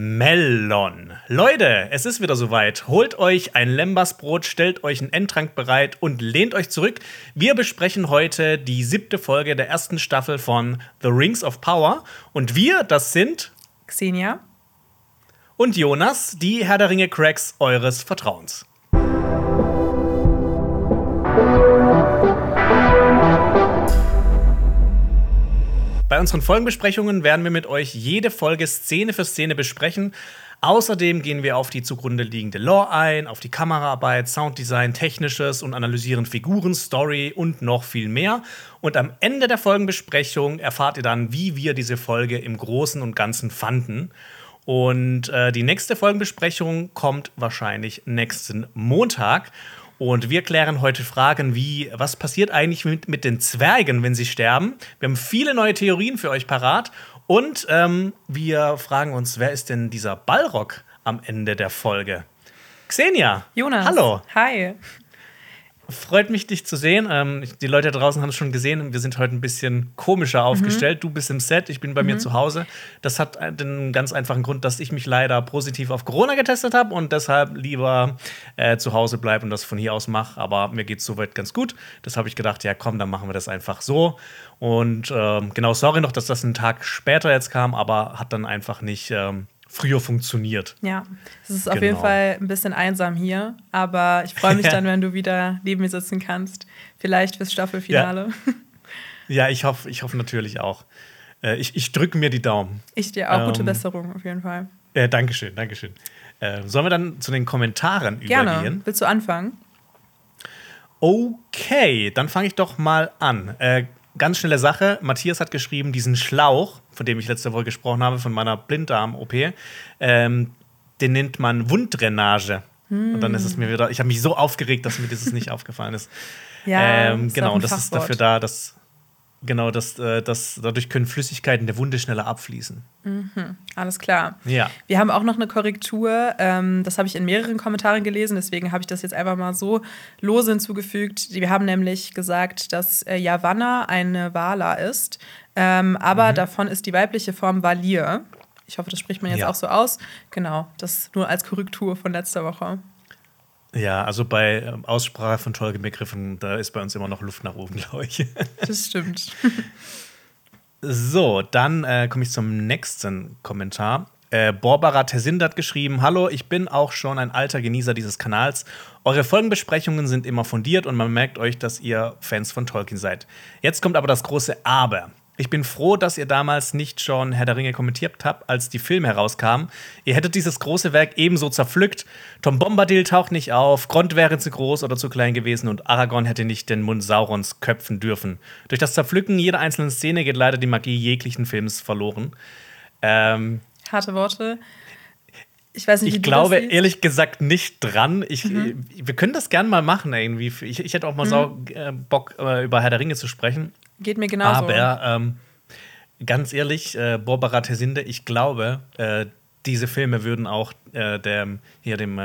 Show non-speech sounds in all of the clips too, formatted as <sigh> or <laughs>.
Melon. Leute, es ist wieder soweit. Holt euch ein Lembasbrot, stellt euch einen Endtrank bereit und lehnt euch zurück. Wir besprechen heute die siebte Folge der ersten Staffel von The Rings of Power. Und wir, das sind Xenia und Jonas, die Herr der Ringe Cracks eures Vertrauens. Bei unseren Folgenbesprechungen werden wir mit euch jede Folge Szene für Szene besprechen. Außerdem gehen wir auf die zugrunde liegende Lore ein, auf die Kameraarbeit, Sounddesign, Technisches und analysieren Figuren, Story und noch viel mehr. Und am Ende der Folgenbesprechung erfahrt ihr dann, wie wir diese Folge im Großen und Ganzen fanden. Und äh, die nächste Folgenbesprechung kommt wahrscheinlich nächsten Montag. Und wir klären heute Fragen wie, was passiert eigentlich mit, mit den Zwergen, wenn sie sterben? Wir haben viele neue Theorien für euch parat. Und ähm, wir fragen uns, wer ist denn dieser Ballrock am Ende der Folge? Xenia. Jonas. Hallo. Hi. Freut mich, dich zu sehen. Ähm, die Leute draußen haben es schon gesehen. Wir sind heute ein bisschen komischer aufgestellt. Mhm. Du bist im Set, ich bin bei mhm. mir zu Hause. Das hat den ganz einfachen Grund, dass ich mich leider positiv auf Corona getestet habe und deshalb lieber äh, zu Hause bleibe und das von hier aus mache. Aber mir geht es soweit ganz gut. Das habe ich gedacht, ja komm, dann machen wir das einfach so. Und äh, genau, sorry noch, dass das einen Tag später jetzt kam, aber hat dann einfach nicht. Ähm, früher funktioniert. Ja, es ist genau. auf jeden genau. Fall ein bisschen einsam hier, aber ich freue mich <laughs> dann, wenn du wieder neben mir sitzen kannst. Vielleicht fürs Staffelfinale. Ja, ja ich hoffe ich hoff natürlich auch. Äh, ich ich drücke mir die Daumen. Ich dir auch. Ähm, gute Besserung auf jeden Fall. Äh, Dankeschön, Dankeschön. Äh, sollen wir dann zu den Kommentaren Gerne. übergehen? Willst du anfangen? Okay, dann fange ich doch mal an. Äh, ganz schnelle Sache. Matthias hat geschrieben, diesen Schlauch, von dem ich letzte Woche gesprochen habe, von meiner Blinddarm-OP, ähm, den nennt man Wunddrainage. Hm. Und dann ist es mir wieder, ich habe mich so aufgeregt, dass mir dieses nicht <laughs> aufgefallen ist. Ja, ähm, genau, und das Fachwort. ist dafür da, dass Genau, das, äh, das, dadurch können Flüssigkeiten der Wunde schneller abfließen. Mhm, alles klar. Ja. Wir haben auch noch eine Korrektur. Ähm, das habe ich in mehreren Kommentaren gelesen, deswegen habe ich das jetzt einfach mal so lose hinzugefügt. Wir haben nämlich gesagt, dass äh, Yavanna eine Vala ist, ähm, aber mhm. davon ist die weibliche Form Valir. Ich hoffe, das spricht man jetzt ja. auch so aus. Genau, das nur als Korrektur von letzter Woche. Ja, also bei ähm, Aussprache von Tolkien-Begriffen, da ist bei uns immer noch Luft nach oben, <laughs> glaube ich. Das stimmt. so, dann äh, komme ich zum nächsten Kommentar. Äh, Borbara Tersind hat geschrieben: Hallo, ich bin auch schon ein alter Genießer dieses Kanals. Eure Folgenbesprechungen sind immer fundiert und man merkt euch, dass ihr Fans von Tolkien seid. Jetzt kommt aber das große Aber. Ich bin froh, dass ihr damals nicht schon Herr der Ringe kommentiert habt, als die Filme herauskamen. Ihr hättet dieses große Werk ebenso zerpflückt. Tom Bombadil taucht nicht auf, Grond wäre zu groß oder zu klein gewesen und Aragorn hätte nicht den Mund Saurons köpfen dürfen. Durch das Zerpflücken jeder einzelnen Szene geht leider die Magie jeglichen Films verloren. Ähm, Harte Worte. Ich weiß nicht, ich glaube ehrlich gesagt nicht dran. Ich, mhm. Wir können das gerne mal machen irgendwie. Ich, ich hätte auch mal mhm. sau äh, Bock, äh, über Herr der Ringe zu sprechen. Geht mir genauso. Aber ähm, ganz ehrlich, äh, Barbara Tessinde, ich glaube, äh, diese Filme würden auch dem, hier dem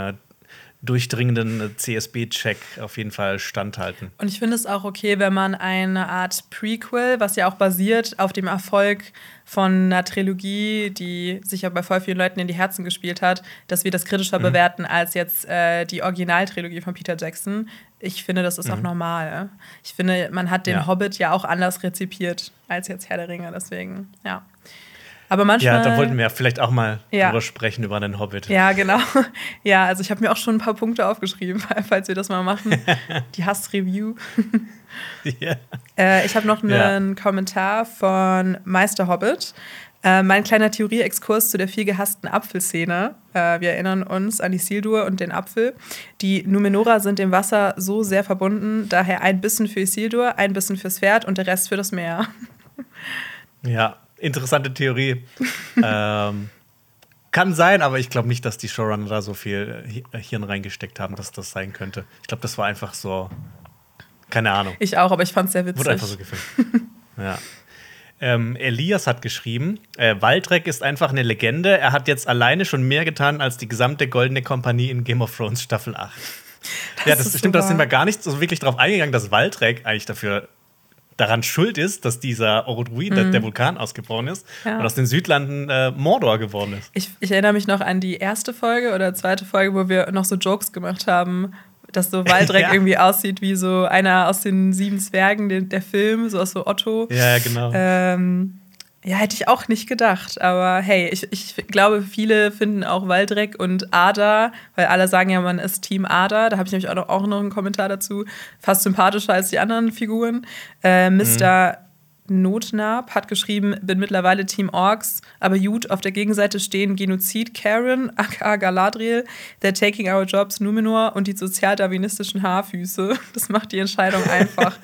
durchdringenden CSB-Check auf jeden Fall standhalten. Und ich finde es auch okay, wenn man eine Art Prequel, was ja auch basiert auf dem Erfolg von einer Trilogie, die sich ja bei voll vielen Leuten in die Herzen gespielt hat, dass wir das kritischer mhm. bewerten als jetzt äh, die Originaltrilogie von Peter Jackson. Ich finde, das ist mhm. auch normal. Ich finde, man hat den ja. Hobbit ja auch anders rezipiert als jetzt Herr der Ringe, deswegen, ja. Aber manchmal. Ja, da wollten wir ja vielleicht auch mal ja. drüber sprechen, über den Hobbit. Ja, genau. <laughs> Ja, also ich habe mir auch schon ein paar Punkte aufgeschrieben, <laughs> falls wir das mal machen. <laughs> Die Hass-Review. yeah. äh, ich habe noch einen ja. Kommentar von Meister Hobbit. Äh, mein kleiner Theorie-Exkurs zu der viel gehassten Apfelszene. Äh, wir erinnern uns an die Isildur und den Apfel. Die Numenora sind dem Wasser so sehr verbunden, daher ein bisschen für Isildur, ein bisschen fürs Pferd und der Rest für das Meer. Ja, interessante Theorie. <laughs> ähm, kann sein, aber ich glaube nicht, dass die Showrunner da so viel Hirn reingesteckt haben, dass das sein könnte. Ich glaube, das war einfach so. Keine Ahnung. Ich auch, aber ich fand es sehr witzig. Wurde einfach so gefilmt. <laughs> ja. Ähm, Elias hat geschrieben, äh, Waldreck ist einfach eine Legende. Er hat jetzt alleine schon mehr getan als die gesamte Goldene Kompanie in Game of Thrones Staffel 8. Das ja, das stimmt, da sind wir gar nicht so wirklich drauf eingegangen, dass Waldreck eigentlich dafür daran schuld ist, dass dieser Orodruid, mhm. der Vulkan ausgebrochen ist ja. und aus den Südlanden äh, Mordor geworden ist. Ich, ich, erinnere mich noch an die erste Folge oder zweite Folge, wo wir noch so Jokes gemacht haben, dass so Waldreck <laughs> ja. irgendwie aussieht wie so einer aus den sieben Zwergen, der, der Film, so aus so Otto. Ja, genau. Ähm, ja, hätte ich auch nicht gedacht. Aber hey, ich, ich glaube, viele finden auch Waldreck und Ada, weil alle sagen ja, man ist Team Ada. Da habe ich nämlich auch noch, auch noch einen Kommentar dazu. Fast sympathischer als die anderen Figuren. Äh, Mr. Mhm. Notnab hat geschrieben, bin mittlerweile Team Orks, aber gut, auf der Gegenseite stehen Genozid Karen, aka Galadriel, They're Taking Our Jobs Numenor und die sozialdarwinistischen Haarfüße. Das macht die Entscheidung einfach.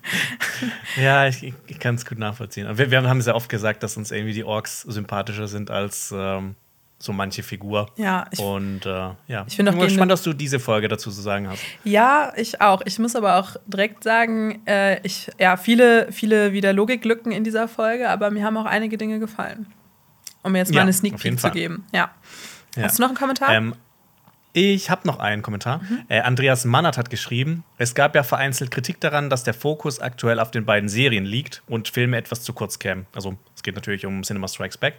<laughs> ja, ich, ich kann es gut nachvollziehen. Wir, wir haben es ja oft gesagt, dass uns irgendwie die Orks sympathischer sind als ähm, so manche Figur. Ja. Ich, und äh, ja, ich bin auch gespannt, dass du diese Folge dazu zu sagen hast. Ja, ich auch. Ich muss aber auch direkt sagen, äh, ich ja viele viele wieder Logiklücken in dieser Folge, aber mir haben auch einige Dinge gefallen. Um mir jetzt mal ja, eine Sneak Peek zu geben. Ja. ja. Hast du noch einen Kommentar? Ähm, ich habe noch einen Kommentar. Mhm. Äh, Andreas Mannert hat geschrieben, es gab ja vereinzelt Kritik daran, dass der Fokus aktuell auf den beiden Serien liegt und Filme etwas zu kurz kämen. Also es geht natürlich um Cinema Strikes Back.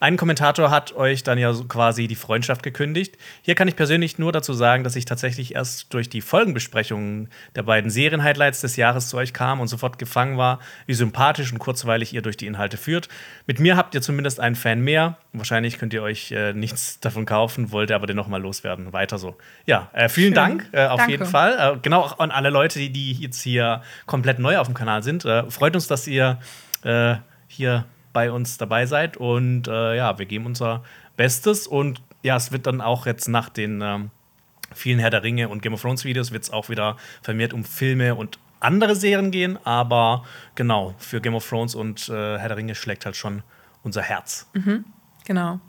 Ein Kommentator hat euch dann ja quasi die Freundschaft gekündigt. Hier kann ich persönlich nur dazu sagen, dass ich tatsächlich erst durch die Folgenbesprechungen der beiden Serien-Highlights des Jahres zu euch kam und sofort gefangen war, wie sympathisch und kurzweilig ihr durch die Inhalte führt. Mit mir habt ihr zumindest einen Fan mehr. Wahrscheinlich könnt ihr euch äh, nichts davon kaufen, wollt ihr aber den nochmal loswerden. Weiter so. Ja, äh, vielen Schön. Dank äh, auf Danke. jeden Fall. Äh, genau auch an alle Leute, die, die jetzt hier komplett neu auf dem Kanal sind. Äh, freut uns, dass ihr äh, hier bei uns dabei seid. Und äh, ja, wir geben unser Bestes. Und ja, es wird dann auch jetzt nach den ähm, vielen Herr der Ringe und Game of Thrones Videos wird es auch wieder vermehrt um Filme und andere Serien gehen. Aber genau, für Game of Thrones und Herr der Ringe schlägt halt schon unser Herz. Mhm, genau.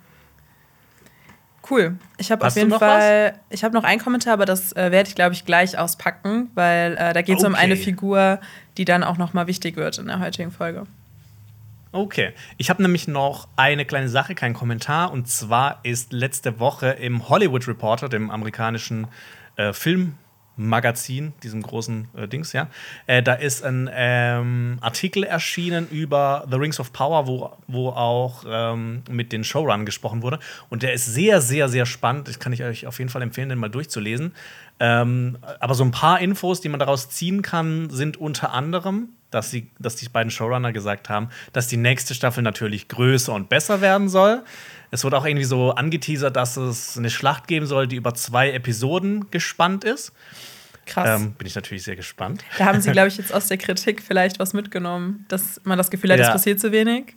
Cool. Ich habe auf jeden Fall, was? ich habe noch einen Kommentar, aber das äh, werde ich, glaube ich, gleich auspacken, weil äh, da geht es okay. um eine Figur, die dann auch noch mal wichtig wird in der heutigen Folge. Okay. Ich habe nämlich noch eine kleine Sache, kein Kommentar. Und zwar ist letzte Woche im Hollywood Reporter, dem amerikanischen äh, Filmmagazin, diesem großen äh, Dings, ja, äh, da ist ein ähm, Artikel erschienen über The Rings of Power, wo, wo auch ähm, mit den Showrunnern gesprochen wurde. Und der ist sehr, sehr, sehr spannend. Das kann ich euch auf jeden Fall empfehlen, den mal durchzulesen. Ähm, aber so ein paar Infos, die man daraus ziehen kann, sind unter anderem, dass, sie, dass die beiden Showrunner gesagt haben, dass die nächste Staffel natürlich größer und besser werden soll. Es wurde auch irgendwie so angeteasert, dass es eine Schlacht geben soll, die über zwei Episoden gespannt ist. Krass. Ähm, bin ich natürlich sehr gespannt. Da haben sie, glaube ich, <laughs> jetzt aus der Kritik vielleicht was mitgenommen, dass man das Gefühl hat, ja. es passiert zu wenig.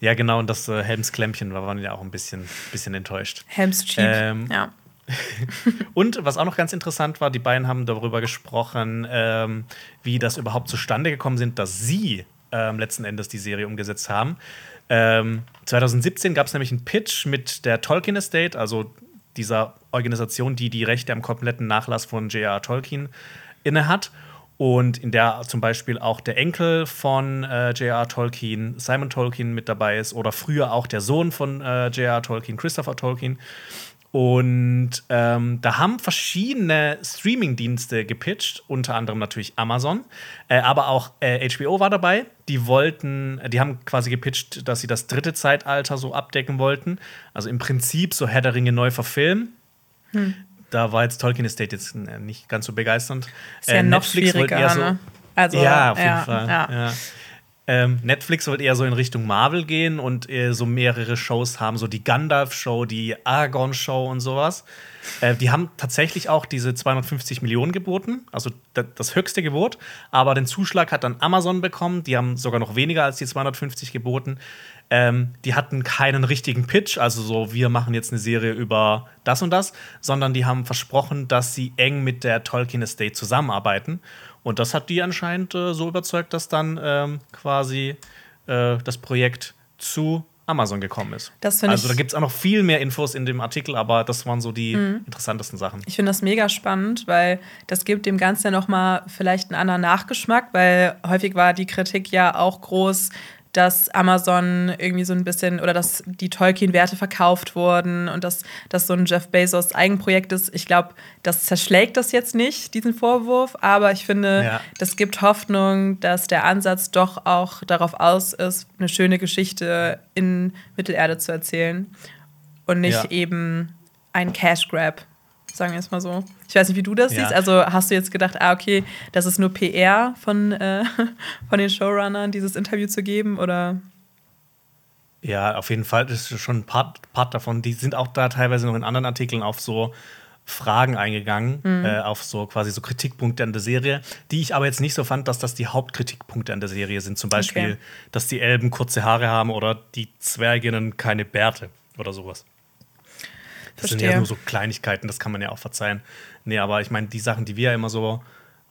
Ja, genau, und das äh, Helms Klempchen war, waren ja auch ein bisschen, bisschen enttäuscht. Helms Cheap, ähm, ja. <laughs> und was auch noch ganz interessant war, die beiden haben darüber gesprochen, ähm, wie das überhaupt zustande gekommen sind, dass sie ähm, letzten Endes die Serie umgesetzt haben. Ähm, 2017 gab es nämlich einen Pitch mit der Tolkien Estate, also dieser Organisation, die die Rechte am kompletten Nachlass von J.R. Tolkien innehat. Und in der zum Beispiel auch der Enkel von äh, J.R. Tolkien, Simon Tolkien, mit dabei ist, oder früher auch der Sohn von äh, J.R. Tolkien, Christopher Tolkien. Und ähm, da haben verschiedene Streaming-Dienste gepitcht, unter anderem natürlich Amazon, äh, aber auch äh, HBO war dabei. Die wollten, die haben quasi gepitcht, dass sie das dritte Zeitalter so abdecken wollten. Also im Prinzip so Herr der Ringe neu verfilmen. Hm. Da war jetzt Tolkien Estate jetzt äh, nicht ganz so begeisternd. Ist ja äh, noch Netflix schwieriger, eher so, ne? Also, ja, auf jeden ja, Fall. Ja. Ähm, Netflix wird eher so in Richtung Marvel gehen und äh, so mehrere Shows haben, so die Gandalf-Show, die Aragorn-Show und sowas. Äh, die haben tatsächlich auch diese 250 Millionen geboten, also das höchste Gebot. Aber den Zuschlag hat dann Amazon bekommen. Die haben sogar noch weniger als die 250 geboten. Ähm, die hatten keinen richtigen Pitch, also so, wir machen jetzt eine Serie über das und das, sondern die haben versprochen, dass sie eng mit der Tolkien Estate zusammenarbeiten. Und das hat die anscheinend äh, so überzeugt, dass dann ähm, quasi äh, das Projekt zu Amazon gekommen ist. also da gibt es auch noch viel mehr Infos in dem Artikel, aber das waren so die mhm. interessantesten Sachen. Ich finde das mega spannend, weil das gibt dem Ganzen ja noch mal vielleicht einen anderen Nachgeschmack, weil häufig war die Kritik ja auch groß, dass Amazon irgendwie so ein bisschen oder dass die Tolkien-Werte verkauft wurden und dass das so ein Jeff Bezos Eigenprojekt ist. Ich glaube, das zerschlägt das jetzt nicht, diesen Vorwurf, aber ich finde, ja. das gibt Hoffnung, dass der Ansatz doch auch darauf aus ist, eine schöne Geschichte in Mittelerde zu erzählen und nicht ja. eben ein Cash Grab sagen wir es mal so. Ich weiß nicht, wie du das ja. siehst. Also hast du jetzt gedacht, ah, okay, das ist nur PR von, äh, <laughs> von den Showrunnern, dieses Interview zu geben, oder? Ja, auf jeden Fall. Das ist schon ein Part, Part davon. Die sind auch da teilweise noch in anderen Artikeln auf so Fragen eingegangen, mhm. äh, auf so quasi so Kritikpunkte an der Serie, die ich aber jetzt nicht so fand, dass das die Hauptkritikpunkte an der Serie sind. Zum Beispiel, okay. dass die Elben kurze Haare haben oder die Zwerginnen keine Bärte oder sowas. Das Verstehe. sind ja nur so Kleinigkeiten, das kann man ja auch verzeihen. Nee, aber ich meine, die Sachen, die wir ja immer so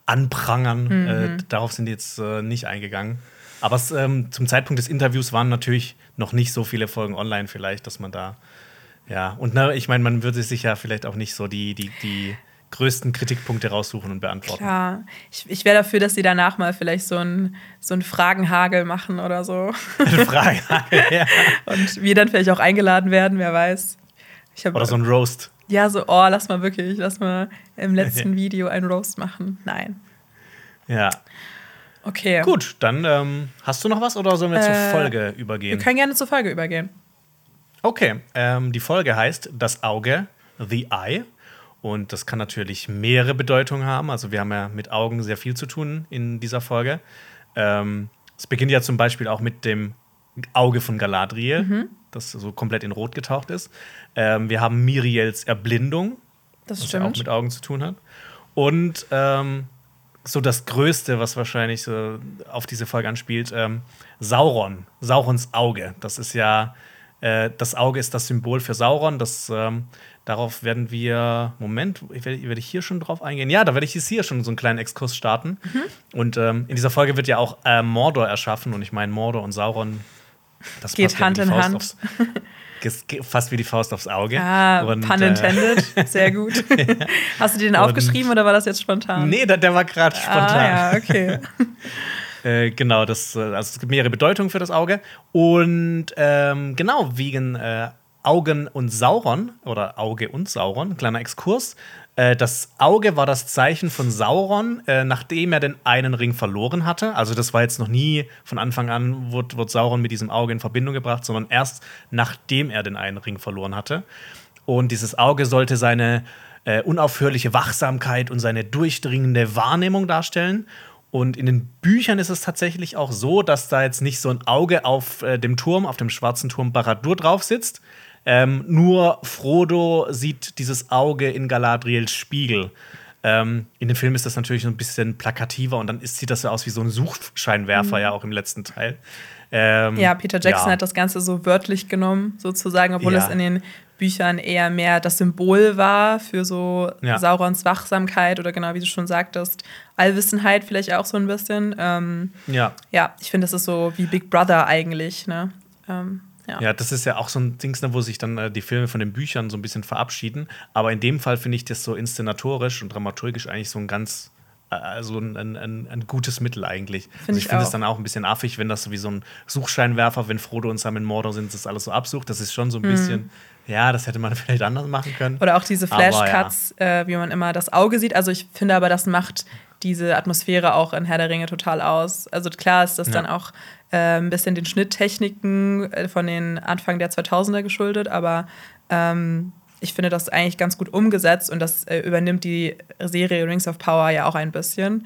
anprangern, mhm. äh, darauf sind jetzt äh, nicht eingegangen. Aber es, ähm, zum Zeitpunkt des Interviews waren natürlich noch nicht so viele Folgen online, vielleicht, dass man da. Ja, und ne, ich meine, man würde sich ja vielleicht auch nicht so die, die, die größten Kritikpunkte raussuchen und beantworten. Ja, ich, ich wäre dafür, dass sie danach mal vielleicht so einen so Fragenhagel machen oder so. Ein <laughs> Fragenhagel, ja. Und wir dann vielleicht auch eingeladen werden, wer weiß. Oder so ein Roast. Ja, so, oh, lass mal wirklich, lass mal im letzten <laughs> Video ein Roast machen. Nein. Ja. Okay. Gut, dann ähm, hast du noch was oder sollen wir äh, zur Folge übergehen? Wir können gerne zur Folge übergehen. Okay, ähm, die Folge heißt Das Auge, The Eye. Und das kann natürlich mehrere Bedeutungen haben. Also, wir haben ja mit Augen sehr viel zu tun in dieser Folge. Ähm, es beginnt ja zum Beispiel auch mit dem Auge von Galadriel. Mhm das so komplett in Rot getaucht ist. Ähm, wir haben Miriels Erblindung, das was ja auch mit Augen zu tun hat. Und ähm, so das Größte, was wahrscheinlich so auf diese Folge anspielt, ähm, Sauron, Saurons Auge. Das ist ja, äh, das Auge ist das Symbol für Sauron. Das, ähm, darauf werden wir, Moment, werde, werde ich hier schon drauf eingehen? Ja, da werde ich jetzt hier schon so einen kleinen Exkurs starten. Mhm. Und ähm, in dieser Folge wird ja auch äh, Mordor erschaffen. Und ich meine, Mordor und Sauron das Geht Hand in Hand. Aufs, fast wie die Faust aufs Auge. Ah, und, pun äh, intended. Äh, <laughs> Sehr gut. Hast du den aufgeschrieben oder war das jetzt spontan? Nee, der, der war gerade spontan. Ah, ja, okay. <laughs> äh, genau, das, äh, also es gibt mehrere Bedeutungen für das Auge. Und ähm, genau, wegen äh, Augen und Sauron oder Auge und Sauron, kleiner Exkurs, äh, das Auge war das Zeichen von Sauron, äh, nachdem er den einen Ring verloren hatte. Also das war jetzt noch nie von Anfang an, wurde, wurde Sauron mit diesem Auge in Verbindung gebracht, sondern erst nachdem er den einen Ring verloren hatte. Und dieses Auge sollte seine äh, unaufhörliche Wachsamkeit und seine durchdringende Wahrnehmung darstellen. Und in den Büchern ist es tatsächlich auch so, dass da jetzt nicht so ein Auge auf äh, dem Turm, auf dem schwarzen Turm Baradur drauf sitzt, ähm, nur Frodo sieht dieses Auge in Galadriels Spiegel. Ähm, in dem Film ist das natürlich ein bisschen plakativer und dann ist, sieht das so aus wie so ein Suchscheinwerfer, mhm. ja, auch im letzten Teil. Ähm, ja, Peter Jackson ja. hat das Ganze so wörtlich genommen, sozusagen, obwohl ja. es in den Büchern eher mehr das Symbol war für so ja. Saurons Wachsamkeit oder genau wie du schon sagtest, Allwissenheit vielleicht auch so ein bisschen. Ähm, ja. Ja, ich finde, das ist so wie Big Brother eigentlich, ne? Ähm, ja. ja, das ist ja auch so ein Ding, ne, wo sich dann äh, die Filme von den Büchern so ein bisschen verabschieden. Aber in dem Fall finde ich das so inszenatorisch und dramaturgisch eigentlich so ein ganz, also ein, ein, ein, gutes Mittel eigentlich. Find also ich finde es dann auch ein bisschen affig, wenn das so wie so ein Suchscheinwerfer, wenn Frodo und Sam in Mordor sind, das alles so absucht. Das ist schon so ein mhm. bisschen. Ja, das hätte man <laughs> vielleicht anders machen können. Oder auch diese Flashcuts, ja. äh, wie man immer das Auge sieht. Also ich finde aber, das macht diese Atmosphäre auch in Herr der Ringe total aus. Also klar ist das ja. dann auch äh, ein bisschen den Schnitttechniken äh, von den Anfang der 2000er geschuldet, aber ähm, ich finde das eigentlich ganz gut umgesetzt und das äh, übernimmt die Serie Rings of Power ja auch ein bisschen.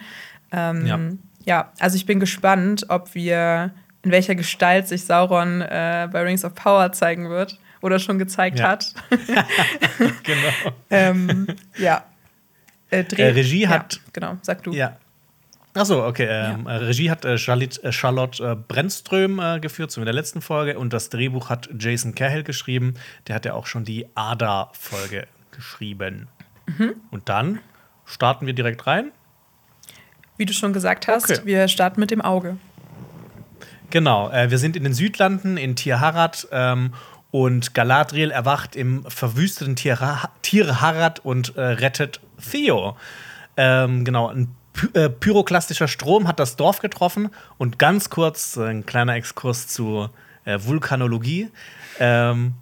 Ähm, ja. ja. also ich bin gespannt, ob wir in welcher Gestalt sich Sauron äh, bei Rings of Power zeigen wird oder schon gezeigt ja. hat. <laughs> genau. <laughs> ähm, ja, äh, äh, Regie hat. Ja, genau, sag du. Ja. Achso, okay. Ähm, ja. Regie hat äh, Charlotte, äh, Charlotte äh, Brennström äh, geführt, so in der letzten Folge. Und das Drehbuch hat Jason Cahill geschrieben. Der hat ja auch schon die Ada-Folge geschrieben. Mhm. Und dann starten wir direkt rein. Wie du schon gesagt hast, okay. wir starten mit dem Auge. Genau, äh, wir sind in den Südlanden, in Tir Harad. Ähm, und Galadriel erwacht im verwüsteten Tir Harad und äh, rettet Theo. Ähm, genau, ein Py äh, pyroklastischer Strom hat das Dorf getroffen und ganz kurz äh, ein kleiner Exkurs zu äh, Vulkanologie. Ähm,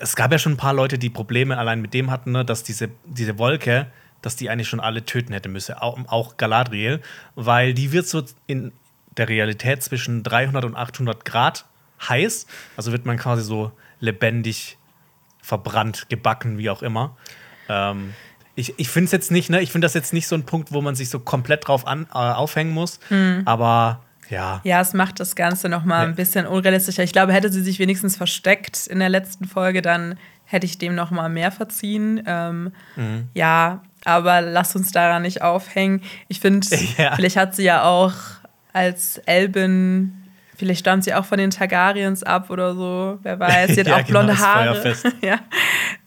es gab ja schon ein paar Leute, die Probleme allein mit dem hatten, ne, dass diese, diese Wolke, dass die eigentlich schon alle töten hätte müssen, auch, auch Galadriel, weil die wird so in der Realität zwischen 300 und 800 Grad heiß, also wird man quasi so lebendig verbrannt, gebacken, wie auch immer. Ähm, ich, ich finde es jetzt nicht, ne, ich finde das jetzt nicht so ein Punkt, wo man sich so komplett drauf an, äh, aufhängen muss, mhm. aber ja. Ja, es macht das Ganze noch mal ein bisschen unrealistischer. Ich glaube, hätte sie sich wenigstens versteckt in der letzten Folge, dann hätte ich dem noch mal mehr verziehen. Ähm, mhm. Ja, aber lass uns daran nicht aufhängen. Ich finde, <laughs> ja. vielleicht hat sie ja auch als Elbin, vielleicht stammt sie auch von den Targaryens ab oder so, wer weiß. Sie hat <laughs> ja, auch blonde genau, Haare. <laughs> ja.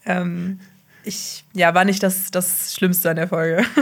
Ähm, ich, ja, war nicht das, das Schlimmste an der Folge. <laughs>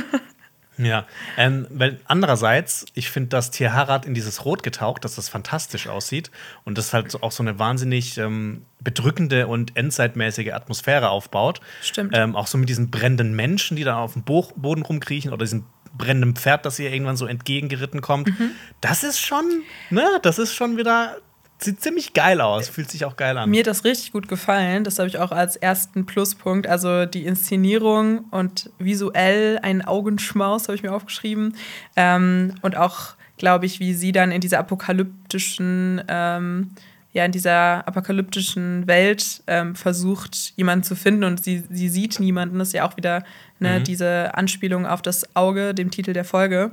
Ja, ähm, weil andererseits, ich finde, dass Tier Harad in dieses Rot getaucht, dass das fantastisch aussieht und das halt auch so eine wahnsinnig ähm, bedrückende und endzeitmäßige Atmosphäre aufbaut. Stimmt. Ähm, auch so mit diesen brennenden Menschen, die da auf dem Bo Boden rumkriechen oder diesem brennenden Pferd, das ihr irgendwann so entgegengeritten kommt. Mhm. Das ist schon, ne, das ist schon wieder Sieht ziemlich geil aus, fühlt sich auch geil an. Mir hat das richtig gut gefallen. Das habe ich auch als ersten Pluspunkt. Also die Inszenierung und visuell ein Augenschmaus habe ich mir aufgeschrieben. Ähm, und auch, glaube ich, wie sie dann in dieser apokalyptischen, ähm, ja, in dieser apokalyptischen Welt ähm, versucht, jemanden zu finden und sie, sie sieht niemanden. Das ist ja auch wieder ne, mhm. diese Anspielung auf das Auge, dem Titel der Folge.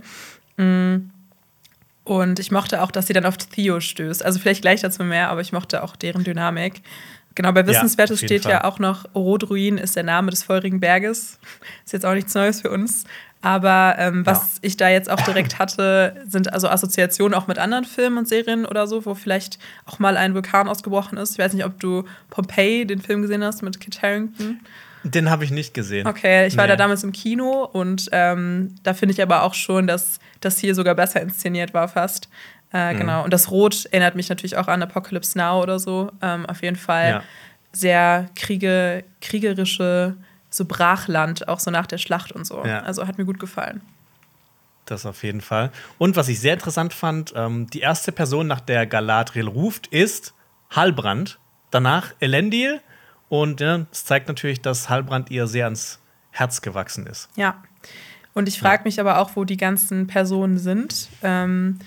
Mhm. Und ich mochte auch, dass sie dann auf Theo stößt. Also vielleicht gleich dazu mehr, aber ich mochte auch deren Dynamik. Genau, bei Wissenswertes ja, steht Fall. ja auch noch, Rotruin ist der Name des feurigen Berges. <laughs> Ist jetzt auch nichts Neues für uns. Aber ähm, was ja. ich da jetzt auch direkt hatte, sind also Assoziationen auch mit anderen Filmen und Serien oder so, wo vielleicht auch mal ein Vulkan ausgebrochen ist. Ich weiß nicht, ob du Pompeii, den Film gesehen hast mit Kit Harington. Den habe ich nicht gesehen. Okay, ich war nee. da damals im Kino und ähm, da finde ich aber auch schon, dass das hier sogar besser inszeniert war fast. Äh, mhm. Genau. Und das Rot erinnert mich natürlich auch an Apocalypse Now oder so. Ähm, auf jeden Fall ja. sehr Kriege, kriegerische, so Brachland, auch so nach der Schlacht und so. Ja. Also hat mir gut gefallen. Das auf jeden Fall. Und was ich sehr interessant fand, ähm, die erste Person, nach der Galadriel ruft, ist Halbrand. Danach Elendil und ja, es zeigt natürlich, dass Halbrand ihr sehr ans Herz gewachsen ist. Ja. Und ich frage mich aber auch, wo die ganzen Personen sind. Ähm,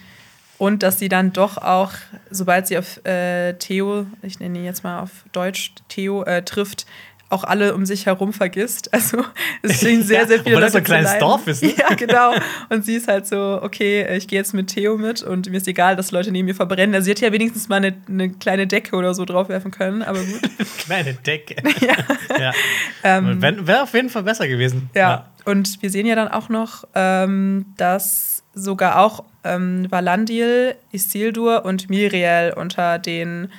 und dass sie dann doch auch, sobald sie auf äh, Theo, ich nenne ihn jetzt mal auf Deutsch Theo, äh, trifft, auch alle um sich herum vergisst. <laughs> Also es stehen sehr, ja, sehr viele Leute. das so ein kleines Dorf ist. Ne? <laughs> Ja, genau. <laughs> Und sie ist halt so, okay, ich gehe jetzt mit Theo mit und mir ist egal, dass Leute neben mir verbrennen. Also sie hätte ja wenigstens mal eine, eine kleine Decke oder so draufwerfen können, aber gut. kleine Decke. ja. ja. Ähm, Wäre auf jeden Fall besser gewesen. Ja. ja. Und wir sehen ja dann auch noch, ähm, dass sogar auch ähm, Valandil, Isildur und Miriel unter den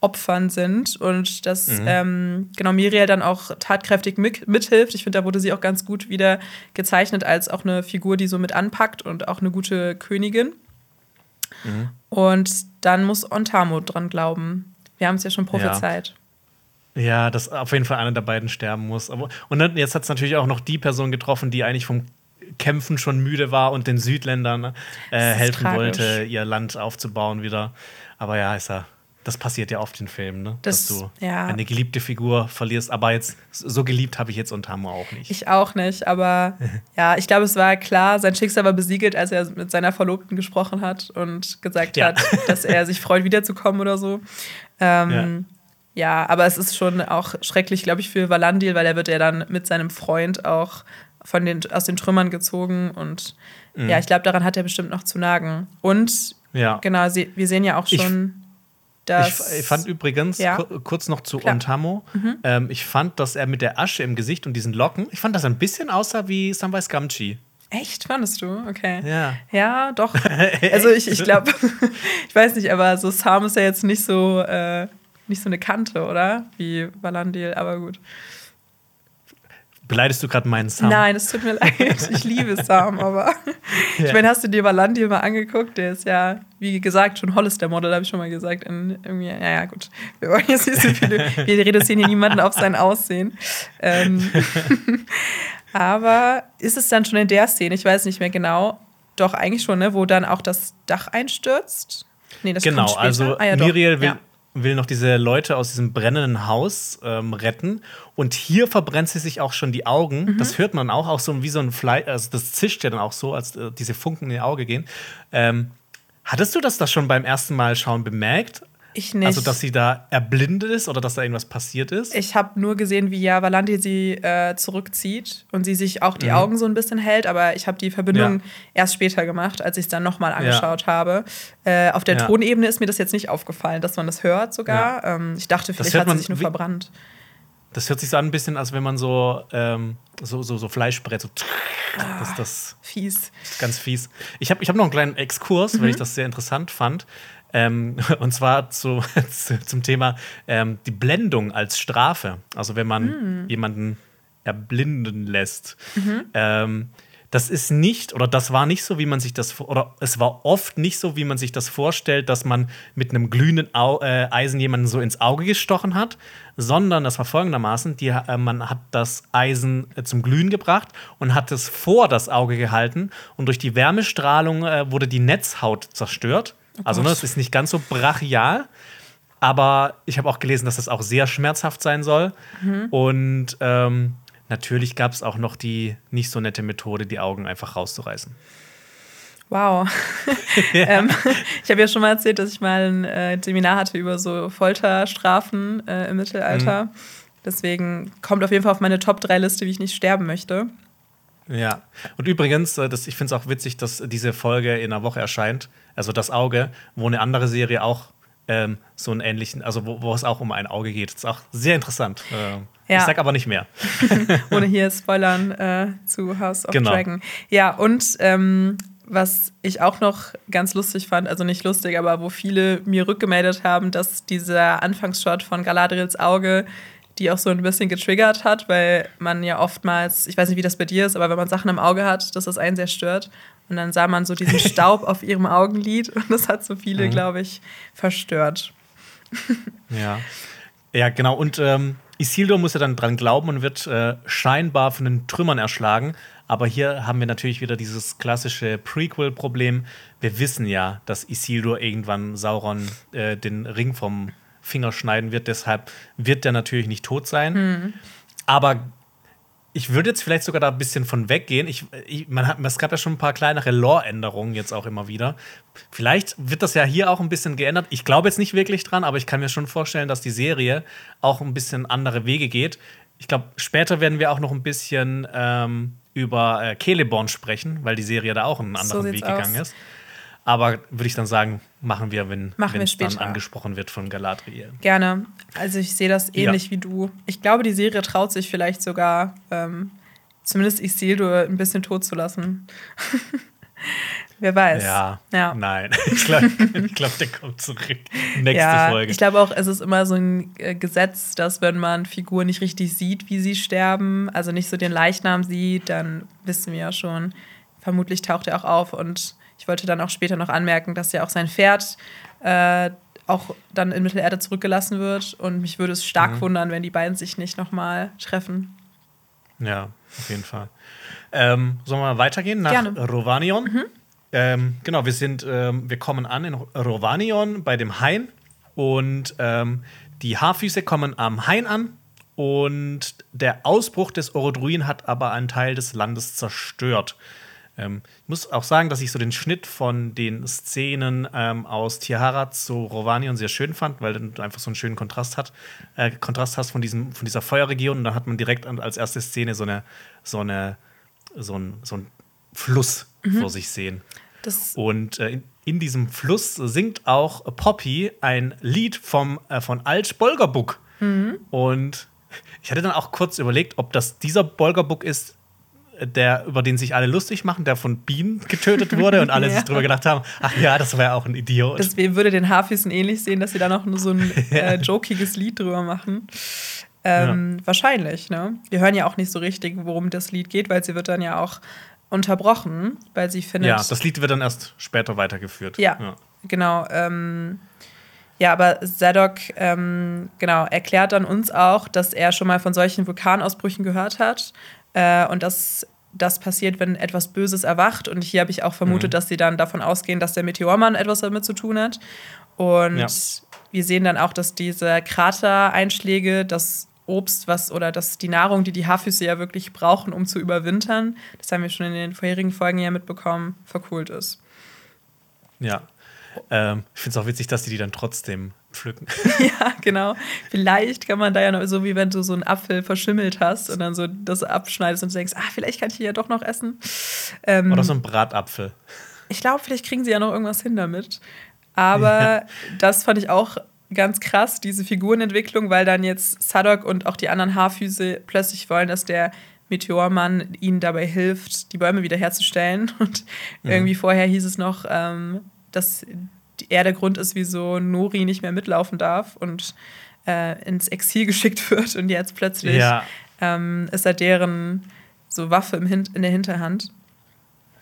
Opfern sind und dass mhm. ähm, genau Miriel dann auch tatkräftig mit, mithilft. Ich finde, da wurde sie auch ganz gut wieder gezeichnet als auch eine Figur, die so mit anpackt und auch eine gute Königin. Mhm. Und dann muss Ontamo dran glauben. Wir haben es ja schon prophezeit. Ja. ja, dass auf jeden Fall einer der beiden sterben muss. Aber, und dann, jetzt hat es natürlich auch noch die Person getroffen, die eigentlich vom Kämpfen schon müde war und den Südländern äh, helfen tragisch. wollte, ihr Land aufzubauen wieder. Aber ja, ist ja das passiert ja oft in Filmen, ne? Das, dass du ja. eine geliebte Figur verlierst. Aber jetzt so geliebt habe ich jetzt Untamo auch nicht. Ich auch nicht, aber <laughs> ja, ich glaube, es war klar, sein Schicksal war besiegelt, als er mit seiner Verlobten gesprochen hat und gesagt ja. hat, dass er sich freut, wiederzukommen oder so. Ähm, ja. ja. aber es ist schon auch schrecklich, glaube ich, für Valandil, weil er wird ja dann mit seinem Freund auch von den, aus den Trümmern gezogen und mhm. ja, ich glaube, daran hat er bestimmt noch zu nagen. Und ja. genau, sie, wir sehen ja auch schon. Ich ich, ich, fand übrigens, ja. kurz noch zu Klar. Ontamo, mhm. ähm, ich fand, dass er mit der Asche im Gesicht und diesen Locken, ich fand, dass er ein bisschen aussah wie Samwise Gamgee. Echt, fandest du? Okay. Ja. Ja, doch. <laughs> also ich, ich glaube, <laughs> ich weiß nicht, aber so Sam ist ja jetzt nicht so, äh, nicht so eine Kante, oder? Wie Valandil, aber gut. Beleidigst du gerade meinen Sam? Nein, es tut mir <laughs> leid. Ich liebe Sam, aber <laughs> ja. ich meine, hast du dir Valandi mal angeguckt? Der ist ja, wie gesagt, schon Hollister-Model, habe ich schon mal gesagt. In, irgendwie, ja, ja, gut. Wir wollen jetzt nicht so viele, <laughs> wir reduzieren hier niemanden auf sein Aussehen. Ähm, aber ist es dann schon in der Szene, ich weiß nicht mehr genau, Doch, eigentlich schon, ne? Wo dann auch das Dach einstürzt. Nee, das genau, also ah, ja, Miriel will, ja. Will noch diese Leute aus diesem brennenden Haus ähm, retten. Und hier verbrennt sie sich auch schon die Augen. Mhm. Das hört man auch, auch so wie so ein Fleisch. Also das zischt ja dann auch so, als äh, diese Funken in ihr Auge gehen. Ähm, hattest du das da schon beim ersten Mal schauen bemerkt? Ich nicht. Also, dass sie da erblindet ist oder dass da irgendwas passiert ist? Ich habe nur gesehen, wie ja Valandi sie äh, zurückzieht und sie sich auch die mhm. Augen so ein bisschen hält, aber ich habe die Verbindung ja. erst später gemacht, als ich es dann nochmal angeschaut ja. habe. Äh, auf der ja. Tonebene ist mir das jetzt nicht aufgefallen, dass man das hört sogar. Ähm, ich dachte, vielleicht hat sie sich nur verbrannt. Das hört sich so an, ein bisschen, als wenn man so, ähm, so, so, so Fleisch brät. So, ah, das, das, fies. Ganz fies. Ich habe ich hab noch einen kleinen Exkurs, mhm. weil ich das sehr interessant fand. Ähm, <laughs> und zwar <laughs> zu, zum Thema ähm, die Blendung als Strafe. Also wenn man mhm. jemanden erblinden lässt. Mhm. Ähm, das ist nicht oder das war nicht so, wie man sich das oder es war oft nicht so, wie man sich das vorstellt, dass man mit einem glühenden Au äh, Eisen jemanden so ins Auge gestochen hat, sondern das war folgendermaßen: die, äh, man hat das Eisen äh, zum Glühen gebracht und hat es vor das Auge gehalten und durch die Wärmestrahlung äh, wurde die Netzhaut zerstört also, ne, es ist nicht ganz so brachial. Aber ich habe auch gelesen, dass das auch sehr schmerzhaft sein soll. Mhm. Und ähm, natürlich gab es auch noch die nicht so nette Methode, die Augen einfach rauszureißen. Wow. <laughs> <laughs> ja. ähm, ich habe ja schon mal erzählt, dass ich mal ein äh, Seminar hatte über so Folterstrafen äh, im Mittelalter. Mhm. Deswegen kommt auf jeden Fall auf meine Top-3-Liste, wie ich nicht sterben möchte. Ja. Und übrigens, äh, das, ich finde es auch witzig, dass diese Folge in einer Woche erscheint also das Auge, wo eine andere Serie auch ähm, so einen ähnlichen, also wo, wo, es auch um ein Auge geht. Das ist auch sehr interessant. Äh, ja. Ich sag aber nicht mehr. <laughs> Ohne hier <laughs> Spoilern äh, zu House of genau. Dragon. Ja, und ähm, was ich auch noch ganz lustig fand, also nicht lustig, aber wo viele mir rückgemeldet haben, dass dieser Anfangsshot von Galadriels Auge die auch so ein bisschen getriggert hat, weil man ja oftmals, ich weiß nicht, wie das bei dir ist, aber wenn man Sachen im Auge hat, dass das einen sehr stört. Und dann sah man so diesen <laughs> Staub auf ihrem Augenlid und das hat so viele, mhm. glaube ich, verstört. ja. Ja, genau. Und ähm, Isildur muss ja dann dran glauben und wird äh, scheinbar von den Trümmern erschlagen. Aber hier haben wir natürlich wieder dieses klassische Prequel-Problem. Wir wissen ja, dass Isildur irgendwann Sauron äh, den Ring vom Finger schneiden wird. Deshalb wird der natürlich nicht tot sein. Mhm. Aber ich würde jetzt vielleicht sogar da ein bisschen von weggehen. Ich, ich, man hat, es gab ja schon ein paar kleinere Lore-Änderungen jetzt auch immer wieder. Vielleicht wird das ja hier auch ein bisschen geändert. Ich glaube jetzt nicht wirklich dran, aber ich kann mir schon vorstellen, dass die Serie auch ein bisschen andere Wege geht. Ich glaube, später werden wir auch noch ein bisschen ähm, über äh, Celeborn sprechen, weil die Serie da auch einen anderen so Weg gegangen aus. ist. Aber würde ich dann sagen, machen wir, wenn es dann angesprochen wird von Galadriel. Gerne. Also ich sehe das ähnlich ja. wie du. Ich glaube, die Serie traut sich vielleicht sogar, ähm, zumindest Isildur ein bisschen tot zu lassen. <laughs> Wer weiß. Ja. ja. Nein. <laughs> Ich glaube, glaub, der kommt zurück. Nächste ja, Folge. Ich glaube auch, es ist immer so ein äh, Gesetz, dass wenn man Figuren nicht richtig sieht, wie sie sterben, also nicht so den Leichnam sieht, dann wissen wir ja schon, vermutlich taucht er auch auf und ich wollte dann auch später noch anmerken, dass ja auch sein Pferd äh, auch dann in Mittelerde zurückgelassen wird. Und mich würde es stark mhm. wundern, wenn die beiden sich nicht nochmal treffen. Ja, auf jeden Fall. Ähm, sollen wir mal weitergehen nach Gerne. Rovanion? Mhm. Ähm, genau, wir sind, ähm, wir kommen an in Rovanion bei dem Hain und ähm, die Haarfüße kommen am Hain an und der Ausbruch des Orodruin hat aber einen Teil des Landes zerstört. Ähm, ich muss auch sagen, dass ich so den Schnitt von den Szenen ähm, aus Tihara zu Rovanion sehr schön fand, weil du einfach so einen schönen Kontrast, hat, äh, Kontrast hast von, diesem, von dieser Feuerregion und dann hat man direkt als erste Szene so, eine, so, eine, so, ein, so einen Fluss mhm. vor sich sehen. Das und äh, in, in, diesem Fluss singt auch Poppy ein Lied vom, äh, von Alt Bolgerbuk. Mhm. Und ich hatte dann auch kurz überlegt, ob das dieser Bolgerbuk ist, der, über den sich alle lustig machen, der von Bienen getötet wurde und alle <laughs> ja. sich drüber gedacht haben, ach ja, das war ja auch ein Idiot. Das würde den Haarfüßen ähnlich sehen, dass sie da noch nur so ein <laughs> äh, jokiges Lied drüber machen. Ähm, ja. Wahrscheinlich, ne? Wir hören ja auch nicht so richtig, worum das Lied geht, weil sie wird dann ja auch unterbrochen, weil sie findet. Ja, das Lied wird dann erst später weitergeführt. Ja, ja. genau. Ähm, ja, aber Zadok ähm, genau, erklärt dann uns auch, dass er schon mal von solchen Vulkanausbrüchen gehört hat äh, und dass das passiert, wenn etwas Böses erwacht. Und hier habe ich auch vermutet, mhm. dass sie dann davon ausgehen, dass der Meteormann etwas damit zu tun hat. Und ja. wir sehen dann auch, dass diese Kratereinschläge, das Obst, was oder dass die Nahrung, die die Haarfüße ja wirklich brauchen, um zu überwintern, das haben wir schon in den vorherigen Folgen ja mitbekommen, verkohlt ist. Ja. Ähm, ich finde es auch witzig, dass die die dann trotzdem pflücken. <laughs> ja, genau. Vielleicht kann man da ja noch, so wie wenn du so einen Apfel verschimmelt hast und dann so das abschneidest und denkst, ah, vielleicht kann ich hier ja doch noch essen. Ähm, Oder so ein Bratapfel. Ich glaube, vielleicht kriegen sie ja noch irgendwas hin damit. Aber ja. das fand ich auch ganz krass, diese Figurenentwicklung, weil dann jetzt Sadok und auch die anderen Haarfüße plötzlich wollen, dass der Meteormann ihnen dabei hilft, die Bäume wiederherzustellen. <laughs> Und mhm. irgendwie vorher hieß es noch, ähm, dass er der Grund ist, wieso Nori nicht mehr mitlaufen darf und äh, ins Exil <laughs> geschickt wird. Und jetzt plötzlich ja. ähm, ist er deren so Waffe im Hin in der Hinterhand.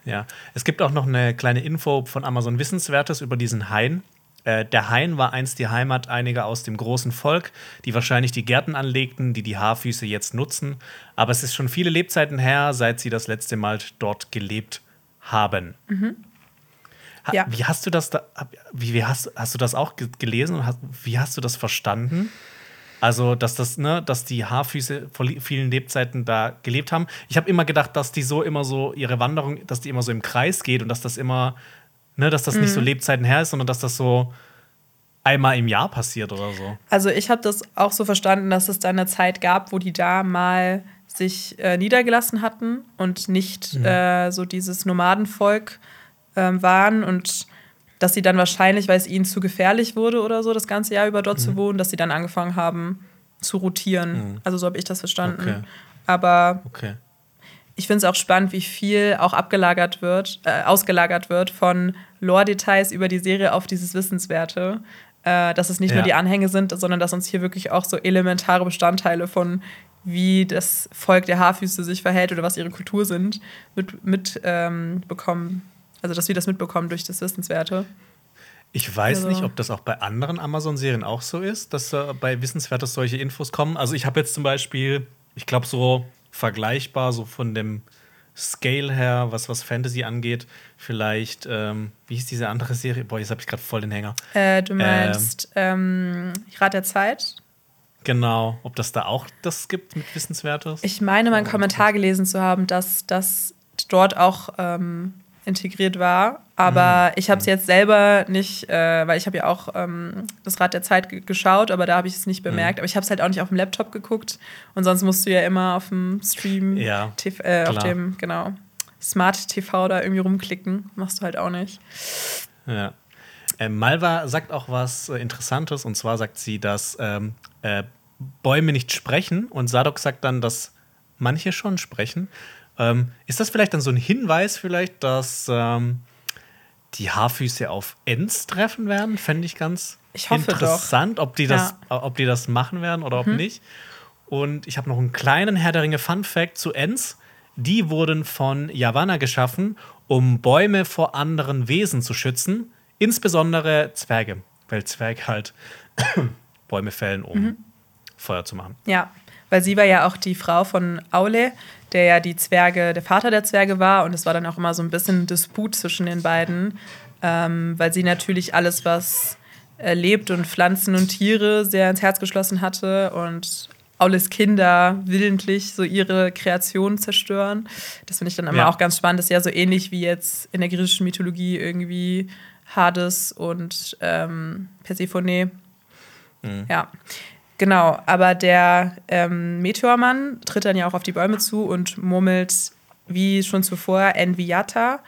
Ja, es gibt auch noch eine kleine Info von Amazon Wissenswertes über diesen Hain. Äh, der Hain war einst die Heimat einiger aus dem großen Volk, die wahrscheinlich die Gärten anlegten, die die Haarfüße jetzt nutzen. Aber es ist schon viele Lebzeiten her, seit sie das letzte Mal dort gelebt haben. Mhm. Ja. Wie hast du das da, wie, wie hast, hast du das auch gelesen und hast, wie hast du das verstanden? Also, dass das, ne, dass die Haarfüße vor vielen Lebzeiten da gelebt haben. Ich habe immer gedacht, dass die so immer so ihre Wanderung, dass die immer so im Kreis geht und dass das immer, ne, dass das mhm. nicht so mhm. Lebzeiten her ist, sondern dass das so einmal im Jahr passiert oder so. Also, ich habe das auch so verstanden, dass es da eine Zeit gab, wo die da mal sich äh, niedergelassen hatten und nicht mhm. äh, so dieses Nomadenvolk ähm, waren und dass sie dann wahrscheinlich, weil es ihnen zu gefährlich wurde oder so, das ganze Jahr über dort mhm. zu wohnen, dass sie dann angefangen haben zu rotieren. Mhm. Also so habe ich das verstanden. Okay. Aber okay. ich finde es auch spannend, wie viel auch abgelagert wird, äh, ausgelagert wird von Lore-Details über die Serie auf dieses Wissenswerte. Äh, dass es nicht ja. nur die Anhänge sind, sondern dass uns hier wirklich auch so elementare Bestandteile von wie das Volk der Haarfüße sich verhält oder was ihre Kultur sind, mitbekommen. Mit, ähm, also, dass wir das mitbekommen durch das Wissenswerte. Ich weiß also. nicht, ob das auch bei anderen Amazon-Serien auch so ist, dass äh, bei Wissenswertes solche Infos kommen. Also, ich habe jetzt zum Beispiel, ich glaube, so vergleichbar, so von dem Scale her, was, was Fantasy angeht, vielleicht, ähm, wie hieß diese andere Serie? Boah, jetzt habe ich gerade voll den Hänger. Äh, du meinst ähm, Rat der Zeit? Genau, ob das da auch das gibt mit Wissenswertes? Ich meine, meinen Kommentar gelesen zu haben, dass das dort auch ähm, integriert war. Aber mhm. ich habe es jetzt selber nicht, äh, weil ich habe ja auch ähm, das Rad der Zeit geschaut, aber da habe ich es nicht mhm. bemerkt. Mhm. Aber ich habe es halt auch nicht auf dem Laptop geguckt. Und sonst musst du ja immer auf dem Stream, ja, äh, auf dem, genau, Smart TV da irgendwie rumklicken. Machst du halt auch nicht. Ja. Äh, Malva sagt auch was äh, Interessantes. Und zwar sagt sie, dass ähm, äh, Bäume nicht sprechen. Und Sadok sagt dann, dass manche schon sprechen. Ähm, ist das vielleicht dann so ein Hinweis, vielleicht, dass ähm, die Haarfüße auf Ents treffen werden? Fände ich ganz ich interessant, doch. ob die, das, ja. ob die das machen werden oder ob mhm. nicht. Und ich habe noch einen kleinen Herr der Ringe Fun Fact zu Ents. Die wurden von Yavanna geschaffen, um Bäume vor anderen Wesen zu schützen, insbesondere Zwerge, weil Zwerge halt <coughs> Bäume fällen, um mhm. Feuer zu machen. Ja, weil sie war ja auch die Frau von Aule, der ja die Zwerge, der Vater der Zwerge war. Und es war dann auch immer so ein bisschen Disput zwischen den beiden, ähm, weil sie natürlich alles, was äh, lebt und Pflanzen und Tiere sehr ins Herz geschlossen hatte und Aules Kinder willentlich so ihre Kreation zerstören. Das finde ich dann immer ja. auch ganz spannend. Das ist ja so ähnlich wie jetzt in der griechischen Mythologie irgendwie Hades und ähm, Persephone. Mhm. Ja. Genau, aber der ähm, Meteormann tritt dann ja auch auf die Bäume zu und murmelt, wie schon zuvor, Enviata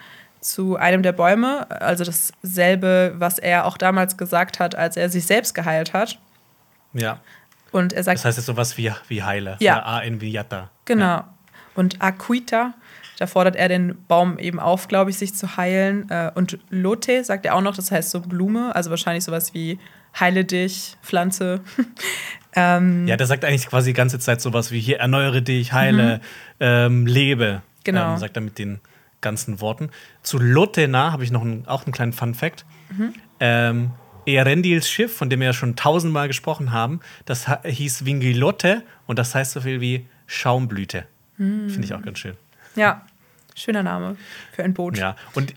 zu einem der Bäume. Also dasselbe, was er auch damals gesagt hat, als er sich selbst geheilt hat. Ja. Und er sagt. Das heißt jetzt sowas wie, wie Heile. Ja. A Enviata. Genau. Ja. Und Aquita, da fordert er den Baum eben auf, glaube ich, sich zu heilen. Äh, und Lote sagt er auch noch, das heißt so Blume, also wahrscheinlich sowas wie heile dich, Pflanze. <laughs> ähm, ja, der sagt eigentlich quasi die ganze Zeit sowas wie hier, erneuere dich, heile, mhm. ähm, lebe. Genau. Ähm, sagt er mit den ganzen Worten. Zu Lotena habe ich noch einen, auch einen kleinen Fun-Fact. Mhm. Ähm, Erendils Schiff, von dem wir ja schon tausendmal gesprochen haben, das hieß Vingilotte und das heißt so viel wie Schaumblüte. Mhm. Finde ich auch ganz schön. Ja, Schöner Name für ein Boot. Ja, und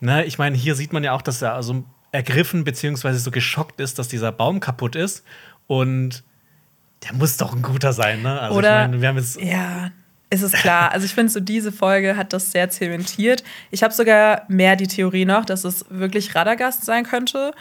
ne, ich meine, hier sieht man ja auch, dass er also ergriffen bzw. so geschockt ist, dass dieser Baum kaputt ist. Und der muss doch ein guter sein, ne? Also Oder, ich mein, wir haben jetzt ja, ist es klar. Also ich finde, so diese Folge hat das sehr zementiert. Ich habe sogar mehr die Theorie noch, dass es wirklich Radagast sein könnte.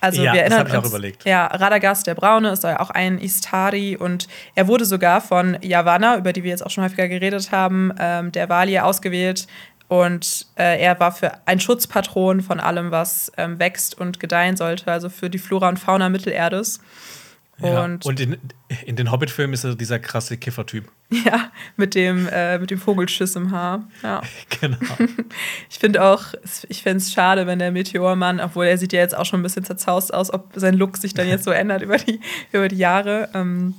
Also ja, wir erinnern das ich uns, auch überlegt. Ja, Radagast, der Braune, ist ja auch ein Istari und er wurde sogar von Yavanna, über die wir jetzt auch schon häufiger geredet haben, ähm, der Valir ausgewählt. Und äh, er war für ein Schutzpatron von allem, was ähm, wächst und gedeihen sollte, also für die Flora und Fauna Mittelerdes. Ja, und, und in, in den Hobbit-Filmen ist er dieser krasse Kiffertyp. <laughs> Ja, mit dem, äh, mit dem Vogelschiss im Haar. Ja. <laughs> Genau. <laughs> ich finde auch, ich fände es schade, wenn der Meteormann, obwohl er sieht ja jetzt auch schon ein bisschen zerzaust aus, ob sein Look sich dann jetzt so ändert über die, über die Jahre. Ähm,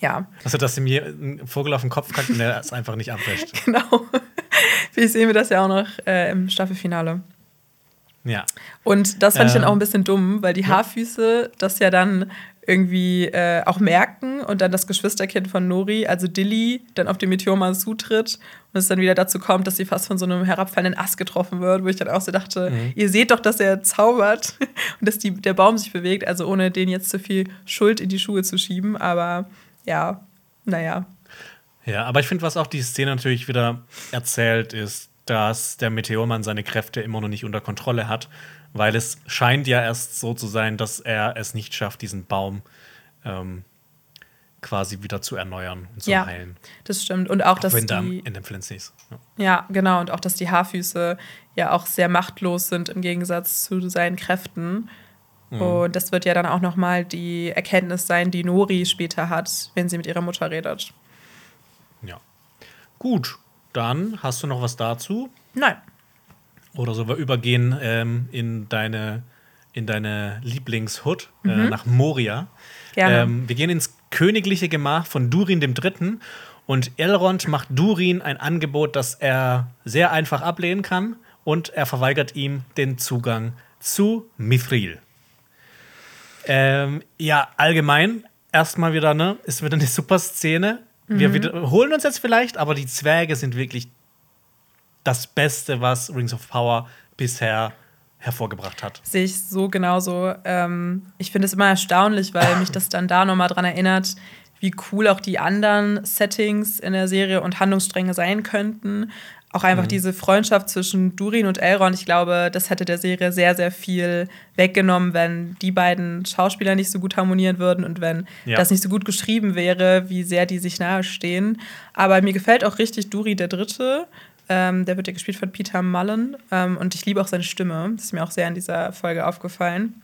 ja. Also, dass ihm ein Vogel auf den Kopf kackt und er es einfach nicht abwäscht. <laughs> genau. Vielleicht sehen wir das ja auch noch äh, im Staffelfinale. Ja. Und das fand ähm, ich dann ähm, auch ein bisschen dumm, weil die Haarfüße das ja dann irgendwie äh, auch merken und dann das Geschwisterkind von Nori, also Dilly, dann auf den Meteormann zutritt und es dann wieder dazu kommt, dass sie fast von so einem herabfallenden Ast getroffen wird, wo ich dann auch so dachte, mhm. ihr seht doch, dass er zaubert <laughs> und dass die, der Baum sich bewegt, also ohne den jetzt zu viel Schuld in die Schuhe zu schieben, aber ja, naja. Ja, aber ich finde, was auch die Szene natürlich wieder erzählt, ist, dass der Meteormann seine Kräfte immer noch nicht unter Kontrolle hat weil es scheint ja erst so zu sein, dass er es nicht schafft, diesen Baum ähm, quasi wieder zu erneuern und zu ja, heilen. Das stimmt. Und auch, auch dass wenn die, in dem Flintsies. Ja. ja, genau. Und auch, dass die Haarfüße ja auch sehr machtlos sind im Gegensatz zu seinen Kräften. Mhm. Und das wird ja dann auch noch mal die Erkenntnis sein, die Nori später hat, wenn sie mit ihrer Mutter redet. Ja. Gut, dann hast du noch was dazu? Nein. Oder so wir übergehen ähm, in deine, in deine Lieblingshut äh, mhm. äh, nach Moria. Ähm, wir gehen ins königliche Gemach von Durin III. Und Elrond macht Durin ein Angebot, das er sehr einfach ablehnen kann. Und er verweigert ihm den Zugang zu Mithril. Ähm, ja, allgemein erstmal wieder, ne, ist wieder eine super Szene. Mhm. Wir wiederholen uns jetzt vielleicht, aber die Zwerge sind wirklich das Beste, was Rings of Power bisher hervorgebracht hat. Sehe ich so genauso. Ähm, ich finde es immer erstaunlich, weil mich das dann da nochmal dran erinnert, wie cool auch die anderen Settings in der Serie und Handlungsstränge sein könnten. Auch einfach mhm. diese Freundschaft zwischen Durin und Elrond. Ich glaube, das hätte der Serie sehr, sehr viel weggenommen, wenn die beiden Schauspieler nicht so gut harmonieren würden und wenn ja. das nicht so gut geschrieben wäre, wie sehr die sich nahestehen. Aber mir gefällt auch richtig Duri der Dritte. Ähm, der wird ja gespielt von Peter Mullen ähm, und ich liebe auch seine Stimme. Das ist mir auch sehr in dieser Folge aufgefallen.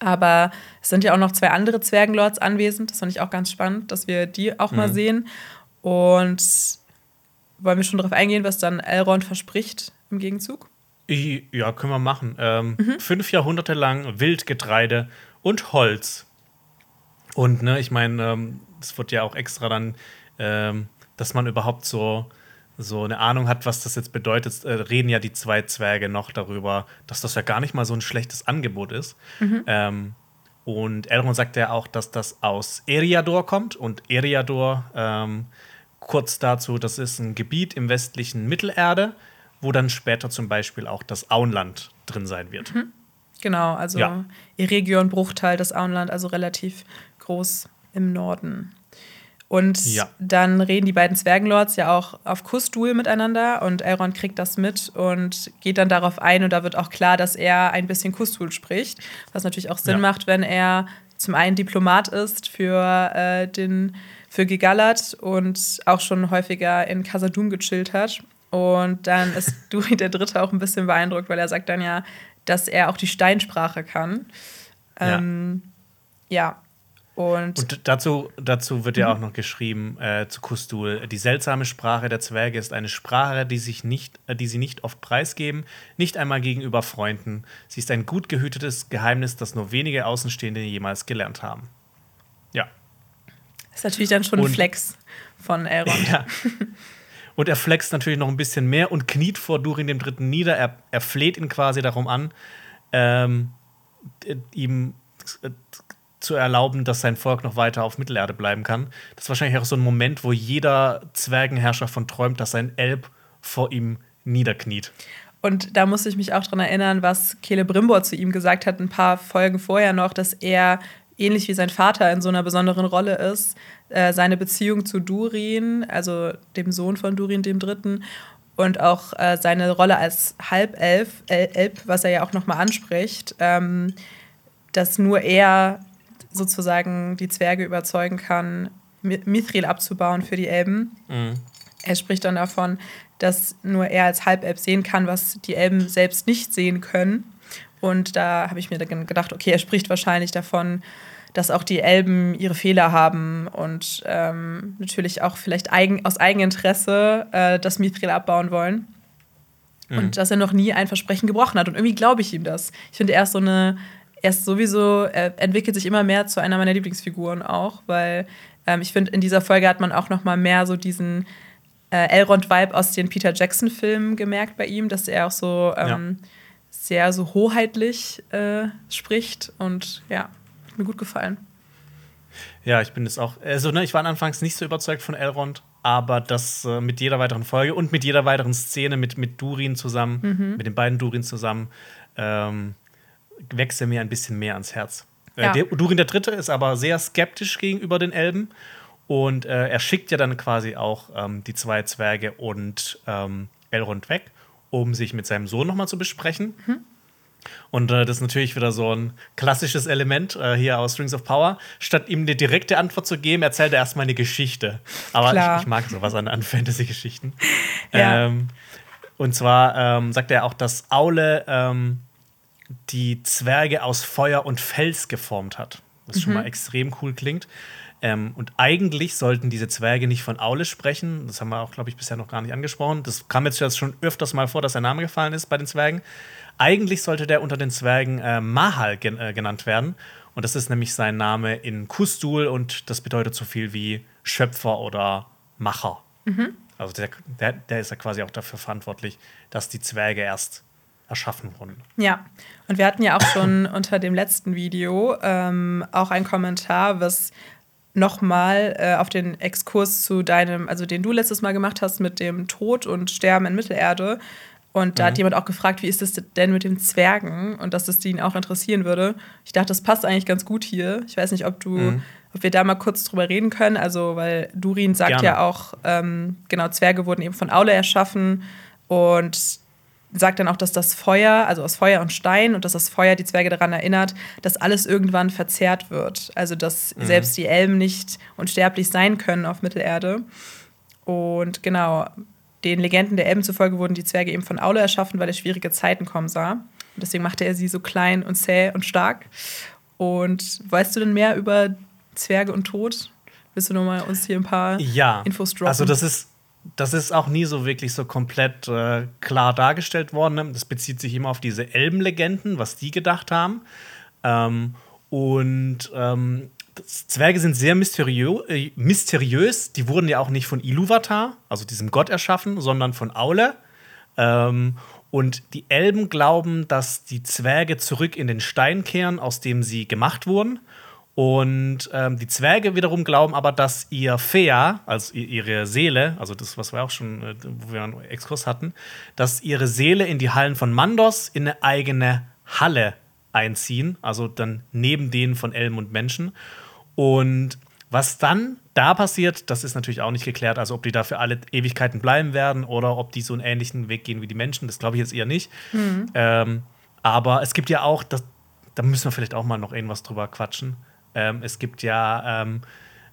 Aber es sind ja auch noch zwei andere Zwergenlords anwesend. Das fand ich auch ganz spannend, dass wir die auch mhm. mal sehen. Und wollen wir schon darauf eingehen, was dann Elrond verspricht im Gegenzug? Ja, können wir machen. Ähm, mhm. Fünf Jahrhunderte lang Wildgetreide und Holz. Und ne, ich meine, es ähm, wird ja auch extra dann, ähm, dass man überhaupt so so eine Ahnung hat, was das jetzt bedeutet, äh, reden ja die zwei Zwerge noch darüber, dass das ja gar nicht mal so ein schlechtes Angebot ist. Mhm. Ähm, und Elrond sagt ja auch, dass das aus Eriador kommt. Und Eriador, ähm, kurz dazu, das ist ein Gebiet im westlichen Mittelerde, wo dann später zum Beispiel auch das Auenland drin sein wird. Mhm. Genau, also ja. Eregion, Bruchteil, das Auenland, also relativ groß im Norden. Und ja. dann reden die beiden Zwergenlords ja auch auf Kussduel miteinander und Elrond kriegt das mit und geht dann darauf ein und da wird auch klar, dass er ein bisschen Kussduel spricht, was natürlich auch Sinn ja. macht, wenn er zum einen Diplomat ist für äh, den für Gigalat und auch schon häufiger in Casadum gechillt hat. Und dann ist <laughs> Duri der Dritte auch ein bisschen beeindruckt, weil er sagt dann ja, dass er auch die Steinsprache kann. Ähm, ja. ja. Und, und, dazu, dazu wird ja mhm. auch noch geschrieben äh, zu Kustul: Die seltsame Sprache der Zwerge ist eine Sprache, die, sich nicht, äh, die sie nicht oft preisgeben, nicht einmal gegenüber Freunden. Sie ist ein gut gehütetes Geheimnis, das nur wenige Außenstehende jemals gelernt haben. Ist natürlich dann schon und, ein Flex von Elrond. Ja. Und er flext natürlich noch ein bisschen mehr und kniet vor Durin dem Dritten nieder. Er, er fleht ihn quasi darum an, ähm, ihm zu erlauben, dass sein Volk noch weiter auf Mittelerde bleiben kann. Das ist wahrscheinlich auch so ein Moment, wo jeder Zwergenherrscher von träumt, dass sein Elb vor ihm niederkniet. Und da musste ich mich auch daran erinnern, was Kele Brimbor zu ihm gesagt hat, ein paar Folgen vorher noch, dass er ähnlich wie sein Vater in so einer besonderen Rolle ist, äh, seine Beziehung zu Durin, also dem Sohn von Durin dem Dritten, und auch äh, seine Rolle als Halbelf, Elb, was er ja auch nochmal anspricht, ähm, dass nur er sozusagen die Zwerge überzeugen kann, Mithril abzubauen für die Elben. Mhm. Er spricht dann davon, dass nur er als Halbelb sehen kann, was die Elben selbst nicht sehen können. Und da habe ich mir dann gedacht, okay, er spricht wahrscheinlich davon, dass auch die Elben ihre Fehler haben und ähm, natürlich auch vielleicht eigen, aus Eigeninteresse äh, das Mithril abbauen wollen. Mhm. Und dass er noch nie ein Versprechen gebrochen hat. Und irgendwie glaube ich ihm das. Ich finde, er ist so eine, er ist sowieso, er entwickelt sich immer mehr zu einer meiner Lieblingsfiguren auch, weil ähm, ich finde, in dieser Folge hat man auch noch mal mehr so diesen äh, Elrond-Vibe aus den Peter Jackson-Filmen gemerkt bei ihm, dass er auch so ähm, ja. Sehr so hoheitlich äh, spricht und ja, mir gut gefallen. Ja, ich bin jetzt auch. Also, ne, ich war anfangs nicht so überzeugt von Elrond, aber das äh, mit jeder weiteren Folge und mit jeder weiteren Szene mit, mit Durin zusammen, mhm. mit den beiden Durin zusammen, ähm, wächst er mir ein bisschen mehr ans Herz. Äh, ja. Der, Durin der Dritte ist aber sehr skeptisch gegenüber den Elben und äh, er schickt ja dann quasi auch ähm, die zwei Zwerge und ähm, Elrond weg, um sich mit seinem Sohn nochmal zu besprechen. Mhm. Und äh, das ist natürlich wieder so ein klassisches Element äh, hier aus Strings of Power. Statt ihm eine direkte Antwort zu geben, erzählt er erstmal eine Geschichte. Aber ich, ich, mag sowas an, an Fantasy-Geschichten. <laughs> Ja. Ähm, und zwar ähm, sagt er auch, dass Aule ähm, die Zwerge aus Feuer und Fels geformt hat. Was mhm. schon mal extrem cool klingt. Ähm, und eigentlich sollten diese Zwerge nicht von Aule sprechen. Das haben wir auch, glaube ich, bisher noch gar nicht angesprochen. Das kam jetzt schon öfters mal vor, dass der Name gefallen ist bei den Zwergen. Eigentlich sollte der unter den Zwergen äh, Mahal gen äh, genannt werden. Und das ist nämlich sein Name in Kustul und das bedeutet so viel wie Schöpfer oder Macher. Mhm. Also der, der, der ist ja quasi auch dafür verantwortlich, dass die Zwerge erst erschaffen wurden. Ja, und wir hatten ja auch schon unter dem letzten Video ähm, auch einen Kommentar, was nochmal äh, auf den Exkurs zu deinem, also den du letztes Mal gemacht hast mit dem Tod und Sterben in Mittelerde, und da mhm. hat jemand auch gefragt, wie ist das denn mit den Zwergen und dass das ihn auch interessieren würde. Ich dachte, das passt eigentlich ganz gut hier. Ich weiß nicht, ob du, mhm. ob wir da mal kurz drüber reden können. Also, weil Durin sagt Gerne. ja auch, ähm, genau, Zwerge wurden eben von Aule erschaffen und sagt dann auch, dass das Feuer, also aus Feuer und Stein und dass das Feuer die Zwerge daran erinnert, dass alles irgendwann verzehrt wird. Also, dass mhm. selbst die Elben nicht unsterblich sein können auf Mittelerde. Und genau, den Legenden der Elben zufolge wurden die Zwerge eben von Aule erschaffen, weil er schwierige Zeiten kommen sah. Und deswegen machte er sie so klein und zäh und stark. Und weißt du denn mehr über Zwerge und Tod? Willst du noch mal uns hier ein paar ja, Infos droppen? Also das ist das ist auch nie so wirklich so komplett äh, klar dargestellt worden. Das bezieht sich immer auf diese Elbenlegenden, was die gedacht haben. Ähm, und ähm, Zwerge sind sehr mysteriö äh, mysteriös. Die wurden ja auch nicht von Iluvatar, also diesem Gott, erschaffen, sondern von Aule. Ähm, und die Elben glauben, dass die Zwerge zurück in den Stein kehren, aus dem sie gemacht wurden. Und ähm, die Zwerge wiederum glauben aber, dass ihr Fea, also ihre Seele, also das, was wir auch schon, äh, wo wir einen Exkurs hatten, dass ihre Seele in die Hallen von Mandos in eine eigene Halle einziehen, also dann neben denen von Elben und Menschen. Und was dann da passiert, das ist natürlich auch nicht geklärt. Also, ob die da für alle Ewigkeiten bleiben werden oder ob die so einen ähnlichen Weg gehen wie die Menschen, das glaube ich jetzt eher nicht. Mhm. Ähm, aber es gibt ja auch, das, da müssen wir vielleicht auch mal noch irgendwas drüber quatschen. Ähm, es gibt ja ähm,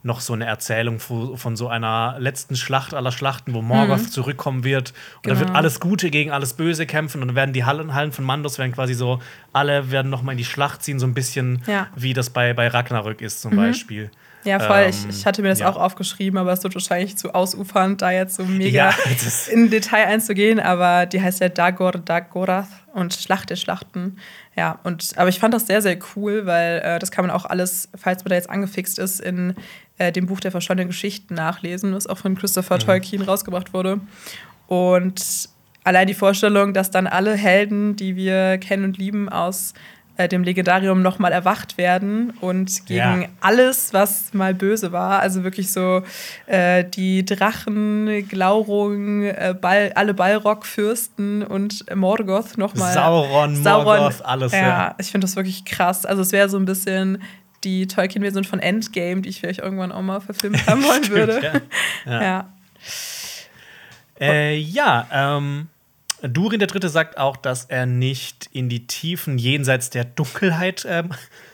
noch so eine Erzählung von so einer letzten Schlacht aller Schlachten, wo Morgoth mhm. zurückkommen wird. Und genau. dann wird alles Gute gegen alles Böse kämpfen und dann werden die Hallen, Hallen von Mandos werden quasi so, alle werden noch mal in die Schlacht ziehen, so ein bisschen ja. wie das bei, bei Ragnarök ist zum mhm. Beispiel. Ja, voll. Ähm, ich, ich, hatte mir das ja. auch aufgeschrieben, aber es wird wahrscheinlich zu ausufernd, da jetzt so mega ja, <laughs> in Detail einzugehen. Aber die heißt ja Dagor Dagorath und Schlacht der Schlachten. Ja, und aber ich fand das sehr, sehr cool, weil äh, das kann man auch alles, falls man da jetzt angefixt ist, in äh, dem Buch der verschollenen Geschichten nachlesen, was auch von Christopher mhm. Tolkien rausgebracht wurde. Und allein die Vorstellung, dass dann alle Helden, die wir kennen und lieben aus äh, dem Legendarium nochmal erwacht werden und gegen ja. alles, was mal böse war. Also wirklich so äh, die Drachen, Glaurung, äh, Ball, alle Balrog-Fürsten und Morgoth nochmal. Sauron, Sauron, Morgoth, alles. Ja, ja. ich finde das wirklich krass. Also es wäre so ein bisschen die Tolkien-Version von Endgame, die ich vielleicht irgendwann auch mal verfilmt <laughs> haben wollen würde. ja. ja. Äh, ja, ähm, Durin der Dritte sagt auch, dass er nicht in die Tiefen jenseits der Dunkelheit ähm,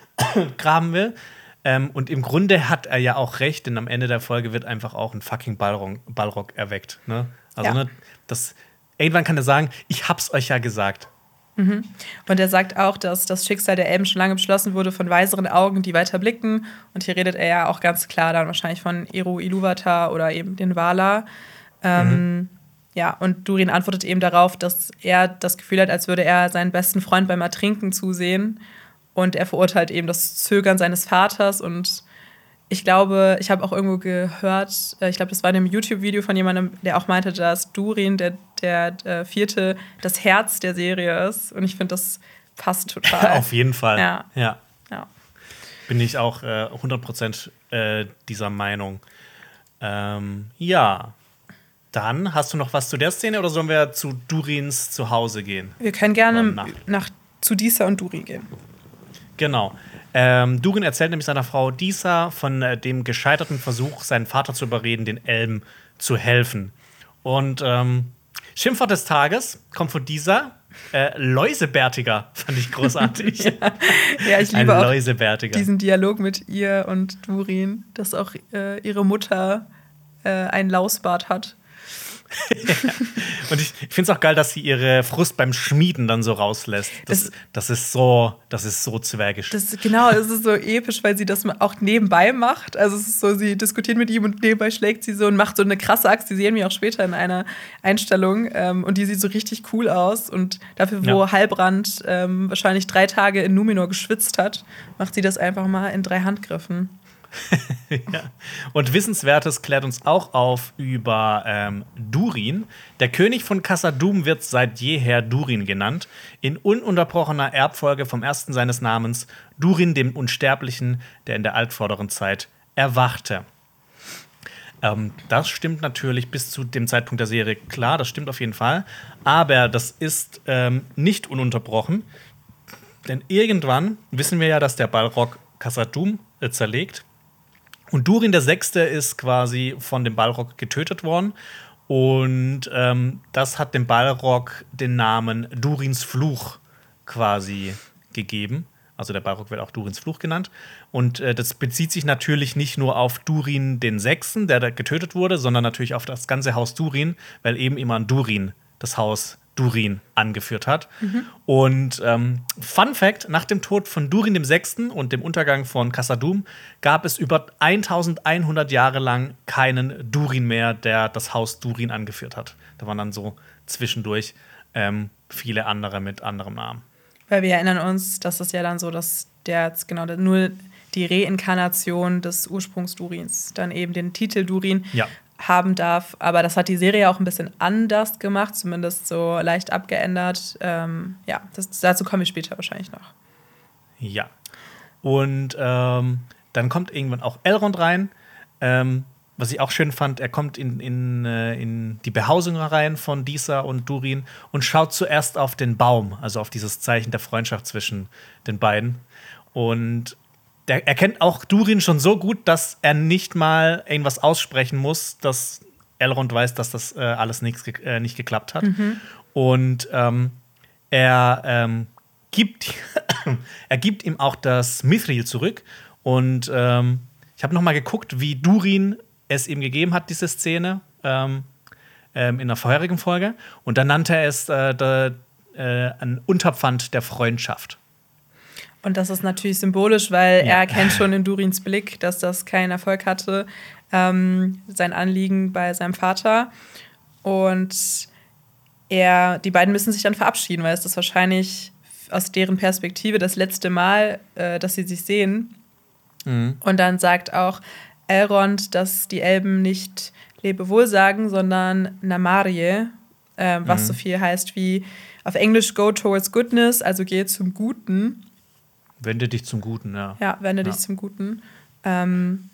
<coughs> graben will. Ähm, und im Grunde hat er ja auch recht, denn am Ende der Folge wird einfach auch ein fucking Balrog, Balrog erweckt. Ne? Also, ja. ne, das, irgendwann kann er sagen, ich hab's euch ja gesagt. Mhm. Und er sagt auch, dass das Schicksal der Elben schon lange beschlossen wurde von weiseren Augen, die weiter blicken. Und hier redet er ja auch ganz klar dann wahrscheinlich von Eru Iluvatar oder eben den Valar. Ähm, mhm. Ja, und Durin antwortet eben darauf, dass er das Gefühl hat, als würde er seinen besten Freund beim Ertrinken zusehen. Und er verurteilt eben das Zögern seines Vaters. Und ich glaube, ich habe auch irgendwo gehört, äh, ich glaube, das war in einem YouTube-Video von jemandem, der auch meinte, dass Durin, der, der, der vierte, das Herz der Serie ist. Und ich finde, das passt total. <laughs> Auf jeden Fall. Ja. ja. ja. Bin ich auch äh, 100% äh, dieser Meinung. Ähm, ja, dann hast du noch was zu der Szene oder sollen wir zu Durins Zuhause gehen? Wir können gerne nach, nach zu Disa und Durin gehen. Genau. Ähm, Durin erzählt nämlich seiner Frau Disa von äh, dem gescheiterten Versuch, seinen Vater zu überreden, den Elben zu helfen. Und ähm, Schimpfwort des Tages kommt von Disa. Äh, Läusebärtiger <laughs> fand ich großartig. <laughs> ja. ja. ich liebe auch diesen Dialog mit ihr und Durin, dass auch äh, ihre Mutter äh, einen Lausbart hat. <laughs> Und ich, ich finde es auch geil, dass sie ihre Frust beim Schmieden dann so rauslässt. Das, das, das ist so, das ist so zwergisch. Das, genau, es ist so episch, weil sie das auch nebenbei macht. Also es ist so, sie diskutiert mit ihm und nebenbei schlägt sie so und macht so eine krasse Axt. Die sehen wir auch später in einer Einstellung. Ähm, und die sieht so richtig cool aus. Und dafür, wo ja. Halbrand ähm, wahrscheinlich drei Tage in Numenor geschwitzt hat, macht sie das einfach mal in drei Handgriffen. <laughs> ja. Und Wissenswertes klärt uns auch auf über ähm, Durin. Der König von Kassadum wird seit jeher Durin genannt, in ununterbrochener Erbfolge vom ersten seines Namens, Durin dem Unsterblichen, der in der altvorderen Zeit erwachte. Ähm, das stimmt natürlich bis zu dem Zeitpunkt der Serie klar, das stimmt auf jeden Fall. Aber das ist ähm, nicht ununterbrochen, denn irgendwann wissen wir ja, dass der Balrog Kassadum äh, zerlegt und Durin der Sechste ist quasi von dem Balrog getötet worden. Und ähm, das hat dem Balrog den Namen Durins Fluch quasi gegeben. Also der Balrog wird auch Durins Fluch genannt. Und äh, das bezieht sich natürlich nicht nur auf Durin den Sechsten, der da getötet wurde, sondern natürlich auf das ganze Haus Durin, weil eben immer ein Durin das Haus Durin angeführt hat. Mhm. Und ähm, Fun Fact: Nach dem Tod von Durin dem Sechsten und dem Untergang von Kassadum gab es über 1100 Jahre lang keinen Durin mehr, der das Haus Durin angeführt hat. Da waren dann so zwischendurch ähm, viele andere mit anderem Namen. Weil wir erinnern uns, dass es ja dann so, dass der jetzt genau nur die Reinkarnation des Ursprungs Durins, dann eben den Titel Durin, ja haben darf. Aber das hat die Serie auch ein bisschen anders gemacht, zumindest so leicht abgeändert. Ähm, ja, das, dazu kommen wir später wahrscheinlich noch. Ja. Und ähm, dann kommt irgendwann auch Elrond rein. Ähm, was ich auch schön fand, er kommt in, in, äh, in die Behausung rein von Disa und Durin und schaut zuerst auf den Baum, also auf dieses Zeichen der Freundschaft zwischen den beiden. Und der, er kennt auch Durin schon so gut, dass er nicht mal irgendwas aussprechen muss, dass Elrond weiß, dass das äh, alles nix, äh, nicht geklappt hat. Mhm. Und ähm, er, ähm, gibt, <coughs> er gibt ihm auch das Mithril zurück. Und ähm, ich habe noch mal geguckt, wie Durin es ihm gegeben hat, diese Szene ähm, ähm, in der vorherigen Folge. Und dann nannte er es äh, de, äh, ein Unterpfand der Freundschaft. Und das ist natürlich symbolisch, weil ja. er erkennt schon in Durins Blick, dass das keinen Erfolg hatte, ähm, sein Anliegen bei seinem Vater. Und er, die beiden müssen sich dann verabschieden, weil es ist wahrscheinlich aus deren Perspektive das letzte Mal, äh, dass sie sich sehen. Mhm. Und dann sagt auch Elrond, dass die Elben nicht Lebewohl sagen, sondern Namarie, äh, was mhm. so viel heißt wie auf Englisch go towards goodness, also gehe zum Guten. Wende dich zum Guten, ja. Ja, wende ja. dich zum Guten. Ähm,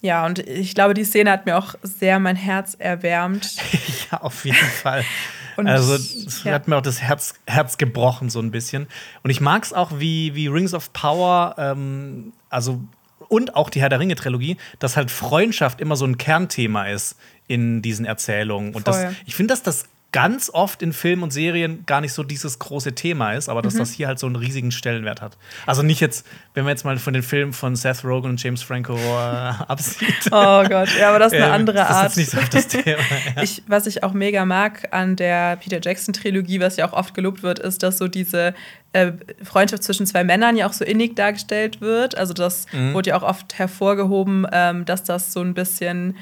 ja, und ich glaube, die Szene hat mir auch sehr mein Herz erwärmt. <laughs> ja, auf jeden Fall. <laughs> Und, also, es ja. hat mir auch das Herz, Herz gebrochen, so ein bisschen. Und ich mag es auch, wie, wie Rings of Power, ähm, also und auch die Herr der Ringe-Trilogie, dass halt Freundschaft immer so ein Kernthema ist in diesen Erzählungen. Und das, ich finde, dass das ganz oft in Filmen und Serien gar nicht so dieses große Thema ist, aber dass mhm. das hier halt so einen riesigen Stellenwert hat. Also nicht jetzt, wenn man jetzt mal von den Filmen von Seth Rogen und James Franco äh, <laughs> absieht. Oh Gott, ja, aber das ist eine <laughs> ähm, andere Art. Das ist nicht so das Thema. <laughs> Ja. Ich, was ich auch mega mag an der Peter Jackson-Trilogie, was ja auch oft gelobt wird, ist, dass so diese äh, Freundschaft zwischen zwei Männern ja auch so innig dargestellt wird. Also das mhm. wurde ja auch oft hervorgehoben, ähm, dass das so ein bisschen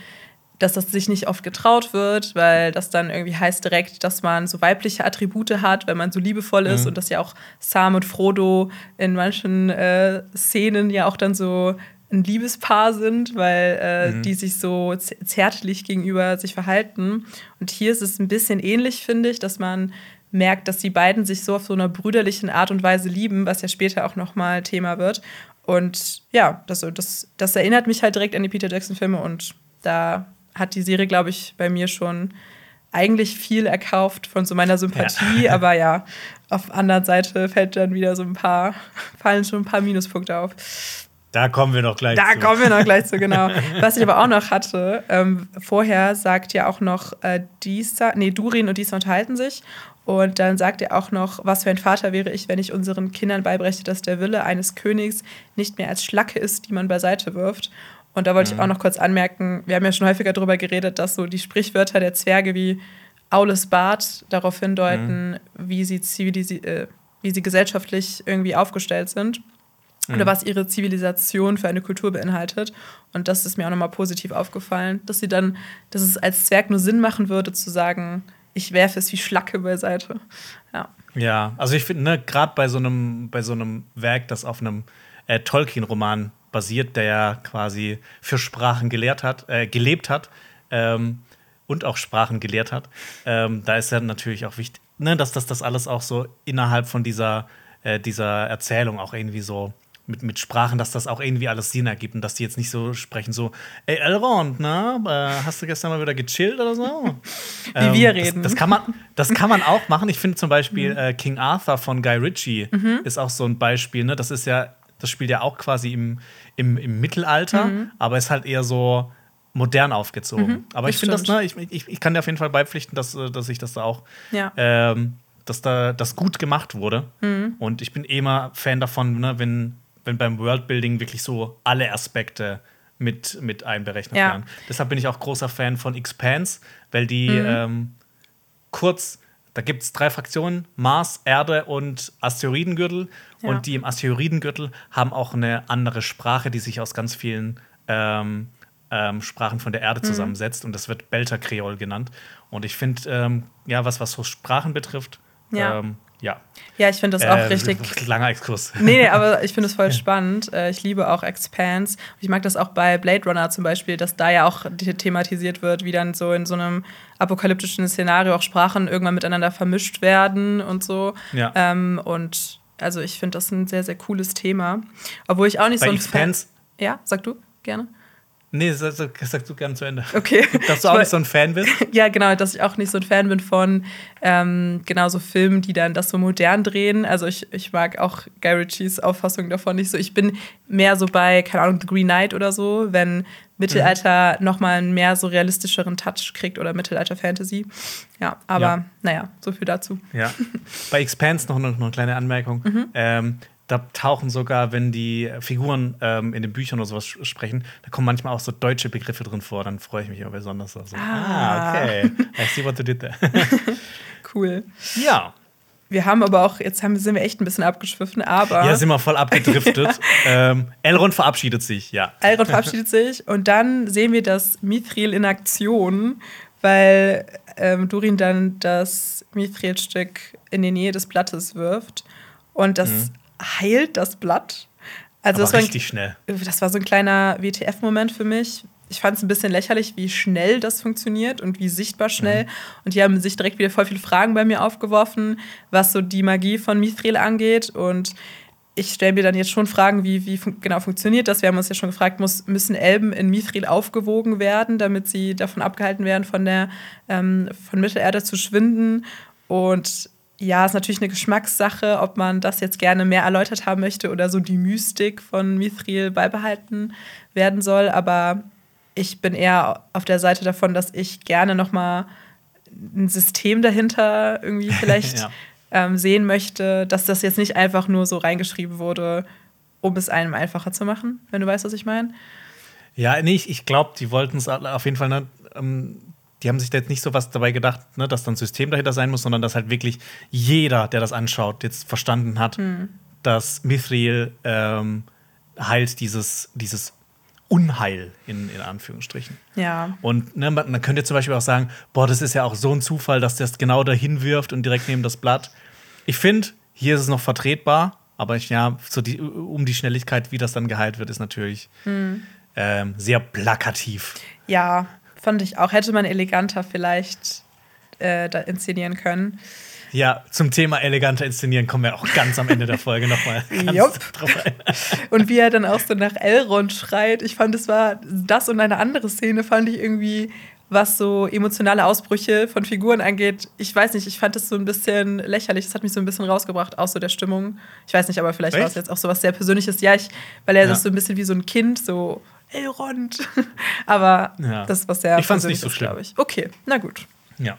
dass das sich nicht oft getraut wird, weil das dann irgendwie heißt direkt, dass man so weibliche Attribute hat, wenn man so liebevoll ist mhm. und dass ja auch Sam und Frodo in manchen äh, Szenen ja auch dann so ein Liebespaar sind, weil äh, mhm. die sich so zärtlich gegenüber sich verhalten. Und hier ist es ein bisschen ähnlich, finde ich, dass man merkt, dass die beiden sich so auf so einer brüderlichen Art und Weise lieben, was ja später auch nochmal Thema wird. Und ja, das, das, das erinnert mich halt direkt an die Peter Jackson-Filme und da hat die Serie, glaube ich, bei mir schon eigentlich viel erkauft von so meiner Sympathie, ja. aber ja, auf der anderen Seite fällt dann wieder so ein paar, fallen schon ein paar Minuspunkte auf. Da kommen wir noch gleich da zu. Da kommen wir noch gleich zu, genau. <laughs> Was ich aber auch noch hatte, ähm, vorher sagt ja auch noch äh, Disa, nee, Durin und Disa unterhalten sich. Und dann sagt er auch noch, was für ein Vater wäre ich, wenn ich unseren Kindern beibrächte, dass der Wille eines Königs nicht mehr als Schlacke ist, die man beiseite wirft. Und da wollte mhm. ich auch noch kurz anmerken, wir haben ja schon häufiger darüber geredet, dass so die Sprichwörter der Zwerge wie Aules Bart darauf hindeuten, mhm. wie, sie äh, wie sie gesellschaftlich irgendwie aufgestellt sind. Mhm. Oder was ihre Zivilisation für eine Kultur beinhaltet. Und das ist mir auch nochmal positiv aufgefallen, dass sie dann, dass es als Zwerg nur Sinn machen würde, zu sagen, ich werfe es wie Schlacke beiseite. Ja. Ja, also ich finde, ne, gerade bei so einem, bei so einem Werk, das auf einem äh, Tolkien-Roman basiert, der ja quasi für Sprachen gelehrt hat, äh, gelebt hat ähm, und auch Sprachen gelehrt hat. Ähm, da ist ja natürlich auch wichtig, ne, dass das, das alles auch so innerhalb von dieser, äh, dieser Erzählung auch irgendwie so mit, mit Sprachen, dass das auch irgendwie alles Sinn ergibt und dass die jetzt nicht so sprechen, so, ey Elrond, ne, äh, hast du gestern mal wieder gechillt oder so? <laughs> Wie ähm, wir reden. Das, das, kann man, das kann man auch machen. Ich finde zum Beispiel mhm. äh, King Arthur von Guy Ritchie mhm. ist auch so ein Beispiel, ne? Das ist ja, das spielt ja auch quasi im, im, im Mittelalter, mhm. aber ist halt eher so modern aufgezogen. Mhm, aber ich finde das, ne, ich, ich, ich kann dir auf jeden Fall beipflichten, dass, äh, dass ich das da auch, ja. ähm, dass da das gut gemacht wurde. Mhm. Und ich bin eh immer Fan davon, ne, wenn, wenn beim Worldbuilding wirklich so alle Aspekte mit, mit einberechnet ja. werden. Deshalb bin ich auch großer Fan von Expanse, weil die mhm. ähm, kurz da gibt es drei Fraktionen: Mars, Erde und Asteroidengürtel. Ja. Und die im Asteroidengürtel haben auch eine andere Sprache, die sich aus ganz vielen ähm, ähm, Sprachen von der Erde mhm. zusammensetzt. Und das wird Belter-Kreol genannt. Und ich finde, ähm, ja, was, was so Sprachen betrifft, ja. Ja. Ja, ich finde das auch äh, richtig. Langer Exkurs. Nee, nee aber ich finde es voll <laughs> spannend. Äh, ich liebe auch Expanse. Ich mag das auch bei Blade Runner zum Beispiel, dass da ja auch thematisiert wird, wie dann so in so einem apokalyptischen Szenario auch Sprachen irgendwann miteinander vermischt werden und so. Ja. Ähm, und also ich finde das ein sehr, sehr cooles Thema. Obwohl ich auch nicht bei so ein Expanse Fan. Ja, sag du, gerne. Nee, sag, sag du gerne zu Ende. Okay. <laughs> Dass du auch nicht so ein Fan bist? <laughs> ja, genau, dass ich auch nicht so ein Fan bin von ähm, genau so Filmen, die dann das so modern drehen. Also ich, ich mag auch Guy Ritchies Auffassung davon nicht so. Ich bin mehr so bei, keine Ahnung, The Green Knight oder so, wenn Mittelalter mhm. nochmal einen mehr so realistischeren Touch kriegt oder Mittelalter-Fantasy. Ja, aber ja. naja, so viel dazu. Ja. <laughs> Bei Expanse noch, noch, noch eine kleine Anmerkung. Mhm. Ähm, da tauchen sogar, wenn die Figuren ähm, in den Büchern oder sowas sprechen, da kommen manchmal auch so deutsche Begriffe drin vor. Dann freue ich mich immer besonders. Also, ah. ah, okay. I see what you did there. <laughs> cool. Ja. Wir haben aber auch, jetzt haben, sind wir echt ein bisschen abgeschwiffen, aber. Ja, sind wir voll abgedriftet. <laughs> ähm, Elrond verabschiedet sich, ja. Elrond verabschiedet sich und dann sehen wir das Mithril in Aktion, weil ähm, Durin dann das Mithril-Stück in die Nähe des Blattes wirft. Und das mhm heilt das Blatt. Also das war richtig ein, schnell. Das war so ein kleiner WTF-Moment für mich. Ich fand es ein bisschen lächerlich, wie schnell das funktioniert und wie sichtbar schnell. Mhm. Und die haben sich direkt wieder voll viele Fragen bei mir aufgeworfen, was so die Magie von Mithril angeht. Und ich stelle mir dann jetzt schon Fragen, wie, wie fun genau funktioniert das. Wir haben uns ja schon gefragt, muss, müssen Elben in Mithril aufgewogen werden, damit sie davon abgehalten werden, von der ähm, von Mittelerde zu schwinden. Und ja, ist natürlich eine Geschmackssache, ob man das jetzt gerne mehr erläutert haben möchte oder so die Mystik von Mithril beibehalten werden soll. Aber ich bin eher auf der Seite davon, dass ich gerne noch mal ein System dahinter irgendwie <laughs> vielleicht ja ähm, sehen möchte, dass das jetzt nicht einfach nur so reingeschrieben wurde, um es einem einfacher zu machen, wenn du weißt, was ich meine. Ja, nee, ich, ich glaube, die wollten es auf jeden Fall, ne, ähm, die haben sich da jetzt nicht so was dabei gedacht, ne, dass dann ein System dahinter sein muss, sondern dass halt wirklich jeder, der das anschaut, jetzt verstanden hat, hm. dass Mithril ähm, heilt dieses, dieses Unheil in, in Anführungsstrichen. Ja. Und ne, man, man könnte zum Beispiel auch sagen, boah, das ist ja auch so ein Zufall, dass das genau dahin wirft und direkt neben das Blatt. Ich finde, hier ist es noch vertretbar, aber ich, ja, so die, um die Schnelligkeit, wie das dann geheilt wird, ist natürlich hm. ähm, sehr plakativ. Ja, fand ich auch. Hätte man eleganter vielleicht äh, da inszenieren können. Ja, zum Thema eleganter inszenieren kommen wir auch ganz am Ende der Folge nochmal <laughs> ein. <laughs> Und wie er dann auch so nach Elrond schreit. Ich fand, es war das und eine andere Szene, fand ich irgendwie, was so emotionale Ausbrüche von Figuren angeht. Ich weiß nicht, ich fand es so ein bisschen lächerlich. Das hat mich so ein bisschen rausgebracht, aus so der Stimmung. Ich weiß nicht, aber vielleicht war es jetzt auch so was sehr Persönliches. Ja, ich, weil er ja. das so ein bisschen wie so ein Kind, so Elrond. <laughs> aber ja. das ist was sehr Ich fand es nicht so schlimm. glaube ich. Okay, na gut. Ja.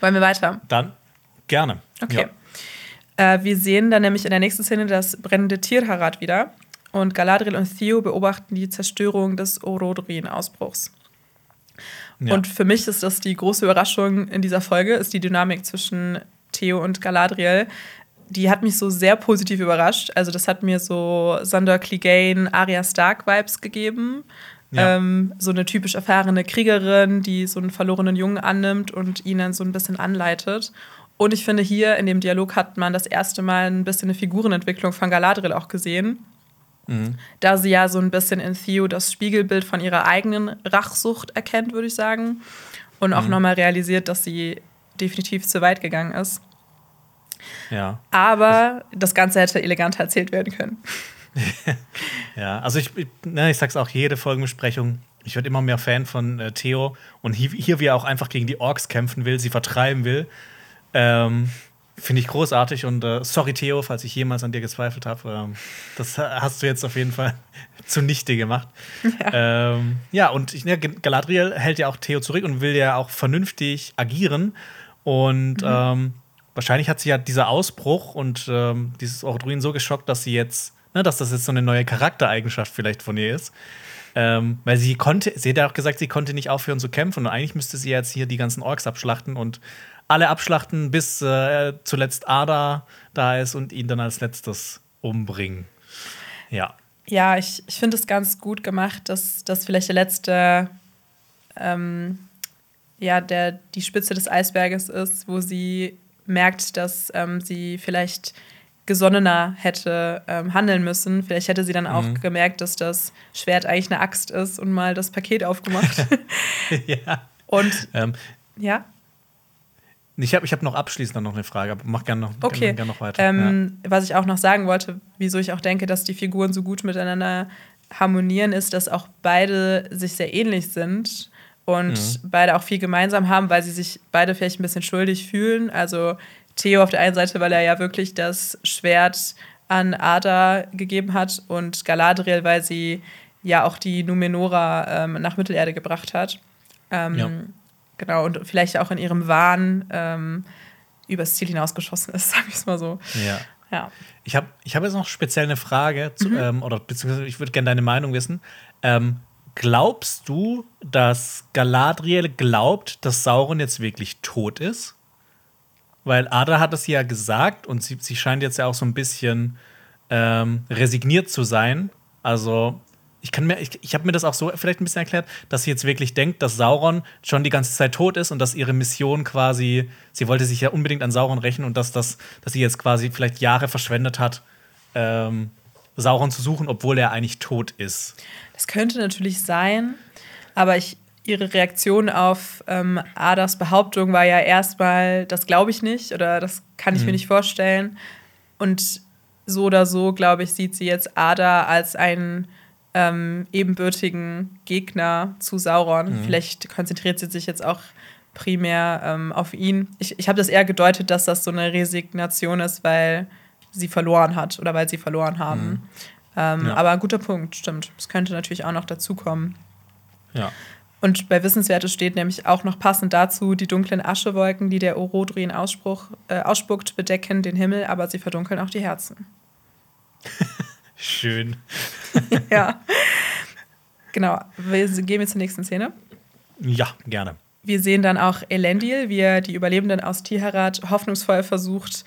Wollen wir weiter? Dann Gerne. Okay. Ja. Äh, wir sehen dann nämlich in der nächsten Szene das brennende Tierharad wieder. Und Galadriel und Theo beobachten die Zerstörung des Orodrin-Ausbruchs. Ja. Und für mich ist das die große Überraschung in dieser Folge, ist die Dynamik zwischen Theo und Galadriel. Die hat mich so sehr positiv überrascht. Also, das hat mir so Sander Clegane, Arya Stark-Vibes gegeben. Ja. Ähm, so eine typisch erfahrene Kriegerin, die so einen verlorenen Jungen annimmt und ihn dann so ein bisschen anleitet. Und ich finde, hier in dem Dialog hat man das erste Mal ein bisschen eine Figurenentwicklung von Galadriel auch gesehen. Mhm. Da sie ja so ein bisschen in Theo das Spiegelbild von ihrer eigenen Rachsucht erkennt, würde ich sagen. Und auch mhm. nochmal realisiert, dass sie definitiv zu weit gegangen ist. Ja. Aber das Ganze hätte eleganter erzählt werden können. <laughs> ja, also ich, ich, ne, ich sag's auch, jede Folgenbesprechung, ich werde immer mehr Fan von äh, Theo. Und hier, hier, wie er auch einfach gegen die Orks kämpfen will, sie vertreiben will. Ähm, Finde ich großartig und äh, sorry, Theo, falls ich jemals an dir gezweifelt habe. Ähm, das hast du jetzt auf jeden Fall <laughs> zunichte gemacht. Ja, ähm, ja und ich, ja, Galadriel hält ja auch Theo zurück und will ja auch vernünftig agieren. Und mhm. ähm, wahrscheinlich hat sie ja dieser Ausbruch und ähm, dieses Ordruin so geschockt, dass sie jetzt, ne, dass das jetzt so eine neue Charaktereigenschaft vielleicht von ihr ist. Ähm, weil sie konnte, sie hat ja auch gesagt, sie konnte nicht aufhören zu kämpfen und eigentlich müsste sie jetzt hier die ganzen Orks abschlachten und alle abschlachten, bis äh, zuletzt Ada da ist und ihn dann als letztes umbringen. Ja. Ja, ich, ich finde es ganz gut gemacht, dass das vielleicht der letzte, ähm, ja, der die Spitze des Eisberges ist, wo sie merkt, dass ähm, sie vielleicht gesonnener hätte ähm, handeln müssen. Vielleicht hätte sie dann auch mhm. gemerkt, dass das Schwert eigentlich eine Axt ist und mal das Paket aufgemacht. <laughs> ja. Und ähm, ja. Ich habe ich hab noch abschließend noch eine Frage, aber mach gerne noch, okay. gern noch weiter. Ähm, ja. Was ich auch noch sagen wollte, wieso ich auch denke, dass die Figuren so gut miteinander harmonieren, ist, dass auch beide sich sehr ähnlich sind und mhm. beide auch viel gemeinsam haben, weil sie sich beide vielleicht ein bisschen schuldig fühlen. Also Theo auf der einen Seite, weil er ja wirklich das Schwert an Ada gegeben hat und Galadriel, weil sie ja auch die Numenora ähm, nach Mittelerde gebracht hat. Ähm, ja. Genau, und vielleicht auch in ihrem Wahn ähm, übers Ziel hinausgeschossen ist, <laughs> sag ich es mal so. Ja. ja. Ich habe ich hab jetzt noch speziell eine Frage, zu, mhm. ähm, oder beziehungsweise ich würde gerne deine Meinung wissen. Ähm, glaubst du, dass Galadriel glaubt, dass Sauron jetzt wirklich tot ist? Weil Ada hat es ja gesagt und sie, sie scheint jetzt ja auch so ein bisschen ähm, resigniert zu sein. Also ich kann mir, ich, ich habe mir das auch so vielleicht ein bisschen erklärt, dass sie jetzt wirklich denkt, dass Sauron schon die ganze Zeit tot ist und dass ihre Mission quasi, sie wollte sich ja unbedingt an Sauron rächen und dass das, dass sie jetzt quasi vielleicht Jahre verschwendet hat, ähm, Sauron zu suchen, obwohl er eigentlich tot ist. Das könnte natürlich sein, aber ich, ihre Reaktion auf ähm, Adas Behauptung war ja erstmal, das glaube ich nicht oder das kann ich mhm. mir nicht vorstellen. Und so oder so, glaube ich, sieht sie jetzt Ada als einen ähm, ebenbürtigen Gegner zu Sauron. Mhm. Vielleicht konzentriert sie sich jetzt auch primär ähm, auf ihn. Ich, ich habe das eher gedeutet, dass das so eine Resignation ist, weil sie verloren hat oder weil sie verloren haben. Mhm. Ähm, ja. Aber ein guter Punkt, stimmt. Das könnte natürlich auch noch dazukommen. Ja. Und bei Wissenswertes steht nämlich auch noch passend dazu, die dunklen Aschewolken, die der Orodrin äh, ausspuckt, bedecken den Himmel, aber sie verdunkeln auch die Herzen. <laughs> Schön. <laughs> ja. Genau. Wir gehen wir zur nächsten Szene. Ja, gerne. Wir sehen dann auch Elendil, wie er die Überlebenden aus Tiharat hoffnungsvoll versucht,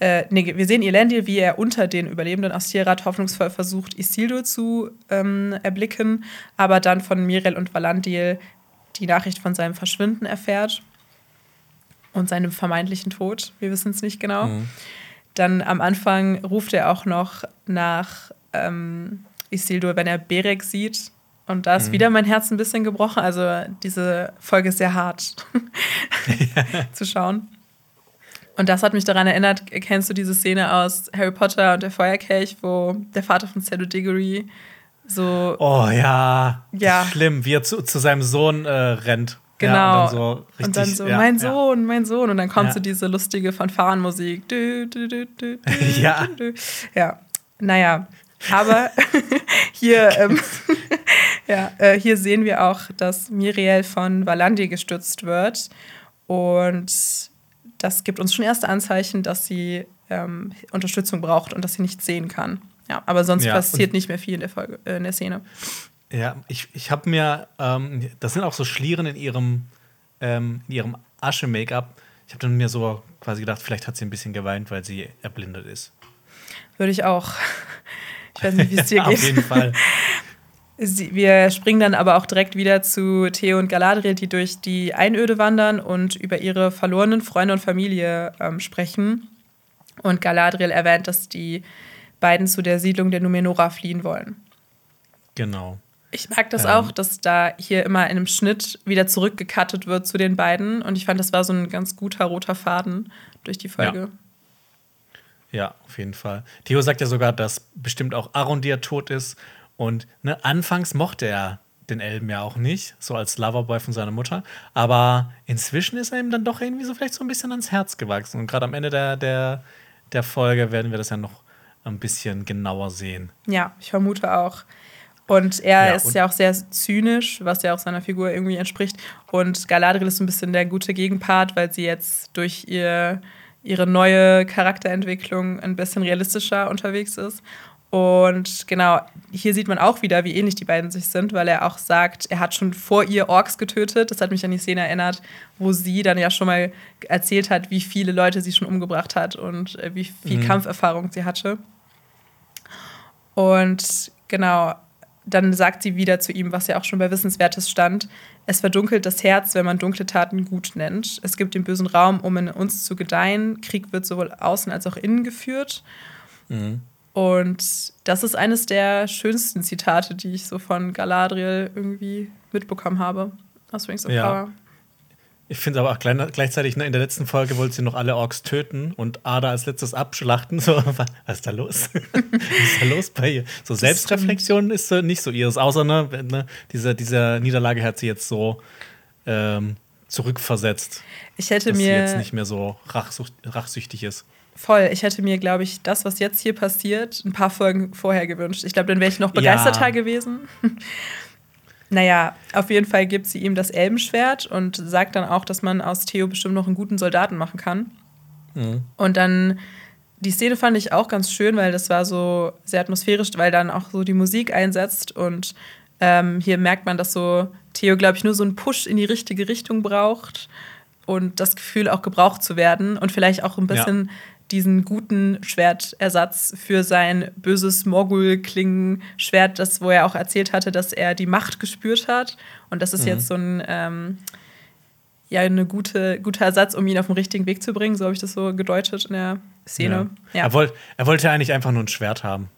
äh, nee, wir sehen Elendil, wie er unter den Überlebenden aus Tierrat hoffnungsvoll versucht, Isildur zu ähm, erblicken, aber dann von Mirel und Valandil die Nachricht von seinem Verschwinden erfährt und seinem vermeintlichen Tod. Wir wissen es nicht genau. Mhm. Dann am Anfang ruft er auch noch nach ähm, Isildur, wenn er Berek sieht. Und da ist mhm. wieder mein Herz ein bisschen gebrochen. Also diese Folge ist sehr hart <laughs> zu schauen. Und das hat mich daran erinnert, kennst du diese Szene aus Harry Potter und der Feuerkelch, wo der Vater von Cedric Diggory so. Oh ja. Ja. Schlimm, wie er zu, zu seinem Sohn äh, rennt. Genau. Ja, und dann so, richtig, und dann so ja, mein Sohn, ja. mein Sohn. Und dann kommt so diese lustige Fanfarenmusik. <laughs> ja. Ja. Naja. Aber <laughs> hier, ähm, <laughs> ja, äh, hier sehen wir auch, dass Miriel von Valandi gestützt wird. Und das gibt uns schon erste Anzeichen, dass sie ähm, Unterstützung braucht und dass sie nichts sehen kann. Ja, aber sonst passiert nicht mehr viel in der Folge, äh, in der Szene. Ja, ich, ich habe mir, ähm, das sind auch so Schlieren in ihrem, ähm, in ihrem Asche-Make-up. Ich habe dann mir so quasi gedacht, vielleicht hat sie ein bisschen geweint, weil sie erblindet ist. Würde ich auch. Ich weiß nicht, wie es <laughs> dir geht. Auf jeden Fall. wir springen dann aber auch direkt wieder zu Theo und Galadriel, die durch die Einöde wandern und über ihre verlorenen Freunde und Familie ähm, sprechen. Und Galadriel erwähnt, dass die beiden zu der Siedlung der Numenora fliehen wollen. Genau. Ich mag das ähm. auch, dass da hier immer in einem Schnitt wieder zurückgekattet wird zu den beiden. Und ich fand, das war so ein ganz guter roter Faden durch die Folge. Ja, ja auf jeden Fall. Theo sagt ja sogar, dass bestimmt auch Arondir tot ist und ne, anfangs mochte er den Elben ja auch nicht, so als Loverboy von seiner Mutter. Aber inzwischen ist er ihm dann doch irgendwie so vielleicht so ein bisschen ans Herz gewachsen. Und gerade am Ende der, der, der Folge werden wir das ja noch ein bisschen genauer sehen. Ja, ich vermute auch. Und er ja, ist und ja auch sehr zynisch, was ja auch seiner Figur irgendwie entspricht. Und Galadriel ist so ein bisschen der gute Gegenpart, weil sie jetzt durch ihr, ihre neue Charakterentwicklung ein bisschen realistischer unterwegs ist. Und genau, hier sieht man auch wieder, wie ähnlich die beiden sich sind, weil er auch sagt, er hat schon vor ihr Orks getötet. Das hat mich an die Szene erinnert, wo sie dann ja schon mal erzählt hat, wie viele Leute sie schon umgebracht hat und äh, wie viel mhm. Kampferfahrung sie hatte. Und genau, dann sagt sie wieder zu ihm, was ja auch schon bei Wissenswertes stand: Es verdunkelt das Herz, wenn man dunkle Taten gut nennt. Es gibt den bösen Raum, um in uns zu gedeihen. Krieg wird sowohl außen als auch innen geführt. Mhm. Und das ist eines der schönsten Zitate, die ich so von Galadriel irgendwie mitbekommen habe aus Rings of ja. Power. Ich finde aber auch gleichzeitig, ne, in der letzten Folge wollte sie noch alle Orks töten und Ada als letztes abschlachten. <laughs> So, was ist da los? <laughs> was ist da los bei ihr? So das Selbstreflexion ist äh, nicht so ihres, außer ne, ne, diese, diese Niederlage hat sie jetzt so ähm, zurückversetzt. Ich hätte dass mir. Sie jetzt nicht mehr so rachsüchtig ist. Voll. Ich hätte mir, glaube ich, das, was jetzt hier passiert, ein paar Folgen vorher gewünscht. Ich glaube, dann wäre ich noch begeisterter ja. gewesen. <laughs> naja, auf jeden Fall gibt sie ihm das Elbenschwert und sagt dann auch, dass man aus Theo bestimmt noch einen guten Soldaten machen kann. Mhm. Und dann, die Szene fand ich auch ganz schön, weil das war so sehr atmosphärisch, weil dann auch so die Musik einsetzt und ähm, hier merkt man, dass so Theo, glaube ich, nur so einen Push in die richtige Richtung braucht und das Gefühl auch gebraucht zu werden und vielleicht auch ein bisschen ja diesen guten Schwertersatz für sein böses Morgul-Klingen-Schwert, das, wo er auch erzählt hatte, dass er die Macht gespürt hat. Und das ist mhm. jetzt so ein ähm, ja, eine gute, guter Ersatz, um ihn auf den richtigen Weg zu bringen. So habe ich das so gedeutet in der Szene. Ja. Ja. Er, wollt, er wollte eigentlich einfach nur ein Schwert haben.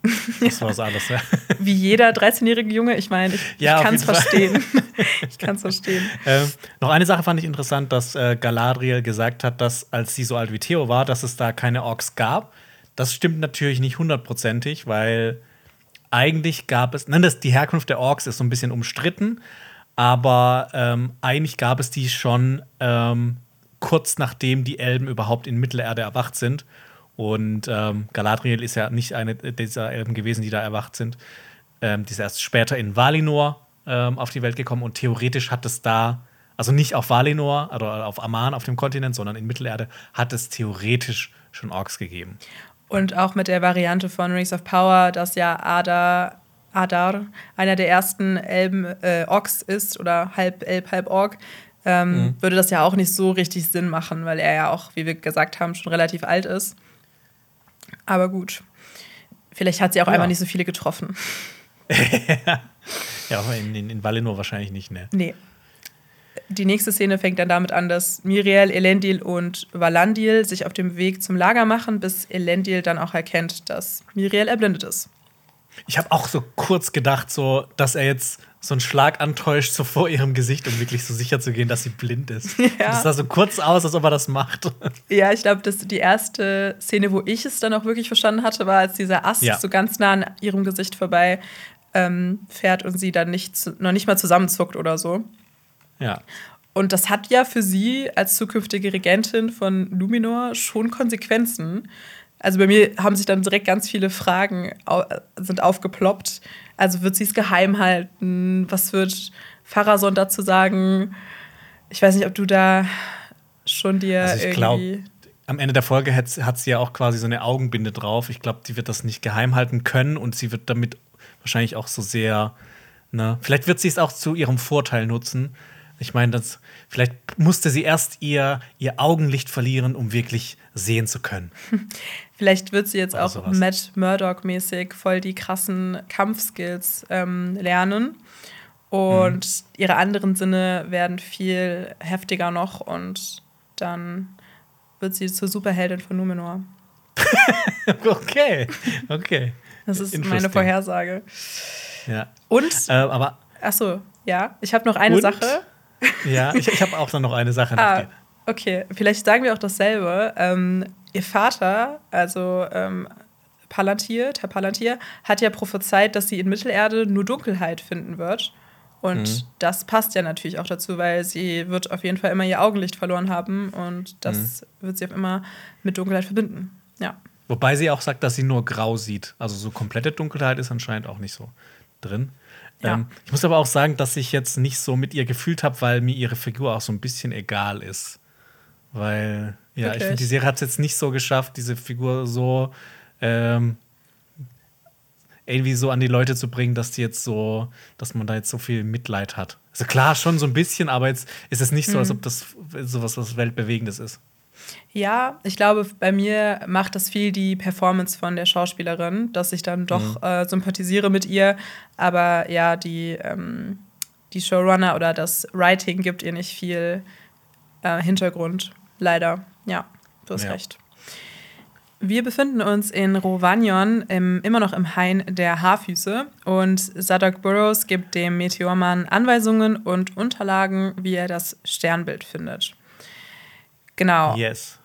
Das war so alles. Ja. <laughs> Wie jeder 13-jährige Junge. Ich meine, ich, ich kann es verstehen. <laughs> ich kann es verstehen. Ähm, noch eine Sache fand ich interessant, dass äh, Galadriel gesagt hat, dass als sie so alt wie Theo war, dass es da keine Orks gab. das stimmt natürlich nicht hundertprozentig, weil eigentlich gab es, nein, das, die Herkunft der Orks ist so ein bisschen umstritten, aber ähm, eigentlich gab es die schon ähm, kurz nachdem die Elben überhaupt in Mittelerde erwacht sind. Und ähm, Galadriel ist ja nicht eine dieser Elben gewesen, die da erwacht sind. Ähm, die ist erst später in Valinor ähm, auf die Welt gekommen und theoretisch hat es da, also nicht auf Valinor oder auf Aman auf dem Kontinent, sondern in Mittelerde, hat es theoretisch schon Orks gegeben. Und auch mit der Variante von Rings of Power, dass ja Ada, Adar einer der ersten Elben äh, Orks ist oder halb Elb, halb Ork, ähm, mhm. würde das ja auch nicht so richtig Sinn machen, weil er ja auch, wie wir gesagt haben, schon relativ alt ist. Aber gut. Vielleicht hat sie auch ja. einfach nicht so viele getroffen. <laughs> ja, aber in, in, in Valinor wahrscheinlich nicht, ne? Nee. Die nächste Szene fängt dann damit an, dass Miriel, Elendil und Valandil sich auf dem Weg zum Lager machen, bis Elendil dann auch erkennt, dass Miriel erblindet ist. Ich habe auch so kurz gedacht, so, dass er jetzt so einen Schlag antäuscht, so vor ihrem Gesicht, um wirklich so sicher zu gehen, dass sie blind ist. <laughs> Ja. Das sah so kurz aus, als ob er das macht. <laughs> Ja, ich glaube, die erste Szene, wo ich es dann auch wirklich verstanden hatte, war, als dieser Ast ja. so ganz nah an ihrem Gesicht vorbei ähm, fährt und sie dann nicht, noch nicht mal zusammenzuckt oder so. Ja. Und das hat ja für sie als zukünftige Regentin von Luminor schon Konsequenzen. Also bei mir haben sich dann direkt ganz viele Fragen au sind aufgeploppt. Also wird sie es geheim halten? Was wird Pharason dazu sagen? Ich weiß nicht, ob du da schon dir also ich glaube, am Ende der Folge hat, hat, sie ja auch quasi so eine Augenbinde drauf. Ich glaube, die wird das nicht geheim halten können und sie wird damit wahrscheinlich auch so sehr, ne, vielleicht wird sie es auch zu ihrem Vorteil nutzen. Ich meine, das, vielleicht musste sie erst ihr, ihr Augenlicht verlieren, um wirklich sehen zu können. <laughs> Vielleicht wird sie jetzt Oder auch sowas. Matt Murdock-mäßig voll die krassen Kampfskills ähm, lernen. Und mhm. ihre anderen Sinne werden viel heftiger noch und dann wird sie zur Superheldin von Numenor. <laughs> okay, okay. Das ist meine Vorhersage. Ja. Und? Äh, aber. Achso, ja. Ich habe noch eine und? Sache. Ja, ich, ich habe auch noch eine Sache nach ah, dir. Okay, vielleicht sagen wir auch dasselbe. Ähm, ihr Vater, also ähm, Palantir, Herr Palantir, hat ja prophezeit, dass sie in Mittelerde nur Dunkelheit finden wird. Und mhm. das passt ja natürlich auch dazu, weil sie wird auf jeden Fall immer ihr Augenlicht verloren haben und das mhm. wird sie auf immer mit Dunkelheit verbinden. Ja. Wobei sie auch sagt, dass sie nur grau sieht. Also so komplette Dunkelheit ist anscheinend auch nicht so drin. Ja. Ähm, ich muss aber auch sagen, dass ich jetzt nicht so mit ihr gefühlt habe, weil mir ihre Figur auch so ein bisschen egal ist. Weil, ja, Wirklich? ich finde, die Serie hat es jetzt nicht so geschafft, diese Figur so ähm, irgendwie so an die Leute zu bringen, dass die jetzt so, dass man da jetzt so viel Mitleid hat. Also klar, schon so ein bisschen, aber jetzt ist es nicht so, als mhm. ob das so was, was Weltbewegendes ist. Ja, ich glaube, bei mir macht das viel die Performance von der Schauspielerin, dass ich dann doch mhm. äh, sympathisiere mit ihr. Aber ja, die, ähm, die Showrunner oder das Writing gibt ihr nicht viel äh, Hintergrund. Leider. Ja, du hast ja. recht. Wir befinden uns in Rovanion, im, immer noch im Hain der Haarfüße. Und Zadok Burrows gibt dem Meteormann Anweisungen und Unterlagen, wie er das Sternbild findet. Genau. Yes.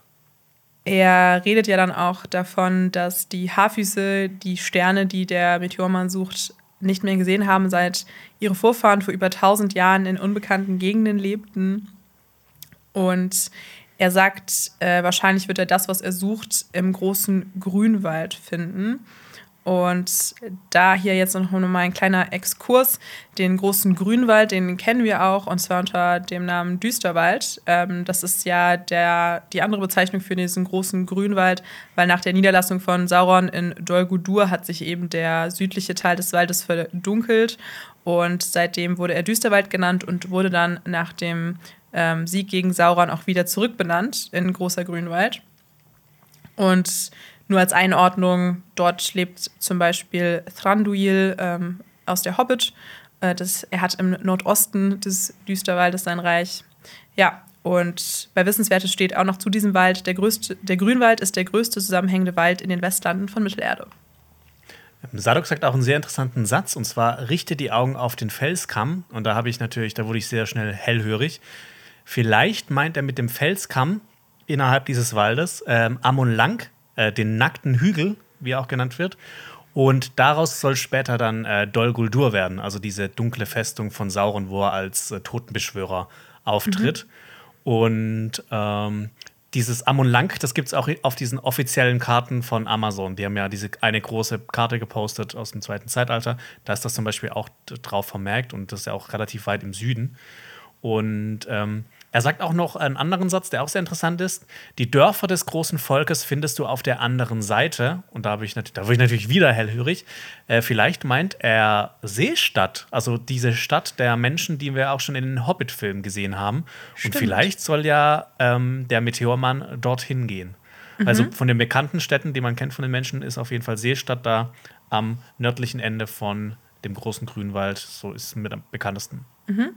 Er redet ja dann auch davon, dass die Haarfüße die Sterne, die der Meteormann sucht, nicht mehr gesehen haben, seit ihre Vorfahren vor über 1000 Jahren in unbekannten Gegenden lebten. Und er sagt, äh, wahrscheinlich wird er das, was er sucht, im großen Grünwald finden. Und da hier jetzt noch mal ein kleiner Exkurs. Den großen Grünwald, den kennen wir auch, und zwar unter dem Namen Düsterwald. Ähm, das ist ja der, die andere Bezeichnung für diesen großen Grünwald, weil nach der Niederlassung von Sauron in Dol Guldur hat sich eben der südliche Teil des Waldes verdunkelt. Und seitdem wurde er Düsterwald genannt und wurde dann nach dem ähm, Sieg gegen Sauron auch wieder zurückbenannt in Großer Grünwald. Und nur als Einordnung, dort lebt zum Beispiel Thranduil ähm, aus der Hobbit. Äh, das, er hat im Nordosten des Düsterwaldes sein Reich. Ja, und bei Wissenswertes steht auch noch zu diesem Wald, der, größte, der Grünwald ist der größte zusammenhängende Wald in den Westlanden von Mittelerde. Sadok sagt auch einen sehr interessanten Satz, und zwar richte die Augen auf den Felskamm. Und da habe ich natürlich, da wurde ich sehr schnell hellhörig. Vielleicht meint er mit dem Felskamm innerhalb dieses Waldes ähm, Amon Lang, äh, den nackten Hügel, wie er auch genannt wird. Und daraus soll später dann äh, Dol Guldur werden, also diese dunkle Festung von Sauron, wo er als äh, Totenbeschwörer auftritt. Mhm. Und ähm, dieses Amon Lang, das gibt es auch auf diesen offiziellen Karten von Amazon. Die haben ja diese eine große Karte gepostet aus dem zweiten Zeitalter. Da ist das zum Beispiel auch drauf vermerkt und das ist ja auch relativ weit im Süden. Und ähm, er sagt auch noch einen anderen Satz, der auch sehr interessant ist. Die Dörfer des großen Volkes findest du auf der anderen Seite. Und da, ich da wurde ich natürlich wieder hellhörig. Äh, vielleicht meint er Seestadt, also diese Stadt der Menschen, die wir auch schon in den Hobbit-Filmen gesehen haben. Stimmt. Und vielleicht soll ja ähm, der Meteormann dorthin gehen. Mhm. Also von den bekannten Städten, die man kennt von den Menschen, ist auf jeden Fall Seestadt da am nördlichen Ende von dem großen Grünwald. So ist es mit am bekanntesten. Mhm.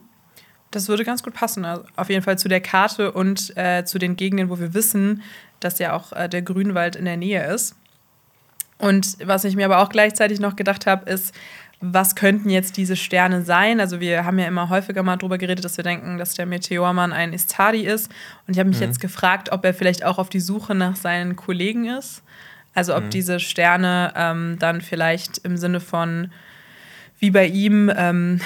Das würde ganz gut passen. Also auf jeden Fall zu der Karte und äh, zu den Gegenden, wo wir wissen, dass ja auch äh, der Grünwald in der Nähe ist. Und was ich mir aber auch gleichzeitig noch gedacht habe, ist, was könnten jetzt diese Sterne sein? Also wir haben ja immer häufiger mal darüber geredet, dass wir denken, dass der Meteormann ein Istari ist. Und ich habe mich mhm. jetzt gefragt, ob er vielleicht auch auf die Suche nach seinen Kollegen ist. Also ob mhm. diese Sterne ähm, dann vielleicht im Sinne von, wie bei ihm, ähm,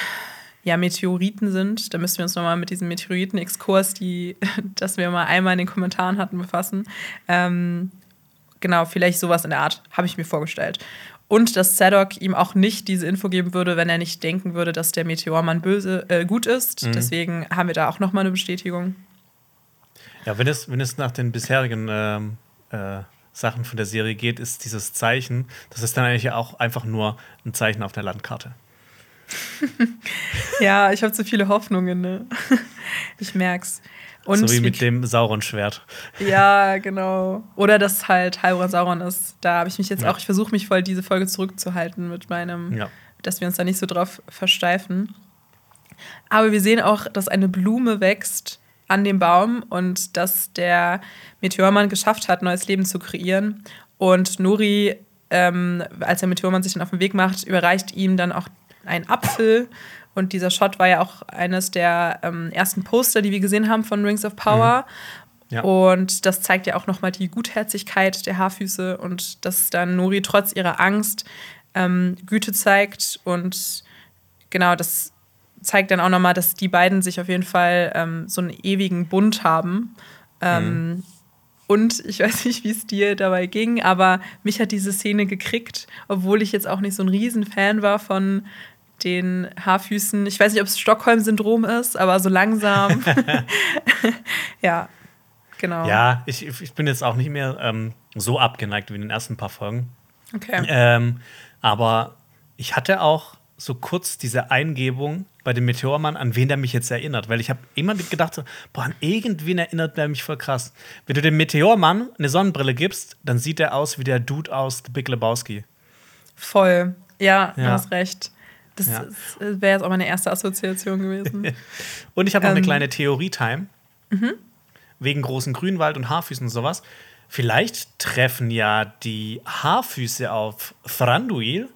ja, Meteoriten sind. Da müssen wir uns nochmal mit diesem Meteoriten-Exkurs, die, <laughs> das wir mal einmal in den Kommentaren hatten, befassen. Ähm, genau, vielleicht sowas in der Art, habe ich mir vorgestellt. Und dass Sadok ihm auch nicht diese Info geben würde, wenn er nicht denken würde, dass der Meteormann böse, äh, gut ist. Mhm. Deswegen haben wir da auch nochmal eine Bestätigung. Ja, wenn es, wenn es nach den bisherigen ähm, äh, Sachen von der Serie geht, ist dieses Zeichen, das ist dann eigentlich auch einfach nur ein Zeichen auf der Landkarte. <laughs> ja, ich habe zu viele Hoffnungen, ne? <laughs> Ich merk's. Und so wie mit dem Sauron-Schwert. Ja, genau. Oder dass halt Heilbronn Sauron ist. Da habe ich mich jetzt ja. auch, ich versuche mich voll, diese Folge zurückzuhalten mit meinem, ja. dass wir uns da nicht so drauf versteifen. Aber wir sehen auch, dass eine Blume wächst an dem Baum und dass der Meteormann geschafft hat, neues Leben zu kreieren. Und Nori, ähm, als der Meteormann sich dann auf den Weg macht, überreicht ihm dann auch ein Apfel. Und dieser Shot war ja auch eines der ähm, ersten Poster, die wir gesehen haben von Rings of Power. Mhm. Ja. Und das zeigt ja auch nochmal die Gutherzigkeit der Haarfüße und dass dann Nori trotz ihrer Angst ähm, Güte zeigt. Und genau, das zeigt dann auch nochmal, dass die beiden sich auf jeden Fall ähm, so einen ewigen Bund haben. Ähm, mhm. Und ich weiß nicht, wie es dir dabei ging, aber mich hat diese Szene gekriegt, obwohl ich jetzt auch nicht so ein Riesenfan war von den Haarfüßen. Ich weiß nicht, ob es Stockholm-Syndrom ist, aber so langsam. <laughs> <laughs> ja, genau. Ja, ich, ich bin jetzt auch nicht mehr ähm, so abgeneigt wie in den ersten paar Folgen. Okay. Ähm, aber ich hatte auch so kurz diese Eingebung bei dem Meteormann, an wen der mich jetzt erinnert. Weil ich habe immer gedacht, so, boah, an irgendwen erinnert der mich voll krass. Wenn du dem Meteormann eine Sonnenbrille gibst, dann sieht er aus wie der Dude aus The Big Lebowski. Voll. Ja, ja. du hast recht. Das ja. wäre jetzt auch meine erste Assoziation gewesen. <laughs> und ich habe noch ähm, eine kleine Theorie-Time. Mhm. Wegen großen Grünwald und Haarfüßen und sowas. Vielleicht treffen ja die Haarfüße auf Thranduil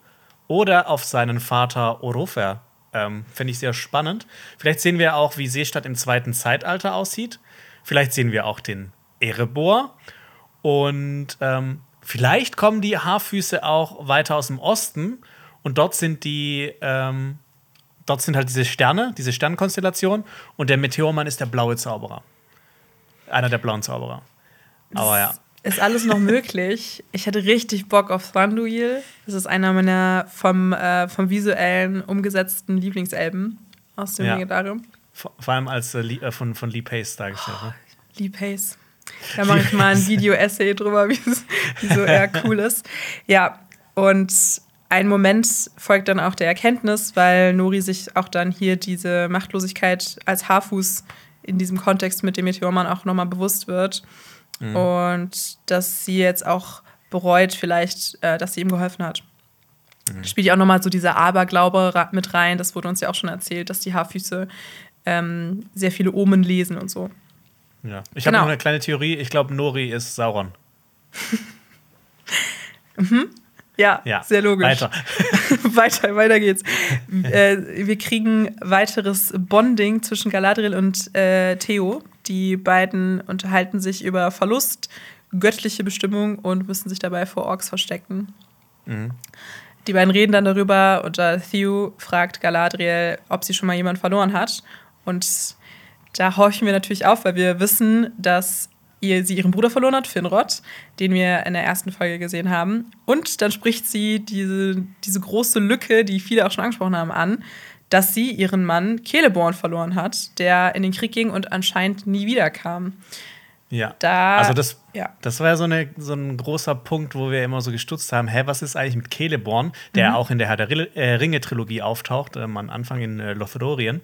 oder auf seinen Vater Orofer. Ähm, Fände ich sehr spannend. Vielleicht sehen wir auch, wie Seestadt im zweiten Zeitalter aussieht. Vielleicht sehen wir auch den Erebor. Und ähm, vielleicht kommen die Haarfüße auch weiter aus dem Osten und dort sind die, ähm, dort sind halt diese Sterne, diese Sternkonstellation. Und der Meteormann ist der blaue Zauberer. Einer der blauen Zauberer. Aber ja. Ist alles noch <laughs> möglich. Ich hätte richtig Bock auf Thranduil. Das ist einer meiner vom, äh, vom visuellen umgesetzten Lieblingsalben aus dem ja. Legendarium. Vor, vor, allem als äh, äh, von, von Lee Pace dargestellt. Oh, ne? Lee Pace. Da mache <laughs> ich mal ein Video-Essay drüber, <laughs> wie, wie so er cool ist. Ja, und ein Moment folgt dann auch der Erkenntnis, weil Nori sich auch dann hier diese Machtlosigkeit als Haarfuß in diesem Kontext mit dem Meteormann auch nochmal bewusst wird. Mhm. Und dass sie jetzt auch bereut, vielleicht, äh, dass sie ihm geholfen hat. Mhm. Spielt ja auch nochmal so dieser Aberglaube mit rein. Das wurde uns ja auch schon erzählt, dass die Haarfüße ähm, sehr viele Omen lesen und so. Ja. Ich genau. habe noch eine kleine Theorie. Ich glaube, Nori ist Sauron. <laughs> mhm. Ja, ja, sehr logisch. Weiter. <laughs> weiter, weiter geht's. äh, wir kriegen weiteres Bonding zwischen Galadriel und äh, Theo. Die beiden unterhalten sich über Verlust, göttliche Bestimmung und müssen sich dabei vor Orks verstecken. Mhm. Die beiden reden dann darüber und äh, Theo fragt Galadriel, ob sie schon mal jemanden verloren hat. Und da horchen wir natürlich auf, weil wir wissen, dass ihr, sie ihren Bruder verloren hat, Finrod, den wir in der ersten Folge gesehen haben. Und dann spricht sie diese, diese große Lücke, die viele auch schon angesprochen haben, an, dass sie ihren Mann Celeborn verloren hat, der in den Krieg ging und anscheinend nie wiederkam. Ja. Da, also das, ja. das war ja so, eine, so ein großer Punkt, wo wir immer so gestutzt haben, hä, was ist eigentlich mit Celeborn, der mhm. auch in der Herr der äh, Ringe-Trilogie auftaucht, ähm, am Anfang in äh, Lothlorien.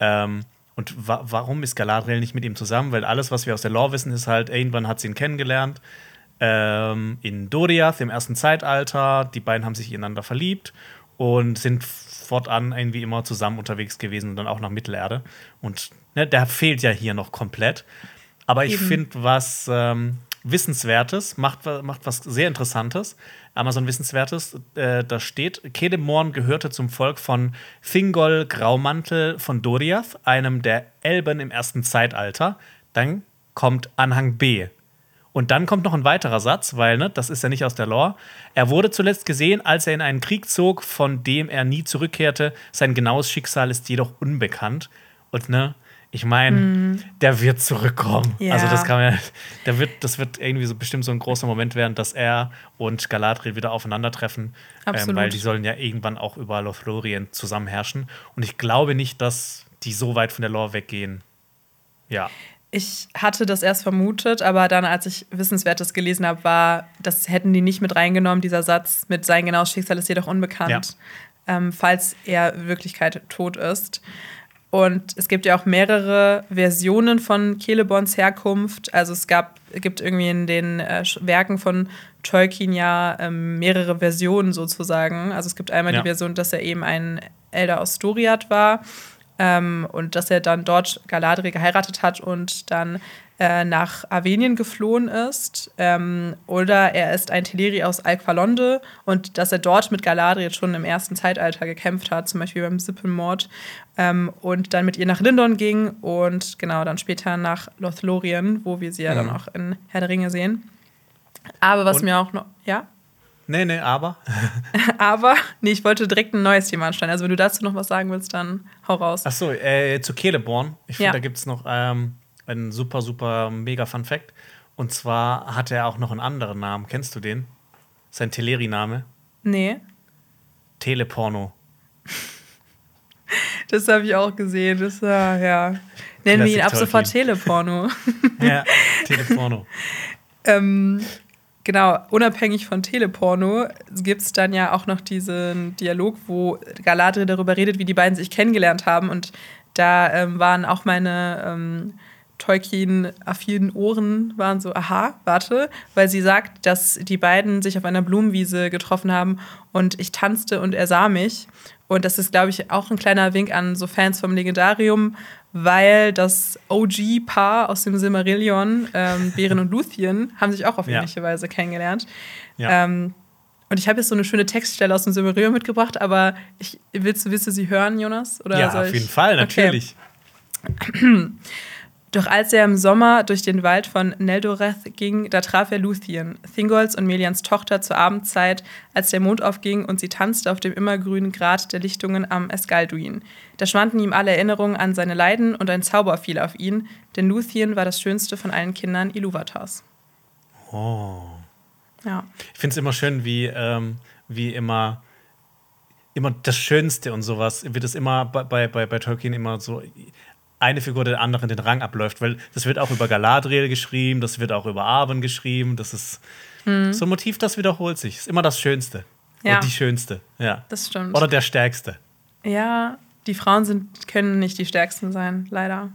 Ähm, und wa warum ist Galadriel nicht mit ihm zusammen? Weil alles, was wir aus der Lore wissen, ist halt, irgendwann hat sie ihn kennengelernt. Ähm, in Doriath im ersten Zeitalter. Die beiden haben sich ineinander verliebt und sind fortan irgendwie immer zusammen unterwegs gewesen und dann auch nach Mittelerde. Und ne, der fehlt ja hier noch komplett. Aber ich finde was ähm, Wissenswertes, macht, macht was sehr Interessantes. Amazon Wissenswertes, äh, da steht, Kedemorn gehörte zum Volk von Thingol Graumantel von Doriath, einem der Elben im ersten Zeitalter. Dann kommt Anhang B. Und dann kommt noch ein weiterer Satz, weil, ne, das ist ja nicht aus der Lore. Er wurde zuletzt gesehen, als er in einen Krieg zog, von dem er nie zurückkehrte. Sein genaues Schicksal ist jedoch unbekannt. Und ne, ich meine, mm. der wird zurückkommen. Ja. Also das kann man, der wird, das wird irgendwie so bestimmt so ein großer Moment werden, dass er und Galadriel wieder aufeinandertreffen, ähm, weil die sollen ja irgendwann auch über Lothlorien zusammen herrschen. Und ich glaube nicht, dass die so weit von der Lore weggehen. Ja. Ich hatte das erst vermutet, aber dann, als ich Wissenswertes gelesen habe, war, das hätten die nicht mit reingenommen, dieser Satz mit sein genaues Schicksal ist jedoch unbekannt, ja. ähm, falls er Wirklichkeit tot ist. Und es gibt ja auch mehrere Versionen von Celeborns Herkunft. Also es gab, gibt irgendwie in den äh, Werken von Tolkien ja ähm, mehrere Versionen sozusagen. Also es gibt einmal ja. die Version, dass er eben ein Elder aus Doriath war ähm, und dass er dann dort Galadriel geheiratet hat und dann äh, nach Arvenien geflohen ist. Ähm, oder er ist ein Teleri aus Alqualonde und dass er dort mit Galadriel schon im ersten Zeitalter gekämpft hat, zum Beispiel beim Sippenmord. Ähm, und dann mit ihr nach Lindon ging und genau dann später nach Lothlorien, wo wir sie ja, ja dann mhm. auch in Herr der Ringe sehen. Aber was und? mir auch noch. Ja? Nee, nee, aber. <laughs> aber, nee, ich wollte direkt ein neues Thema anstellen. Also, wenn du dazu noch was sagen willst, dann hau raus. Ach so, äh, zu Celeborn. Ich finde, ja. da gibt es noch ähm, ein super, super mega Fun Fact. Und zwar hat er auch noch einen anderen Namen. Kennst du den? Sein Teleri-Name? Nee. Teleporno. <laughs> das habe ich auch gesehen. Das war, ja. Nennen wir ihn ab sofort Teleporno. <laughs> ja, Teleporno. ähm, genau, unabhängig von Teleporno gibt es dann ja auch noch diesen Dialog, wo Galadriel darüber redet, wie die beiden sich kennengelernt haben. Und da ähm, waren auch meine ähm, Tolkien-affinen Ohren waren so, aha, warte, weil sie sagt, dass die beiden sich auf einer Blumenwiese getroffen haben und ich tanzte und er sah mich. Und das ist, glaube ich, auch ein kleiner Wink an so Fans vom Legendarium, weil das OG-Paar aus dem Silmarillion, ähm, Beren und Luthien, haben sich auch auf ähnliche ja. Weise kennengelernt. Ja. Ähm, und ich habe jetzt so eine schöne Textstelle aus dem Silmarillion mitgebracht, aber ich, willst, willst du sie hören, Jonas? Oder ja, auf jeden Fall, natürlich. Okay. <clears throat> <clears throat> Doch als er im Sommer durch den Wald von Neldoreth ging, da traf er Luthien, Thingolls und Melians Tochter zur Abendzeit, als der Mond aufging und sie tanzte auf dem immergrünen Grat der Lichtungen am Eskalduin. Da schwanden ihm alle Erinnerungen an seine Leiden und ein Zauber fiel auf ihn, denn Luthien war das schönste von allen Kindern Iluvatars. Oh. Ja. Ich finde es immer schön, wie, ähm, wie immer immer das Schönste und sowas wird es immer bei, bei, bei Tolkien immer so eine Figur der anderen den Rang abläuft, weil das wird auch über Galadriel geschrieben, das wird auch über Arwen geschrieben, das ist hm. so ein Motiv, das wiederholt sich. Ist immer das Schönste. Ja. Und die Schönste, ja. Das stimmt. Oder der Stärkste. Ja, die Frauen sind, können nicht die Stärksten sein, leider.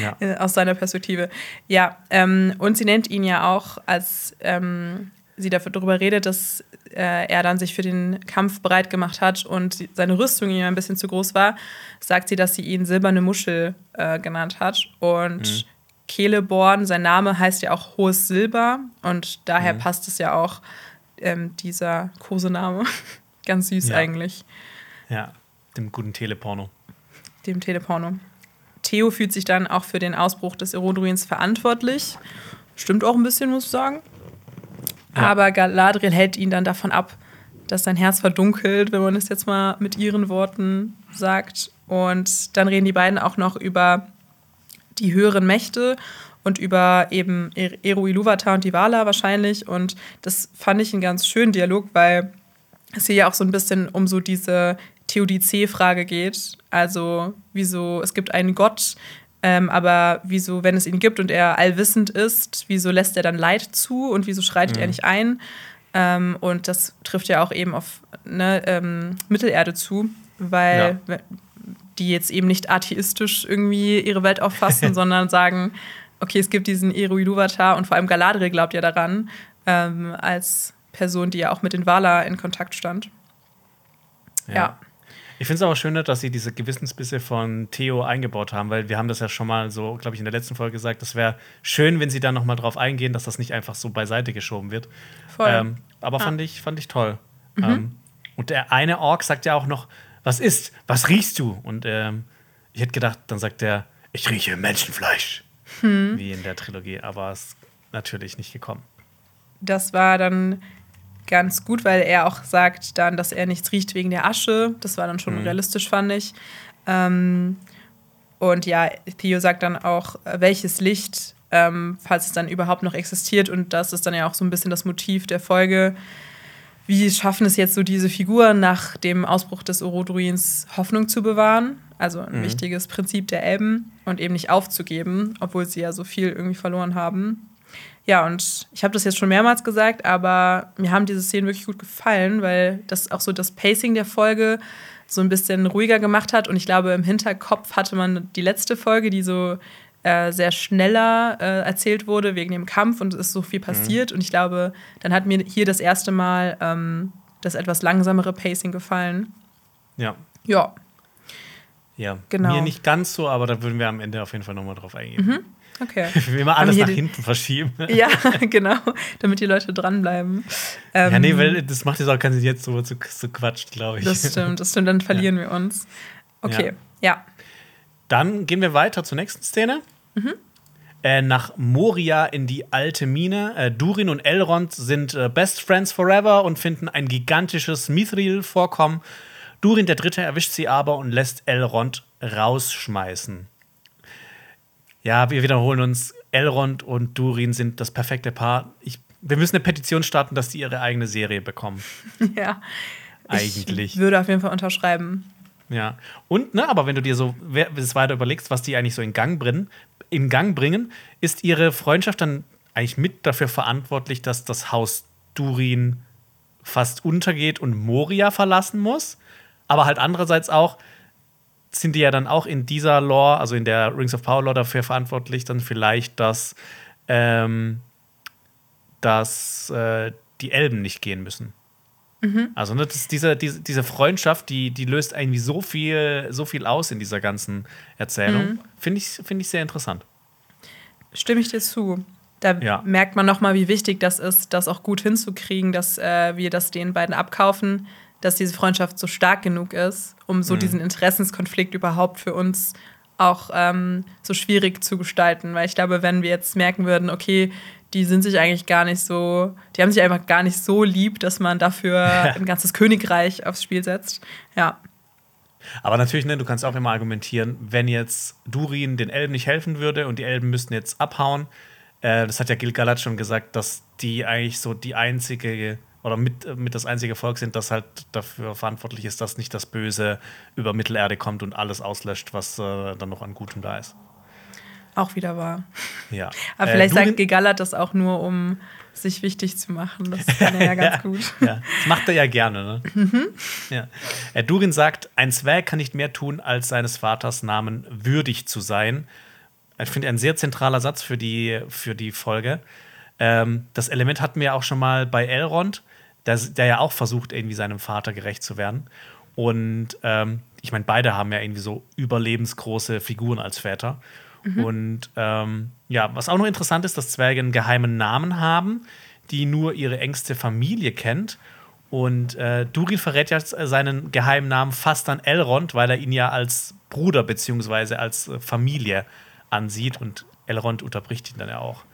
Ja. ja. <laughs> Aus seiner Perspektive. Ja, ähm, und sie nennt ihn ja auch als ähm, sie darüber redet, dass äh, er dann sich für den Kampf bereit gemacht hat und seine Rüstung ihm ein bisschen zu groß war, sagt sie, dass sie ihn silberne Muschel äh, genannt hat. Und mhm. Celeborn, sein Name heißt ja auch hohes Silber und daher mhm. passt es ja auch ähm, dieser Kosename. <laughs> Ganz süß ja. eigentlich. Ja, dem guten Teleporno. Dem Teleporno. Theo fühlt sich dann auch für den Ausbruch des Erodruins verantwortlich Stimmt auch ein bisschen, muss ich sagen. Aber Galadriel hält ihn dann davon ab, dass sein Herz verdunkelt, wenn man es jetzt mal mit ihren Worten sagt. Und dann reden die beiden auch noch über die höheren Mächte und über eben Eru Iluvatar und die Vala wahrscheinlich. Und das fand ich einen ganz schönen Dialog, weil es hier ja auch so ein bisschen um so diese Theodizee-Frage geht. Also, wieso, es gibt einen Gott, ähm, aber wieso, wenn es ihn gibt und er allwissend ist, wieso lässt er dann Leid zu und wieso schreitet mhm. er nicht ein? Ähm, und das trifft ja auch eben auf ne, ähm, Mittelerde zu, weil ja. die jetzt eben nicht atheistisch irgendwie ihre Welt auffassen, <laughs> sondern sagen, okay, es gibt diesen Eru Iluvatar und vor allem Galadriel glaubt ja daran, ähm, als Person, die ja auch mit den Vala in Kontakt stand. ja. ja. Ich finde es aber schön, dass sie diese Gewissensbisse von Theo eingebaut haben, weil wir haben das ja schon mal so, glaube ich, in der letzten Folge gesagt, das wäre schön, wenn sie da noch mal drauf eingehen, dass das nicht einfach so beiseite geschoben wird. Voll. Ähm, aber ah. fand, ich, fand ich toll. Mhm. Ähm, und der eine Ork sagt ja auch noch, was ist, was riechst du? Und ähm, ich hätte gedacht, dann sagt er, ich rieche Menschenfleisch. Hm. Wie in der Trilogie, aber es ist natürlich nicht gekommen. Das war dann ganz gut, weil er auch sagt dann, dass er nichts riecht wegen der Asche. Das war dann schon mhm. realistisch, fand ich. Ähm, und ja, Theo sagt dann auch, welches Licht, ähm, falls es dann überhaupt noch existiert. Und das ist dann ja auch so ein bisschen das Motiv der Folge. Wie schaffen es jetzt so diese Figuren nach dem Ausbruch des Orodruins Hoffnung zu bewahren? Also ein mhm. wichtiges Prinzip der Elben und eben nicht aufzugeben, obwohl sie ja so viel irgendwie verloren haben. Ja, und ich habe das jetzt schon mehrmals gesagt, aber mir haben diese Szenen wirklich gut gefallen, weil das auch so das Pacing der Folge so ein bisschen ruhiger gemacht hat. Und ich glaube, im Hinterkopf hatte man die letzte Folge, die so äh, sehr schneller äh, erzählt wurde wegen dem Kampf und es ist so viel mhm. passiert. Mhm. Und ich glaube, dann hat mir hier das erste Mal ähm, das etwas langsamere Pacing gefallen. Ja. Ja. Ja, genau. mir nicht ganz so, aber da würden wir am Ende auf jeden Fall nochmal drauf eingehen. Mhm. Okay. <laughs> Immer alles nach hinten verschieben. <laughs> Ja, genau, damit die Leute dranbleiben. Ähm, ja, nee, ähm, weil das macht jetzt auch keinen Sinn, jetzt so zu, zu quatscht, glaube ich. Das stimmt, das stimmt, dann <laughs> verlieren ja. wir uns. Okay, ja. ja. Dann gehen wir weiter zur nächsten Szene. Mhm. Äh, nach Moria in die alte Mine. Äh, Durin und Elrond sind äh, Best Friends Forever und finden ein gigantisches Mithril vorkommen. Durin der Dritte erwischt sie aber und lässt Elrond rausschmeißen. Ja, wir wiederholen uns. Elrond und Durin sind das perfekte Paar. Ich, wir müssen eine Petition starten, dass die ihre eigene Serie bekommen. <laughs> Ja. Eigentlich. Ich würde auf jeden Fall unterschreiben. Ja. Und, ne, aber wenn du dir so das weiter überlegst, was die eigentlich so in Gang bringen, in Gang bringen, ist ihre Freundschaft dann eigentlich mit dafür verantwortlich, dass das Haus Durin fast untergeht und Moria verlassen muss. Aber halt andererseits auch, sind die ja dann auch in dieser Lore, also in der Rings of Power Lore, dafür verantwortlich, dann vielleicht, dass, ähm, dass äh, die Elben nicht gehen müssen. Mhm. Also ne, diese, diese, diese Freundschaft, die, die löst irgendwie so viel, so viel aus in dieser ganzen Erzählung. Mhm. Finde ich, find ich sehr interessant. Stimme ich dir zu. Da ja. merkt man noch mal, wie wichtig das ist, das auch gut hinzukriegen, dass äh, wir das den beiden abkaufen dass diese Freundschaft so stark genug ist, um so mhm. diesen Interessenskonflikt überhaupt für uns auch ähm, so schwierig zu gestalten. Weil ich glaube, wenn wir jetzt merken würden, okay, die sind sich eigentlich gar nicht so, die haben sich einfach gar nicht so lieb, dass man dafür <laughs> ein ganzes Königreich aufs Spiel setzt. Ja. Aber natürlich, ne, du kannst auch immer argumentieren, wenn jetzt Durin den Elben nicht helfen würde und die Elben müssten jetzt abhauen, äh, das hat ja Gil-galad schon gesagt, dass die eigentlich so die einzige oder mit, mit das einzige Volk sind, das halt dafür verantwortlich ist, dass nicht das Böse über Mittelerde kommt und alles auslöscht, was äh, dann noch an Gutem da ist. Auch wieder wahr. Ja. <laughs> Aber äh, vielleicht sagt Gegallert das auch nur, um sich wichtig zu machen. Das <laughs> kann er ja ganz ja, gut. Ja. Das macht er ja gerne. Ne? <laughs> Mhm. Ja. Äh, Durin sagt, ein Zwerg kann nicht mehr tun, als seines Vaters Namen würdig zu sein. Ich finde ein sehr zentraler Satz für die, für die Folge. Ähm, das Element hatten wir auch schon mal bei Elrond der, der ja auch versucht, irgendwie seinem Vater gerecht zu werden. Und ähm, ich meine, beide haben ja irgendwie so überlebensgroße Figuren als Väter. Mhm. Und ähm, ja, was auch noch interessant ist, dass Zwerge einen geheimen Namen haben, die nur ihre engste Familie kennt. Und äh, Durin verrät ja seinen geheimen Namen fast an Elrond, weil er ihn ja als Bruder bzw. als Familie ansieht. Und Elrond unterbricht ihn dann ja auch.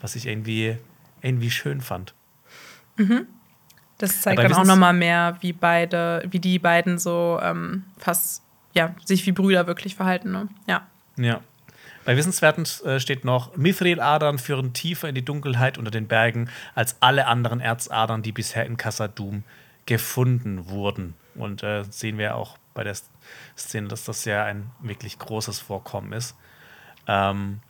was ich irgendwie, irgendwie schön fand. Mhm. Das zeigt dann auch nochmal mehr, wie beide, wie die beiden so ähm, fast, ja, sich wie Brüder wirklich verhalten. Ne? Ja. Ja. Bei Wissenswerten äh, steht noch, Mithril-Adern führen tiefer in die Dunkelheit unter den Bergen als alle anderen Erzadern, die bisher in Kassadum gefunden wurden. Und äh, sehen wir auch bei der Szene, dass das ja ein wirklich großes Vorkommen ist. Ähm,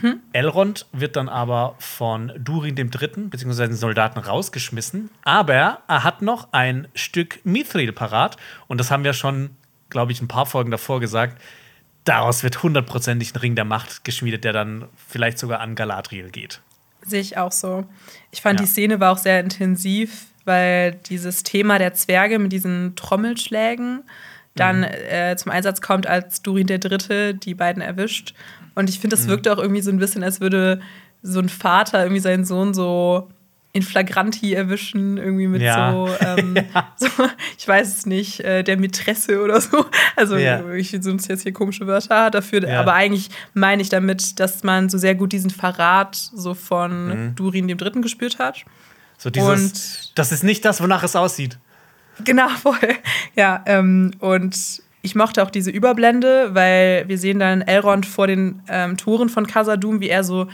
mhm. Elrond wird dann aber von Durin dem Dritten bzw. den Soldaten rausgeschmissen, aber er hat noch ein Stück Mithril parat und das haben wir schon, glaube ich, ein paar Folgen davor gesagt. Daraus wird hundertprozentig ein Ring der Macht geschmiedet, der dann vielleicht sogar an Galadriel geht. Sehe ich auch so. Ich fand, ja. die Szene war auch sehr intensiv, weil dieses Thema der Zwerge mit diesen Trommelschlägen dann mhm. äh, zum Einsatz kommt, als Durin der Dritte die beiden erwischt. Und ich finde, das mhm. wirkt auch irgendwie so ein bisschen, als würde so ein Vater irgendwie seinen Sohn so in Flagranti erwischen, irgendwie mit ja. so, <laughs> ähm, ja. so, ich weiß es nicht, äh, der Mätresse oder so. Also ja. ich sonst jetzt hier komische Wörter dafür, aber eigentlich meine ich damit, dass man so sehr gut diesen Verrat so von mhm. Durin dem Dritten gespürt hat. So dieses, und das ist nicht das, wonach es aussieht. Genau, <laughs> voll. Ja, ähm, und ich mochte auch diese Überblende, weil wir sehen dann Elrond vor den ähm, Toren von Casadum, wie er so,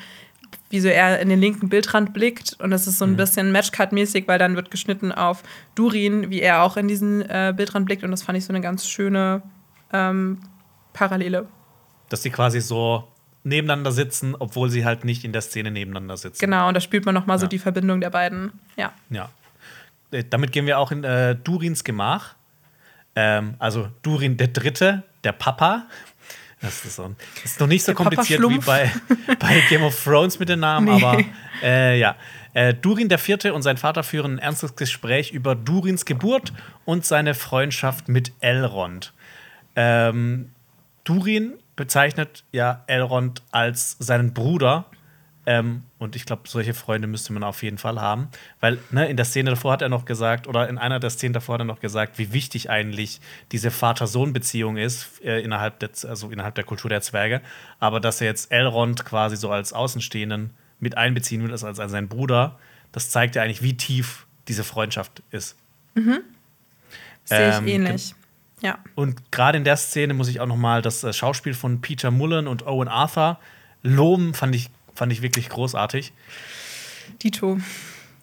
wie so er in den linken Bildrand blickt. Und das ist so ein mhm. bisschen Matchcut-mäßig, weil dann wird geschnitten auf Durin, wie er auch in diesen äh, Bildrand blickt. Und das fand ich so eine ganz schöne ähm, Parallele. Dass sie quasi so nebeneinander sitzen, obwohl sie halt nicht in der Szene nebeneinander sitzen. Genau, und da spürt man noch mal ja. so die Verbindung der beiden. Ja. Ja. Äh, damit gehen wir auch in äh, Durins Gemach. Ähm, also Durin der Dritte, der Papa. Das ist, so, das ist noch nicht so der kompliziert wie bei, bei Game of Thrones mit den Namen, nee. aber äh, ja. Äh, Durin der Vierte und sein Vater führen ein ernstes Gespräch über Durins Geburt und seine Freundschaft mit Elrond. Ähm, Durin bezeichnet ja Elrond als seinen Bruder ähm, und ich glaube, solche Freunde müsste man auf jeden Fall haben. Weil ne, in der Szene davor hat er noch gesagt, oder in einer der Szenen davor hat er noch gesagt, wie wichtig eigentlich diese Vater-Sohn-Beziehung ist äh, innerhalb, der, also innerhalb der Kultur der Zwerge. Aber dass er jetzt Elrond quasi so als Außenstehenden mit einbeziehen will, als, als sein Bruder, das zeigt ja eigentlich, wie tief diese Freundschaft ist. Mhm. Sehe ich ähm, ähnlich. Ja. Und gerade in der Szene muss ich auch noch mal das äh, Schauspiel von Peter Mullen und Owen Arthur loben, fand ich Fand ich wirklich großartig. Dito.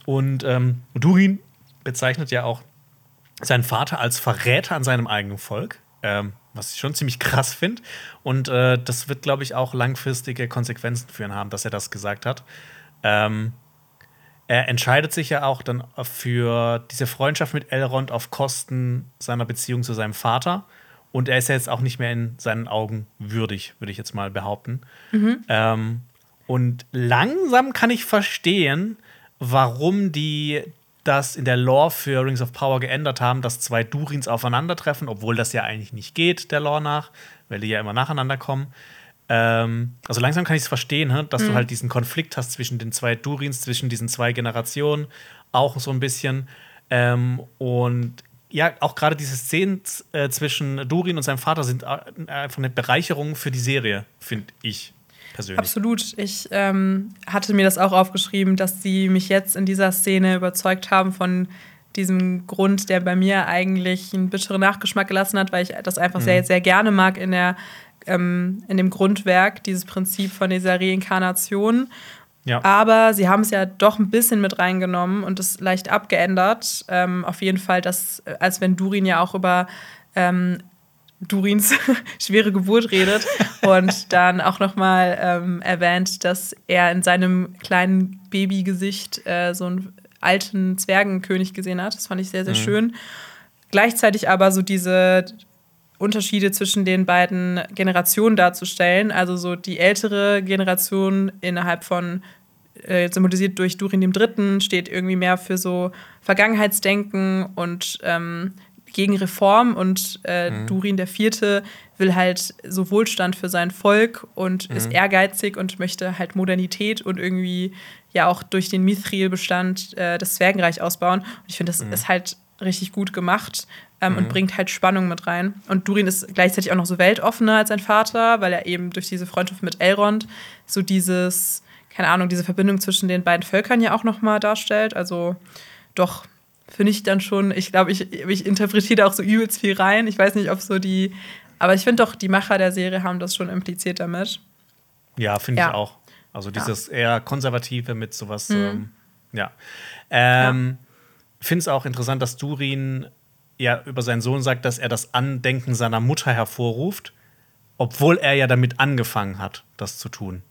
Und ähm, Durin bezeichnet ja auch seinen Vater als Verräter an seinem eigenen Volk, ähm, was ich schon ziemlich krass finde. Und äh, das wird, glaube ich, auch langfristige Konsequenzen für ihn haben, dass er das gesagt hat. Ähm, er entscheidet sich ja auch dann für diese Freundschaft mit Elrond auf Kosten seiner Beziehung zu seinem Vater. Und er ist ja jetzt auch nicht mehr in seinen Augen würdig, würde ich jetzt mal behaupten. Mhm. Ähm, und langsam kann ich verstehen, warum die das in der Lore für Rings of Power geändert haben, dass zwei Durins aufeinandertreffen, obwohl das ja eigentlich nicht geht, der Lore nach, weil die ja immer nacheinander kommen. Ähm, also langsam kann ich es verstehen, dass mhm. du halt diesen Konflikt hast zwischen den zwei Durins, zwischen diesen zwei Generationen, auch so ein bisschen. Ähm, und ja, auch gerade diese Szenen äh, zwischen Durin und seinem Vater sind äh, einfach eine Bereicherung für die Serie, finde ich persönlich. Absolut. Ich ähm, hatte mir das auch aufgeschrieben, dass sie mich jetzt in dieser Szene überzeugt haben von diesem Grund, der bei mir eigentlich einen bitteren Nachgeschmack gelassen hat, weil ich das einfach mhm. sehr, sehr gerne mag in, der, ähm, in dem Grundwerk, dieses Prinzip von dieser Reinkarnation. Ja. Aber sie haben es ja doch ein bisschen mit reingenommen und es leicht abgeändert. Ähm, auf jeden Fall, dass, als wenn Durin ja auch über ähm, Durins <laughs> schwere Geburt redet und dann auch nochmal ähm, erwähnt, dass er in seinem kleinen Babygesicht äh, so einen alten Zwergenkönig gesehen hat. Das fand ich sehr, sehr mhm. schön. Gleichzeitig aber so diese Unterschiede zwischen den beiden Generationen darzustellen. Also so die ältere Generation innerhalb von äh, symbolisiert durch Durin dem Dritten, steht irgendwie mehr für so Vergangenheitsdenken und ähm, gegen Reform und äh, mhm. Durin der Vierte will halt so Wohlstand für sein Volk und mhm. ist ehrgeizig und möchte halt Modernität und irgendwie ja auch durch den Mithril-Bestand äh, das Zwergenreich ausbauen. Und ich finde, das mhm. ist halt richtig gut gemacht ähm, und mhm. bringt halt Spannung mit rein. Und Durin ist gleichzeitig auch noch so weltoffener als sein Vater, weil er eben durch diese Freundschaft mit Elrond so dieses keine Ahnung, diese Verbindung zwischen den beiden Völkern ja auch nochmal darstellt. Also doch, finde ich dann schon, ich glaube, ich, ich interpretiere da auch so übelst viel rein. Ich weiß nicht, ob so die, aber ich finde doch, die Macher der Serie haben das schon impliziert damit. Ja, finde ja. ich auch. Also dieses ja. eher konservative mit sowas, mhm. ähm, ja. Ähm, ja. Finde es auch interessant, dass Durin ja über seinen Sohn sagt, dass er das Andenken seiner Mutter hervorruft, obwohl er ja damit angefangen hat, das zu tun.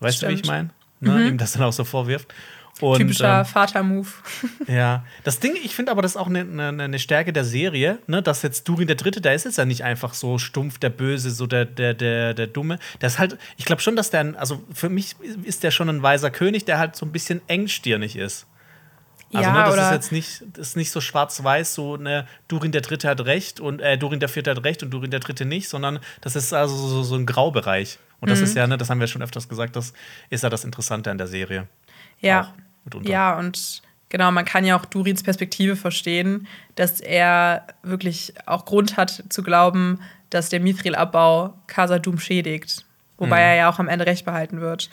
Weißt Stimmt. du, wie ich meine? Ne? Mhm. Ihm das dann auch so vorwirft. Und, Typischer ähm, Vater-Move. <laughs> ja, das Ding, ich finde aber, das ist auch eine ne, ne Stärke der Serie, ne, dass jetzt Durin der Dritte, der ist jetzt ja nicht einfach so stumpf, der Böse, so der, der, der, der Dumme. Der ist halt, ich glaube schon, dass der, also für mich ist der schon ein weiser König, der halt so ein bisschen engstirnig ist. Also, ja, ne, das ist jetzt nicht, das ist nicht so schwarz-weiß, so, ne, Durin der Dritte hat recht und äh, Durin der Vierte hat recht und Durin der Dritte nicht, sondern das ist also so, so ein Graubereich. Und das mhm. ist ja, ne, das haben wir schon öfters gesagt, das ist ja das Interessante an der Serie. Ja. Ja, und genau, man kann ja auch Durins Perspektive verstehen, dass er wirklich auch Grund hat zu glauben, dass der Mithril-Abbau Casadum schädigt. Wobei mhm. er ja auch am Ende recht behalten wird.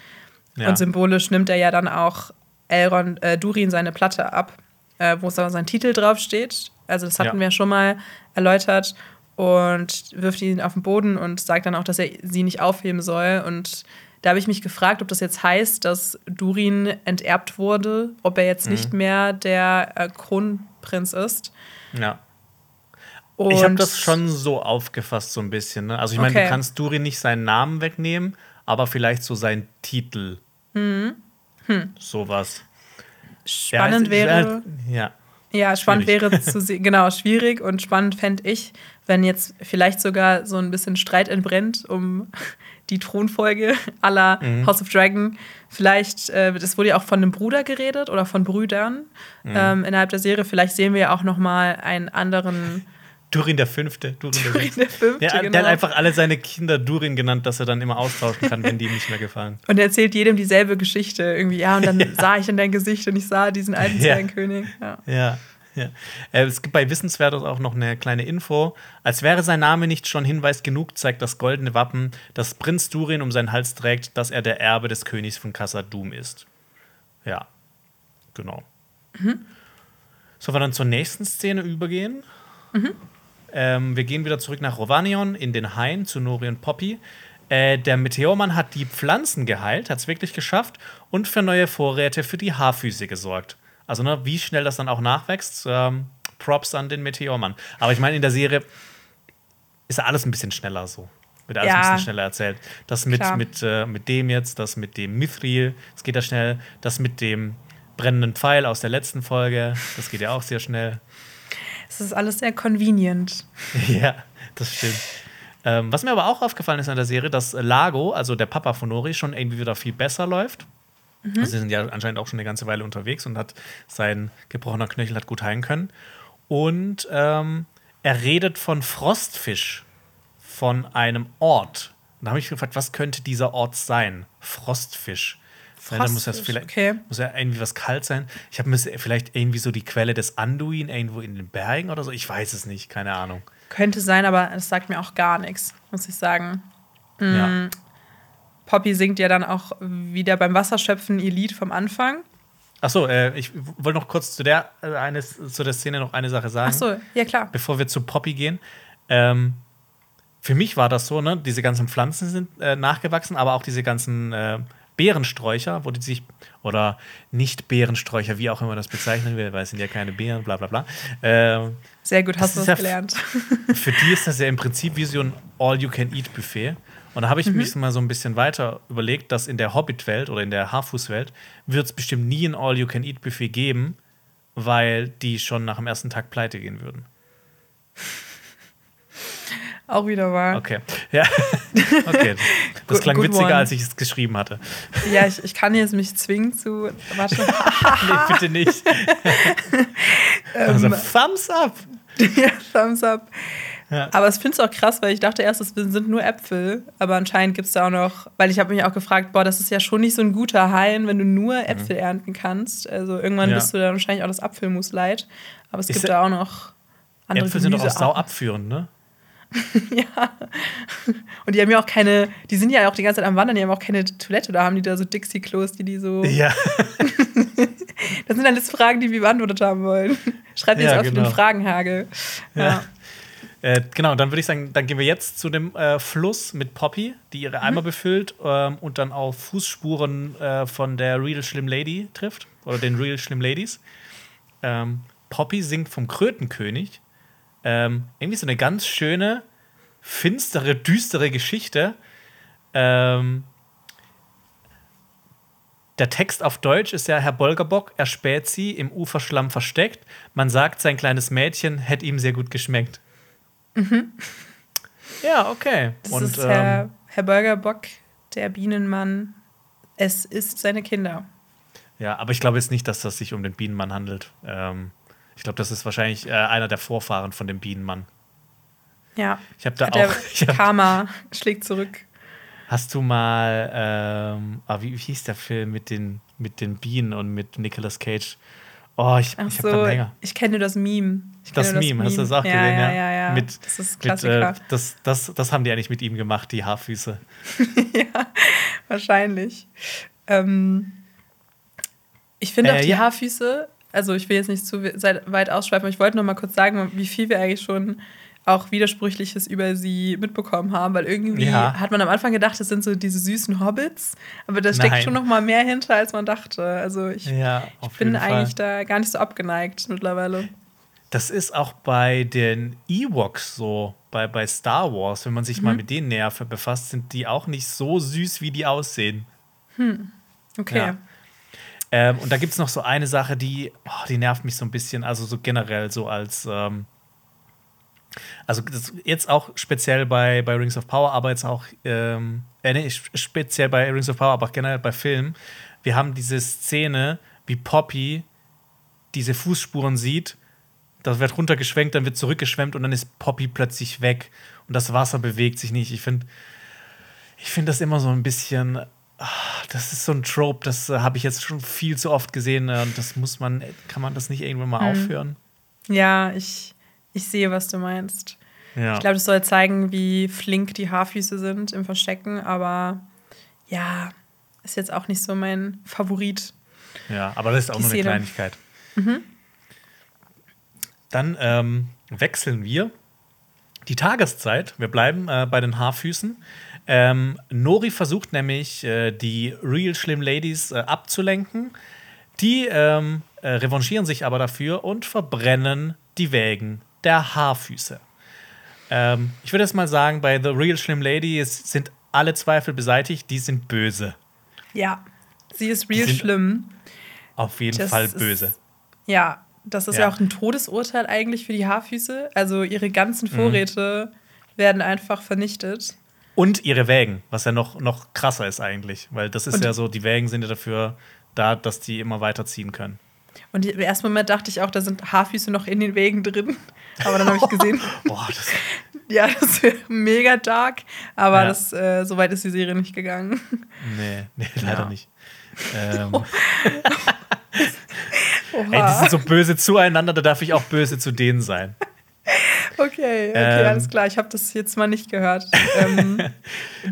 Ja. Und symbolisch nimmt er ja dann auch Elrond, äh, Durin seine Platte ab, äh, wo sein Titel draufsteht. Also das hatten ja. wir schon mal erläutert und wirft ihn auf den Boden und sagt dann auch, dass er sie nicht aufheben soll. Und da habe ich mich gefragt, ob das jetzt heißt, dass Durin enterbt wurde, ob er jetzt mhm. nicht mehr der äh, Kronprinz ist. Ja. Und ich habe das schon so aufgefasst, so ein bisschen. Ne? Also, ich meine, okay. du kannst Durin nicht seinen Namen wegnehmen, aber vielleicht so seinen Titel. Mhm. Hm. Sowas. Spannend ja, wäre. Ja. Ja, spannend schwierig. wäre zu <laughs> sehen, genau, schwierig und spannend fände ich, wenn jetzt vielleicht sogar so ein bisschen Streit entbrennt um die Thronfolge <laughs> aller mhm. House of Dragon. Vielleicht, äh, das wurde ja auch von einem Bruder geredet oder von Brüdern mhm. ähm, innerhalb der Serie. Vielleicht sehen wir ja auch noch mal einen anderen <laughs> Durin der Fünfte. Durin, Durin der, Fünfte, der, genau. der, hat einfach alle seine Kinder Durin genannt, dass er dann immer austauschen kann, wenn die ihm nicht mehr gefallen. <laughs> Und er erzählt jedem dieselbe Geschichte irgendwie. Ja, und dann ja. sah ich in dein Gesicht und ich sah diesen alten ja. Zwergenkönig. Ja. ja. <laughs> Ja. Äh, es gibt bei Wissenswertes auch noch eine kleine Info. Als wäre sein Name nicht schon Hinweis genug, zeigt das goldene Wappen, das Prinz Durin um seinen Hals trägt, dass er der Erbe des Königs von Khazad-dûm ist. Ja, genau. Mhm. Sollen wir dann zur nächsten Szene übergehen? Mhm. Ähm, wir gehen wieder zurück nach Rovanion in den Hain zu Nori und Poppy. Äh, der Meteormann hat die Pflanzen geheilt, hat es wirklich geschafft und für neue Vorräte für die Haarfüße gesorgt. Also, ne, wie schnell das dann auch nachwächst, ähm, Props an den Meteormann. Aber ich meine, in der Serie ist ja alles ein bisschen schneller so. Wird alles ja, ein bisschen schneller erzählt. Das mit, mit, äh, mit dem jetzt, das mit dem Mithril, das geht ja schnell. Das mit dem brennenden Pfeil aus der letzten Folge, das geht ja auch sehr schnell. Es ist alles sehr convenient. <laughs> ja, das stimmt. Ähm, was mir aber auch aufgefallen ist an der Serie, dass Lago, also der Papa von Nori, schon irgendwie wieder viel besser läuft. Mhm. Also sie sind ja anscheinend auch schon eine ganze Weile unterwegs und hat sein gebrochener Knöchel hat gut heilen können. Und ähm, er redet von Frostfisch, von einem Ort. Und da habe ich gefragt, was könnte dieser Ort sein? Frostfisch. Frost ja, dann muss das vielleicht okay. muss ja irgendwie was kalt sein. Ich habe vielleicht irgendwie so die Quelle des Anduin irgendwo in den Bergen oder so. Ich weiß es nicht, keine Ahnung. Könnte sein, aber es sagt mir auch gar nichts, muss ich sagen. Mhm. Ja. Poppy singt ja dann auch wieder beim Wasserschöpfen ihr Lied vom Anfang. Achso, äh, ich wollte noch kurz zu der, äh, eines, zu der Szene noch eine Sache sagen. Achso, ja klar. Bevor wir zu Poppy gehen. Ähm, für mich war das so, ne? Diese ganzen Pflanzen sind äh, nachgewachsen, aber auch diese ganzen äh, Beerensträucher, wo die sich, oder nicht Beerensträucher, wie auch immer das bezeichnen will, weil es sind ja keine Beeren, bla bla bla. Ähm, Sehr gut, hast du das ja gelernt. <laughs> Für die ist das ja im Prinzip wie so ein All-You-Can-Eat-Buffet. Und da habe ich mhm. mich mal so ein bisschen weiter überlegt, dass in der Hobbit-Welt oder in der Haarfuß-Welt wird es bestimmt nie ein All-You-Can-Eat-Buffet geben, weil die schon nach dem ersten Tag pleite gehen würden. <laughs> Auch wieder wahr. Okay. Ja. <laughs> Okay. <laughs> Das klang good witziger, one. als ich es geschrieben hatte. Ja, ich, ich kann jetzt mich zwingen zu. Warte. nee, bitte nicht. also, ähm, Thumbs up. ja, Thumbs up. Ja. Aber ich finde es auch krass, weil ich dachte erst, es sind nur Äpfel. Aber anscheinend gibt es da auch noch, weil ich habe mich auch gefragt, boah, das ist ja schon nicht so ein guter Hain, wenn du nur mhm. Äpfel mhm. ernten kannst. Also irgendwann ja. bist du dann wahrscheinlich auch das Apfelmus leid. Aber es ist gibt da auch noch andere Äpfel sind doch auch sau abführend, ne? <laughs> ja. Und die haben ja auch keine, die sind ja auch die ganze Zeit am Wandern, die haben auch keine Toilette oder haben die da so Dixie-Klos, die die so. <laughs> Ja. <laughs> das sind alles Fragen, die wir beantwortet haben wollen. Schreibt jetzt ja, auf genau. den Fragenhagel. Ja. ja. Äh, genau, dann würde ich sagen, dann gehen wir jetzt zu dem äh, Fluss mit Poppy, die ihre Eimer mhm. befüllt ähm, und dann auf Fußspuren äh, von der Real Slim Lady trifft. Oder den Real Slim Ladies. Ähm, Poppy singt vom Krötenkönig. Ähm, irgendwie so eine ganz schöne, finstere, düstere Geschichte. Ähm, der Text auf Deutsch ist ja Herr Bolgerbock erspäht sie im Uferschlamm versteckt. Man sagt, sein kleines Mädchen hätte ihm sehr gut geschmeckt. Mhm. Ja, okay. Das Und, ist Herr, ähm, Herr Bolgerbock, der Bienenmann. Es ist seine Kinder. Ja, aber ich glaube jetzt nicht, dass das sich um den Bienenmann handelt. Ähm, ich glaube, das ist wahrscheinlich äh, einer der Vorfahren von dem Bienenmann. Ja. Ich habe da Hat auch. <laughs> Hab, Karma schlägt zurück. Hast du mal, ähm, ah, wie, wie hieß der Film mit den, mit den Bienen und mit Nicolas Cage? Oh, ich, Ach ich habe so, Hänger. Ich kenne das Meme. Ich das, Meme, das hast du das auch ja, gesehen? Ja, ja, ja. Mit, das ist Klassiker. Mit, äh, das, das, das haben die eigentlich mit ihm gemacht, die Haarfüße. <laughs> ja, wahrscheinlich. Ähm, ich finde äh, auch die ja. Haarfüße, also ich will jetzt nicht zu weit ausschweifen, aber ich wollte noch mal kurz sagen, wie viel wir eigentlich schon auch Widersprüchliches über sie mitbekommen haben, weil irgendwie ja. hat man am Anfang gedacht, das sind so diese süßen Hobbits, aber da steckt Nein. schon noch mal mehr hinter, als man dachte. Also ich, ja, ich bin eigentlich da gar nicht so abgeneigt mittlerweile. Das ist auch bei den Ewoks so, bei, bei Star Wars, wenn man sich mhm. mal mit denen näher befasst, sind die auch nicht so süß, wie die aussehen. Hm. Okay. Ja. Ähm, und da gibt es noch so eine Sache, die, oh, die nervt mich so ein bisschen, also so generell so als ähm, also jetzt auch speziell bei, bei Rings of Power, aber jetzt auch, ähm, äh, nee, speziell bei Rings of Power, aber auch generell bei Filmen. Wir haben diese Szene, wie Poppy diese Fußspuren sieht, das wird runtergeschwenkt, dann wird zurückgeschwemmt und dann ist Poppy plötzlich weg und das Wasser bewegt sich nicht. Ich finde ich find das immer so ein bisschen, ach, das ist so ein Trope, das äh, habe ich jetzt schon viel zu oft gesehen äh, und das muss man, kann man das nicht irgendwann mal mhm. aufhören? Ja, ich, ich sehe, was du meinst. Ja. Ich glaube, das soll zeigen, wie flink die Haarfüße sind im Verstecken, aber ja, ist jetzt auch nicht so mein Favorit. Ja, aber das ist auch nur eine Kleinigkeit. Mhm. Dann ähm, wechseln wir die Tageszeit. Wir bleiben äh, bei den Haarfüßen. Ähm, Nori versucht nämlich, äh, die Real Slim Ladies äh, abzulenken. Die ähm, äh, revanchieren sich aber dafür und verbrennen die Wägen der Haarfüße. Ähm, ich würde jetzt mal sagen, bei The Real Slim Lady sind alle Zweifel beseitigt, die sind böse. Ja, sie ist real schlimm. Auf jeden das Fall böse. Ist, ja, das ist ja. ja. auch ein Todesurteil eigentlich für die Haarfüße. Also ihre ganzen mhm. Vorräte mhm. werden einfach vernichtet. Und ihre Wägen, was ja noch, noch krasser ist eigentlich. Weil das ist Und ja so, die Wägen sind ja dafür da, dass die immer weiterziehen können. Und im ersten Moment dachte ich auch, da sind Haarfüße noch in den Wägen drin. Aber dann habe ich gesehen. <laughs> Boah, das <laughs> ja, das wäre mega dark. Aber ja. das, äh, so weit ist die Serie nicht gegangen. Nee, nee leider ja. nicht. Ähm. <laughs> Ey, die sind so böse zueinander, da darf ich auch böse zu denen sein. Okay, okay, ähm, alles klar. Ich habe das jetzt mal nicht gehört. Ähm,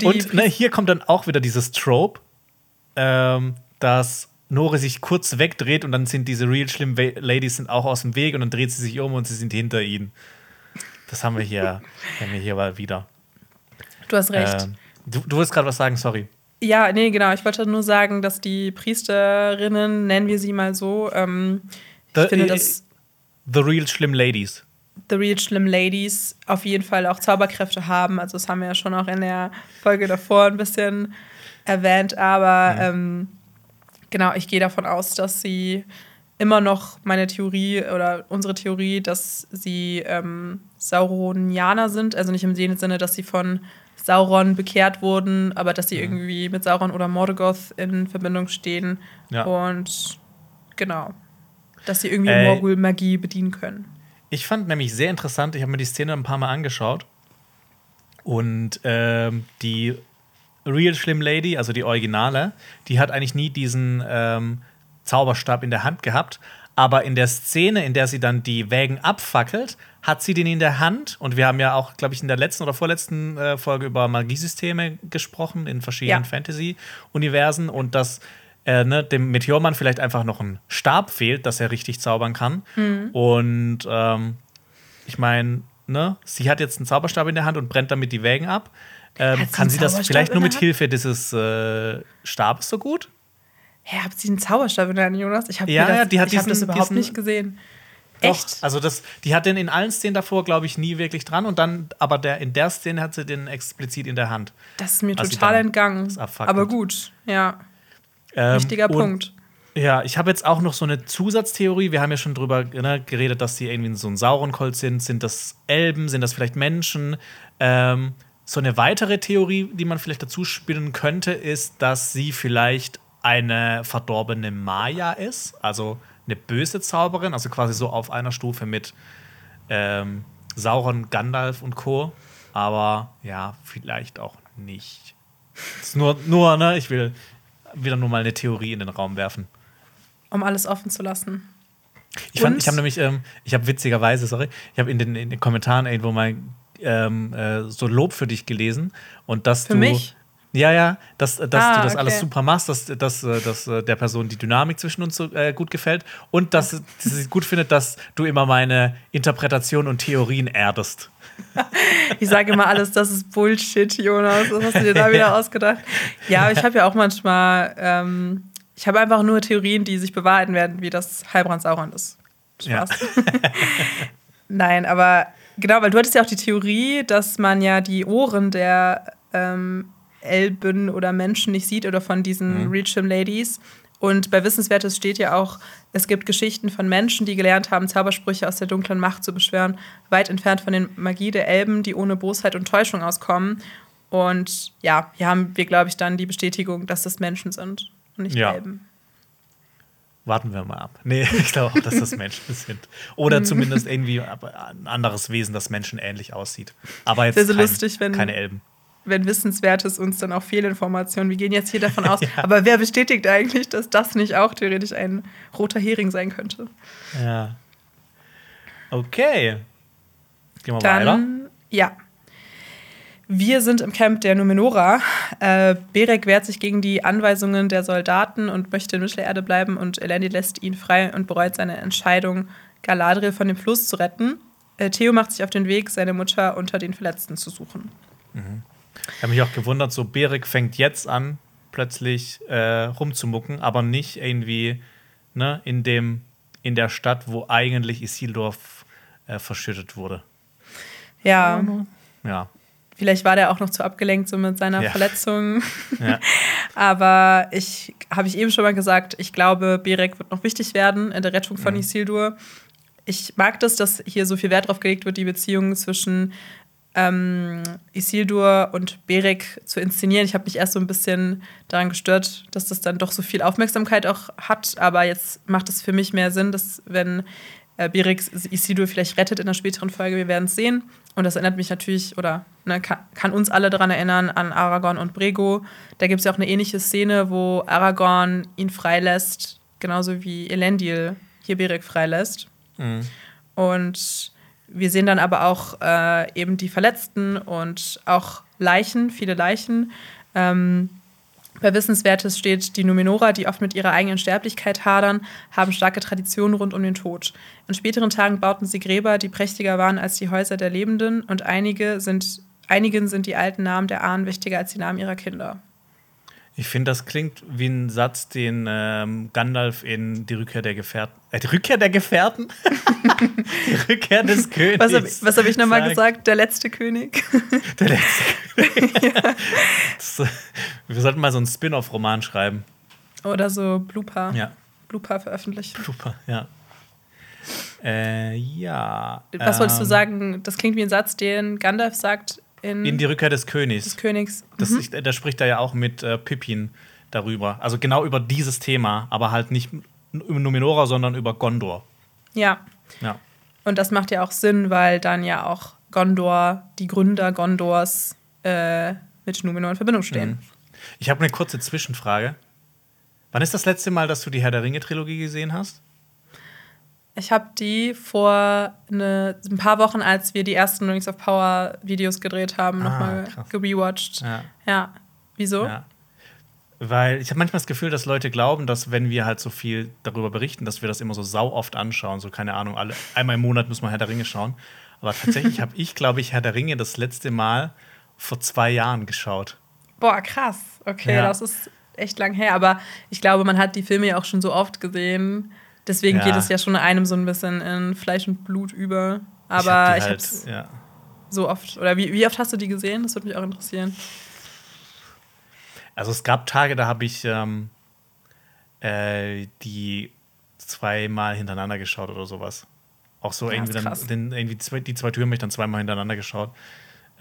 und ne, hier kommt dann auch wieder dieses Trope, ähm, dass Nore sich kurz wegdreht und dann sind diese real schlimm Ladies sind auch aus dem Weg und dann dreht sie sich um und sie sind hinter ihnen. Das haben wir hier, <laughs> haben wir hier mal wieder. Du hast recht. Äh, du, du willst gerade was sagen, sorry. Ja, nee, genau. Ich wollte nur sagen, dass die Priesterinnen, nennen wir sie mal so, ähm, ich the, finde, dass The Real Schlimm Ladies. The Real Schlimm Ladies auf jeden Fall auch Zauberkräfte haben. Also das haben wir ja schon auch in der Folge davor ein bisschen erwähnt. Aber mhm. ähm, genau, ich gehe davon aus, dass sie immer noch meine Theorie oder unsere Theorie, dass sie ähm, Sauronianer sind. Also nicht im Sinne, dass sie von Sauron bekehrt wurden, aber dass sie ja. irgendwie mit Sauron oder Morgoth in Verbindung stehen. Ja. Und genau, dass sie irgendwie äh, Morgul-Magie bedienen können. Ich fand nämlich sehr interessant, ich habe mir die Szene ein paar Mal angeschaut. Und ähm, die Real Slim Lady, also die Originale, die hat eigentlich nie diesen ähm, Zauberstab in der Hand gehabt. Aber in der Szene, in der sie dann die Wägen abfackelt, hat sie den in der Hand. Und wir haben ja auch, glaube ich, in der letzten oder vorletzten äh, Folge über Magiesysteme gesprochen in verschiedenen ja. Fantasy-Universen und dass äh, ne, dem Meteormann vielleicht einfach noch ein Stab fehlt, dass er richtig zaubern kann. Mhm. Und ähm, ich meine, ne, sie hat jetzt einen Zauberstab in der Hand und brennt damit die Wägen ab. Ähm, kann sie das vielleicht nur mit Hilfe dieses äh, Stabes so gut? Hä, hey, habt sie einen Zauberstab in der Hand, Jonas? Ich habe ja, das, ja, die hat ich hab das überhaupt nicht gesehen. Doch, Echt? Also das, die hat den in allen Szenen davor, glaube ich, nie wirklich dran. Und dann, aber der, in der Szene hat sie den explizit in der Hand. Das ist mir total entgangen. Aber gut, ja. Ähm, Wichtiger Punkt. Ja, ich habe jetzt auch noch so eine Zusatztheorie. Wir haben ja schon drüber ne, geredet, dass sie irgendwie so ein Saurenkolt sind. Sind das Elben? Sind das vielleicht Menschen? Ähm, so eine weitere Theorie, die man vielleicht dazu spielen könnte, ist, dass sie vielleicht eine verdorbene Maya ist. Also eine böse Zauberin, also quasi so auf einer Stufe mit ähm, Sauron, Gandalf und Co. Aber ja, vielleicht auch nicht. Ist nur, nur, ne, ich will wieder nur mal eine Theorie in den Raum werfen. Um alles offen zu lassen. Ich, fand, ich habe nämlich, ähm, ich habe witzigerweise, sorry, ich habe in den, in den Kommentaren irgendwo mal ähm, äh, so Lob für dich gelesen und dass für du. Mich? Ja, ja, dass, dass ah, du das okay. alles super machst, dass, dass, äh, dass äh, der Person die Dynamik zwischen uns so äh, gut gefällt und dass <laughs> sie gut findet, dass du immer meine Interpretation und Theorien erdest. Ich sage immer alles, das ist Bullshit, Jonas. Was hast du dir da wieder <laughs> ausgedacht? Ja, ich habe ja auch manchmal, ähm, ich habe einfach nur Theorien, die sich bewahrheiten werden, wie das Heilbrand Sauron ist. Spaß. Ja. <laughs> Nein, aber genau, weil du hattest ja auch die Theorie, dass man ja die Ohren der ähm, Elben oder Menschen nicht sieht oder von diesen mhm. Reacham Ladies. Und bei Wissenswertes steht ja auch, es gibt Geschichten von Menschen, die gelernt haben, Zaubersprüche aus der dunklen Macht zu beschwören, weit entfernt von den Magie der Elben, die ohne Bosheit und Täuschung auskommen. Und ja, hier haben wir, glaube ich, dann die Bestätigung, dass das Menschen sind und nicht ja. Elben. Warten wir mal ab. <laughs> Nee, ich glaube auch, dass das <laughs> Menschen sind. Oder zumindest irgendwie ein anderes Wesen, das Menschen ähnlich aussieht. Aber jetzt so kein, lustig, wenn, keine Elben wenn Wissenswertes uns dann auch Fehlinformationen. Wir gehen jetzt hier davon aus. <laughs> ja. Aber wer bestätigt eigentlich, dass das nicht auch theoretisch ein roter Hering sein könnte? Ja. Okay. Gehen wir dann, weiter. Ja. Wir sind im Camp der Numenora. Äh, Berek wehrt sich gegen die Anweisungen der Soldaten und möchte in Mittelerde bleiben und Elendil lässt ihn frei und bereut seine Entscheidung, Galadriel von dem Fluss zu retten. Äh, Theo macht sich auf den Weg, seine Mutter unter den Verletzten zu suchen. Mhm. Ich habe mich auch gewundert, so Berik fängt jetzt an, plötzlich äh, rumzumucken, aber nicht irgendwie ne, in, dem, in der Stadt, wo eigentlich Isildur äh, verschüttet wurde. Ja. Ja. Vielleicht war der auch noch zu abgelenkt so mit seiner ja. Verletzung. <laughs> Ja. <laughs> Aber ich habe ich eben schon mal gesagt, ich glaube, Berek wird noch wichtig werden in der Rettung von mhm. Isildur. Ich mag das, dass hier so viel Wert drauf gelegt wird, die Beziehung zwischen ähm, Isildur und Berek zu inszenieren. Ich habe mich erst so ein bisschen daran gestört, dass das dann doch so viel Aufmerksamkeit auch hat. Aber jetzt macht es für mich mehr Sinn, dass wenn äh, Berek Isildur vielleicht rettet in der späteren Folge, wir werden es sehen. Und das erinnert mich natürlich oder ne, kann, kann, uns alle daran erinnern an Aragorn und Brego. Da gibt es ja auch eine ähnliche Szene, wo Aragorn ihn freilässt, genauso wie Elendil hier Berek freilässt. Mhm. Und wir sehen dann aber auch äh, eben die Verletzten und auch Leichen, viele Leichen. Ähm, bei Wissenswertes steht, die Numenora, die oft mit ihrer eigenen Sterblichkeit hadern, haben starke Traditionen rund um den Tod. In späteren Tagen bauten sie Gräber, die prächtiger waren als die Häuser der Lebenden, und einige sind, einigen sind die alten Namen der Ahnen wichtiger als die Namen ihrer Kinder. Ich finde, das klingt wie ein Satz, den ähm, Gandalf in Die Rückkehr der Gefährten. Äh, die Rückkehr der Gefährten? <laughs> die Rückkehr des Königs. Was habe ich, hab ich nochmal gesagt? Der letzte König. <laughs> der letzte König. <laughs> ja. das, wir sollten mal so einen Spin-off-Roman schreiben. Oder so Blooper. Ja. Blooper veröffentlichen. Blooper, ja. Äh, ja. Was ähm, wolltest du ähm, sagen? Das klingt wie ein Satz, den Gandalf sagt in, in die Rückkehr des Königs. Des Königs. Das, mhm. ich, da spricht er ja auch mit äh, Pippin darüber. Also genau über dieses Thema, aber halt nicht über Numenora, sondern über Gondor. Ja. ja. Und das macht ja auch Sinn, weil dann ja auch Gondor, die Gründer Gondors, äh, mit Numenor in Verbindung stehen. Mhm. Ich habe eine kurze Zwischenfrage. Wann ist das letzte Mal, dass du die Herr der Ringe-Trilogie gesehen hast? Ich habe die vor eine, ein paar Wochen, als wir die ersten Rings of Power Videos gedreht haben, ah, nochmal gerewatcht. Ja. ja. Wieso? Ja. Weil ich habe manchmal das Gefühl, dass Leute glauben, dass wenn wir halt so viel darüber berichten, dass wir das immer so sau oft anschauen. So, keine Ahnung, alle, einmal im Monat müssen wir Herr der Ringe schauen. Aber tatsächlich habe ich, glaube ich, Herr der Ringe das letzte Mal vor zwei Jahren geschaut. Boah, krass. Okay, ja. das ist echt lang her. Aber ich glaube, man hat die Filme ja auch schon so oft gesehen. Deswegen ja. geht es ja schon einem so ein bisschen in Fleisch und Blut über. Aber ich habe halt, ja. so oft. Oder wie, wie oft hast du die gesehen? Das würde mich auch interessieren. Also es gab Tage, da habe ich ähm, äh, die zweimal hintereinander geschaut oder sowas. Auch so ja, irgendwie dann den, irgendwie zwei, die zwei Türen habe ich dann zweimal hintereinander geschaut.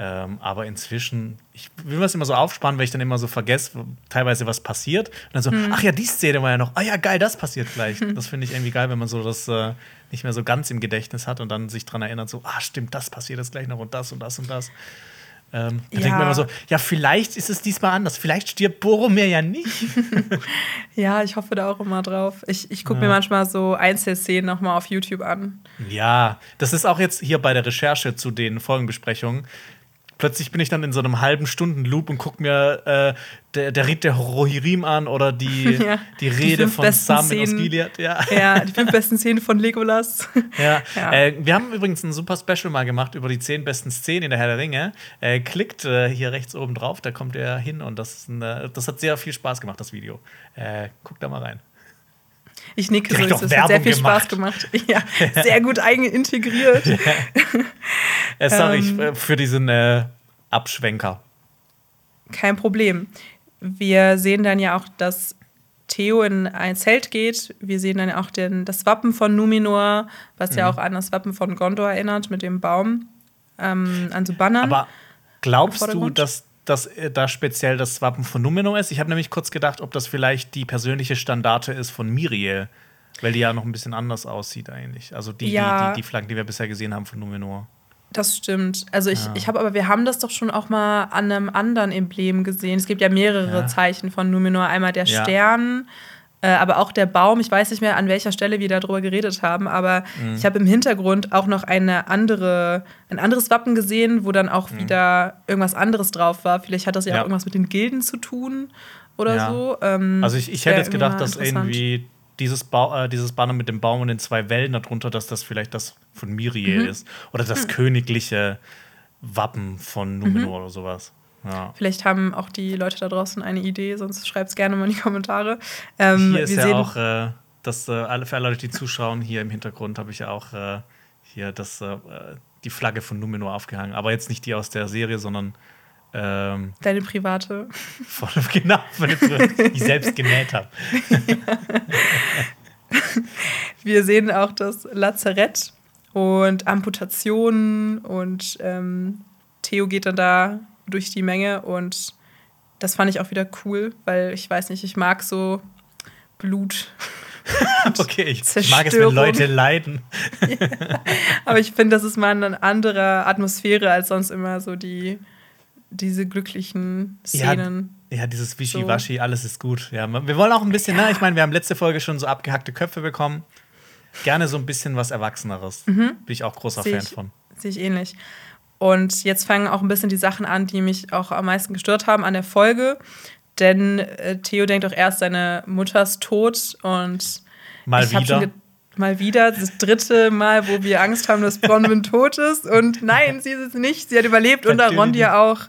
Ähm, aber inzwischen, ich will das immer so aufspannen, weil ich dann immer so vergesse, teilweise was passiert. Und dann so, mhm. ach ja, die Szene war ja noch, ah ja, geil, das passiert gleich. Mhm. <laughs> Das finde ich irgendwie geil, wenn man so das äh, nicht mehr so ganz im Gedächtnis hat und dann sich daran erinnert, so, ah, stimmt, das passiert jetzt gleich noch und das und das und das. Ähm, da ja. denkt man immer so, ja, vielleicht ist es diesmal anders. Vielleicht stirbt Boromir ja nicht. <laughs> ja, ich hoffe da auch immer drauf. Ich, ich gucke ja. mir manchmal so Einzelszenen nochmal auf YouTube an. Ja, das ist auch jetzt hier bei der Recherche zu den Folgenbesprechungen plötzlich bin ich dann in so einem halben Stunden Loop und gucke mir äh, der, der Ried der Rohirrim an oder die, <laughs> ja, die Rede die von Sam aus Gilead. Ja. ja, die fünf <laughs> besten Szenen von Legolas. Ja, ja. Äh, wir haben übrigens ein super Special mal gemacht über die zehn besten Szenen in der Herr der Ringe. Äh, klickt äh, hier rechts oben drauf, da kommt er hin und das, ein, das hat sehr viel Spaß gemacht, das Video. Äh, guckt da mal rein. Ich nicke so, es hat sehr viel gemacht. Spaß gemacht. <laughs> Ja, sehr gut eigen integriert. Äh, sorry ähm, für diesen äh, Abschwenker. Kein Problem. Wir sehen dann ja auch, dass Theo in ein Zelt geht. Wir sehen dann auch den, das Wappen von Numenor, was mhm. ja auch an das Wappen von Gondor erinnert, mit dem Baum, ähm, an so Bannern. Aber glaubst du, dass das äh, da speziell das Wappen von Numenor ist? Ich habe nämlich kurz gedacht, ob das vielleicht die persönliche Standarte ist von Miriel, weil die ja noch ein bisschen anders aussieht eigentlich. Also die, ja. die, die, die Flaggen, die wir bisher gesehen haben von Numenor. Das stimmt. Also ich, ja. ich habe aber, wir haben das doch schon auch mal an einem anderen Emblem gesehen. Es gibt ja mehrere ja. Zeichen von Numenor. Einmal der ja. Stern, äh, aber auch der Baum. Ich weiß nicht mehr, an welcher Stelle wir darüber geredet haben, aber mhm. ich habe im Hintergrund auch noch eine andere, ein anderes Wappen gesehen, wo dann auch mhm. wieder irgendwas anderes drauf war. Vielleicht hat das ja, auch irgendwas mit den Gilden zu tun oder so. Ähm, also ich, ich hätte jetzt gedacht, dass irgendwie dieses, ba äh, dieses Banner mit dem Baum und den zwei Wellen darunter, dass das vielleicht das von Miriel mhm. ist. Oder das mhm. königliche Wappen von Numenor mhm. oder sowas. Ja. Vielleicht haben auch die Leute da draußen eine Idee, sonst schreibt es gerne mal in die Kommentare. Ähm, hier ist ja auch, äh, das, äh, alle, für alle Leute, die zuschauen, hier im Hintergrund habe ich ja auch äh, hier das, äh, die Flagge von Numenor aufgehangen. Aber jetzt nicht die aus der Serie, sondern ähm, Deine private. <laughs> Voll, genau, die ich selbst genäht habe. <laughs> Wir sehen auch das Lazarett und Amputationen und ähm, Theo geht dann da durch die Menge und das fand ich auch wieder cool, weil ich weiß nicht, ich mag so Blut. <laughs> okay, ich mag es, wenn Leute leiden. ja. Aber ich finde, das ist mal eine andere Atmosphäre als sonst immer so die diese glücklichen Szenen. Ja, ja dieses Wischiwaschi, so. alles ist gut. Ja, wir wollen auch ein bisschen, ja. ne, ich meine, wir haben letzte Folge schon so abgehackte Köpfe bekommen. Gerne so ein bisschen was Erwachseneres. Mhm. Bin ich auch großer Seh Fan ich, von. Sehe ich ähnlich. Und jetzt fangen auch ein bisschen die Sachen an, die mich auch am meisten gestört haben an der Folge. Denn äh, Theo denkt auch erst, seine Mutter ist tot und Mal wieder mal wieder das dritte Mal, wo wir Angst haben, dass Bronwyn tot ist. Und nein, sie ist es nicht. Sie hat überlebt und Arondia auch.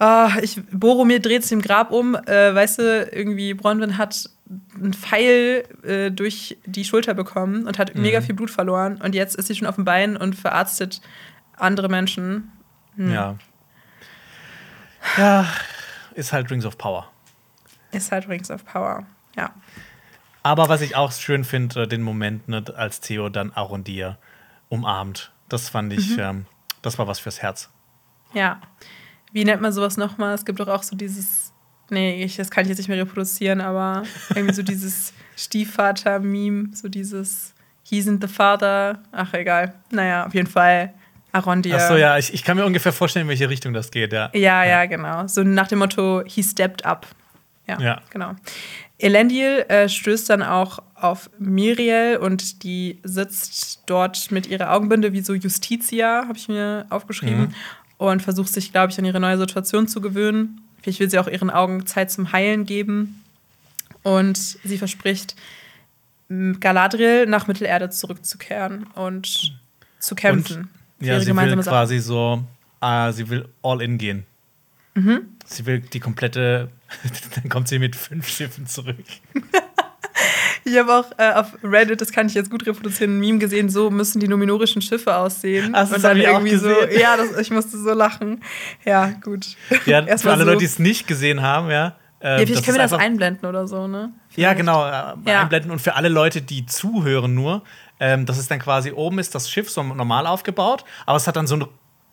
Oh, ich, Boromir dreht sich im Grab um. Äh, weißt du, irgendwie Bronwyn hat einen Pfeil äh, durch die Schulter bekommen und hat mhm. mega viel Blut verloren. Und jetzt ist sie schon auf dem Bein und verarztet andere Menschen. Hm. Ja. Ja, ist halt Rings of Power. Ist halt Rings of Power, ja. Aber was ich auch schön finde, den Moment, ne, als Theo dann Arondir umarmt. Das fand ich, mhm. ähm, das war was fürs Herz. Ja. Wie nennt man sowas nochmal? Es gibt doch auch so dieses, nee, ich, das kann ich jetzt nicht mehr reproduzieren, aber irgendwie so dieses <laughs> Stiefvater-Meme, so dieses He isn't the father. Ach, egal. Naja, auf jeden Fall Arondir. Ach so, ja, ich, ich kann mir ungefähr vorstellen, in welche Richtung das geht, ja. Ja, ja, ja genau. So nach dem Motto, he stepped up. Ja, ja. genau. Elendil äh, stößt dann auch auf Miriel und die sitzt dort mit ihrer Augenbinde wie so Justitia, habe ich mir aufgeschrieben, mhm. und versucht sich, glaube ich, an ihre neue Situation zu gewöhnen. Vielleicht will sie auch ihren Augen Zeit zum Heilen geben. Und sie verspricht, Galadriel nach Mittelerde zurückzukehren und zu kämpfen. Und, ja, sie will quasi so, uh, sie will all in gehen. Mhm. Sie will die komplette, <laughs> dann kommt sie mit fünf Schiffen zurück. Ich habe auch äh, auf Reddit, das kann ich jetzt gut reproduzieren, ein Meme gesehen, so müssen die numinorischen Schiffe aussehen. Ach, das und dann irgendwie so, ja, das, ich musste so lachen. Ja, gut. Ja, <laughs> für alle so. Leute, die es nicht gesehen haben, ja. Äh, ja, vielleicht können wir das einblenden oder so, ne? Vielleicht. Ja, genau, äh, ja. einblenden. Und für alle Leute, die zuhören nur, ähm, das ist dann quasi oben ist das Schiff so normal aufgebaut, aber es hat dann so einen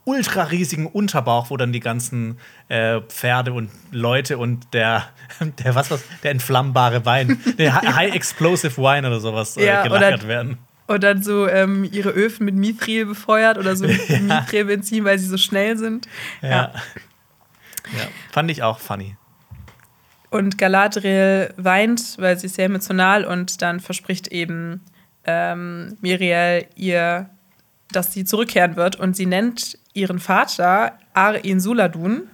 ultra riesigen Unterbauch, wo dann die ganzen äh, Pferde und Leute und der, <laughs> der was was, der entflammbare Wein, der <laughs> High Explosive Wine oder sowas äh, ja, gelagert oder, werden. Und dann so ähm, ihre Öfen mit Mithril befeuert oder so <laughs> mit ja. Mithril-Benzin, weil sie so schnell sind. Ja. ja. ja. Fand ich auch funny. Und Galadriel weint, weil sie ist sehr emotional und dann verspricht eben ähm, Miriel ihr, dass sie zurückkehren wird. Und sie nennt ihren Vater Ar-In Suladun,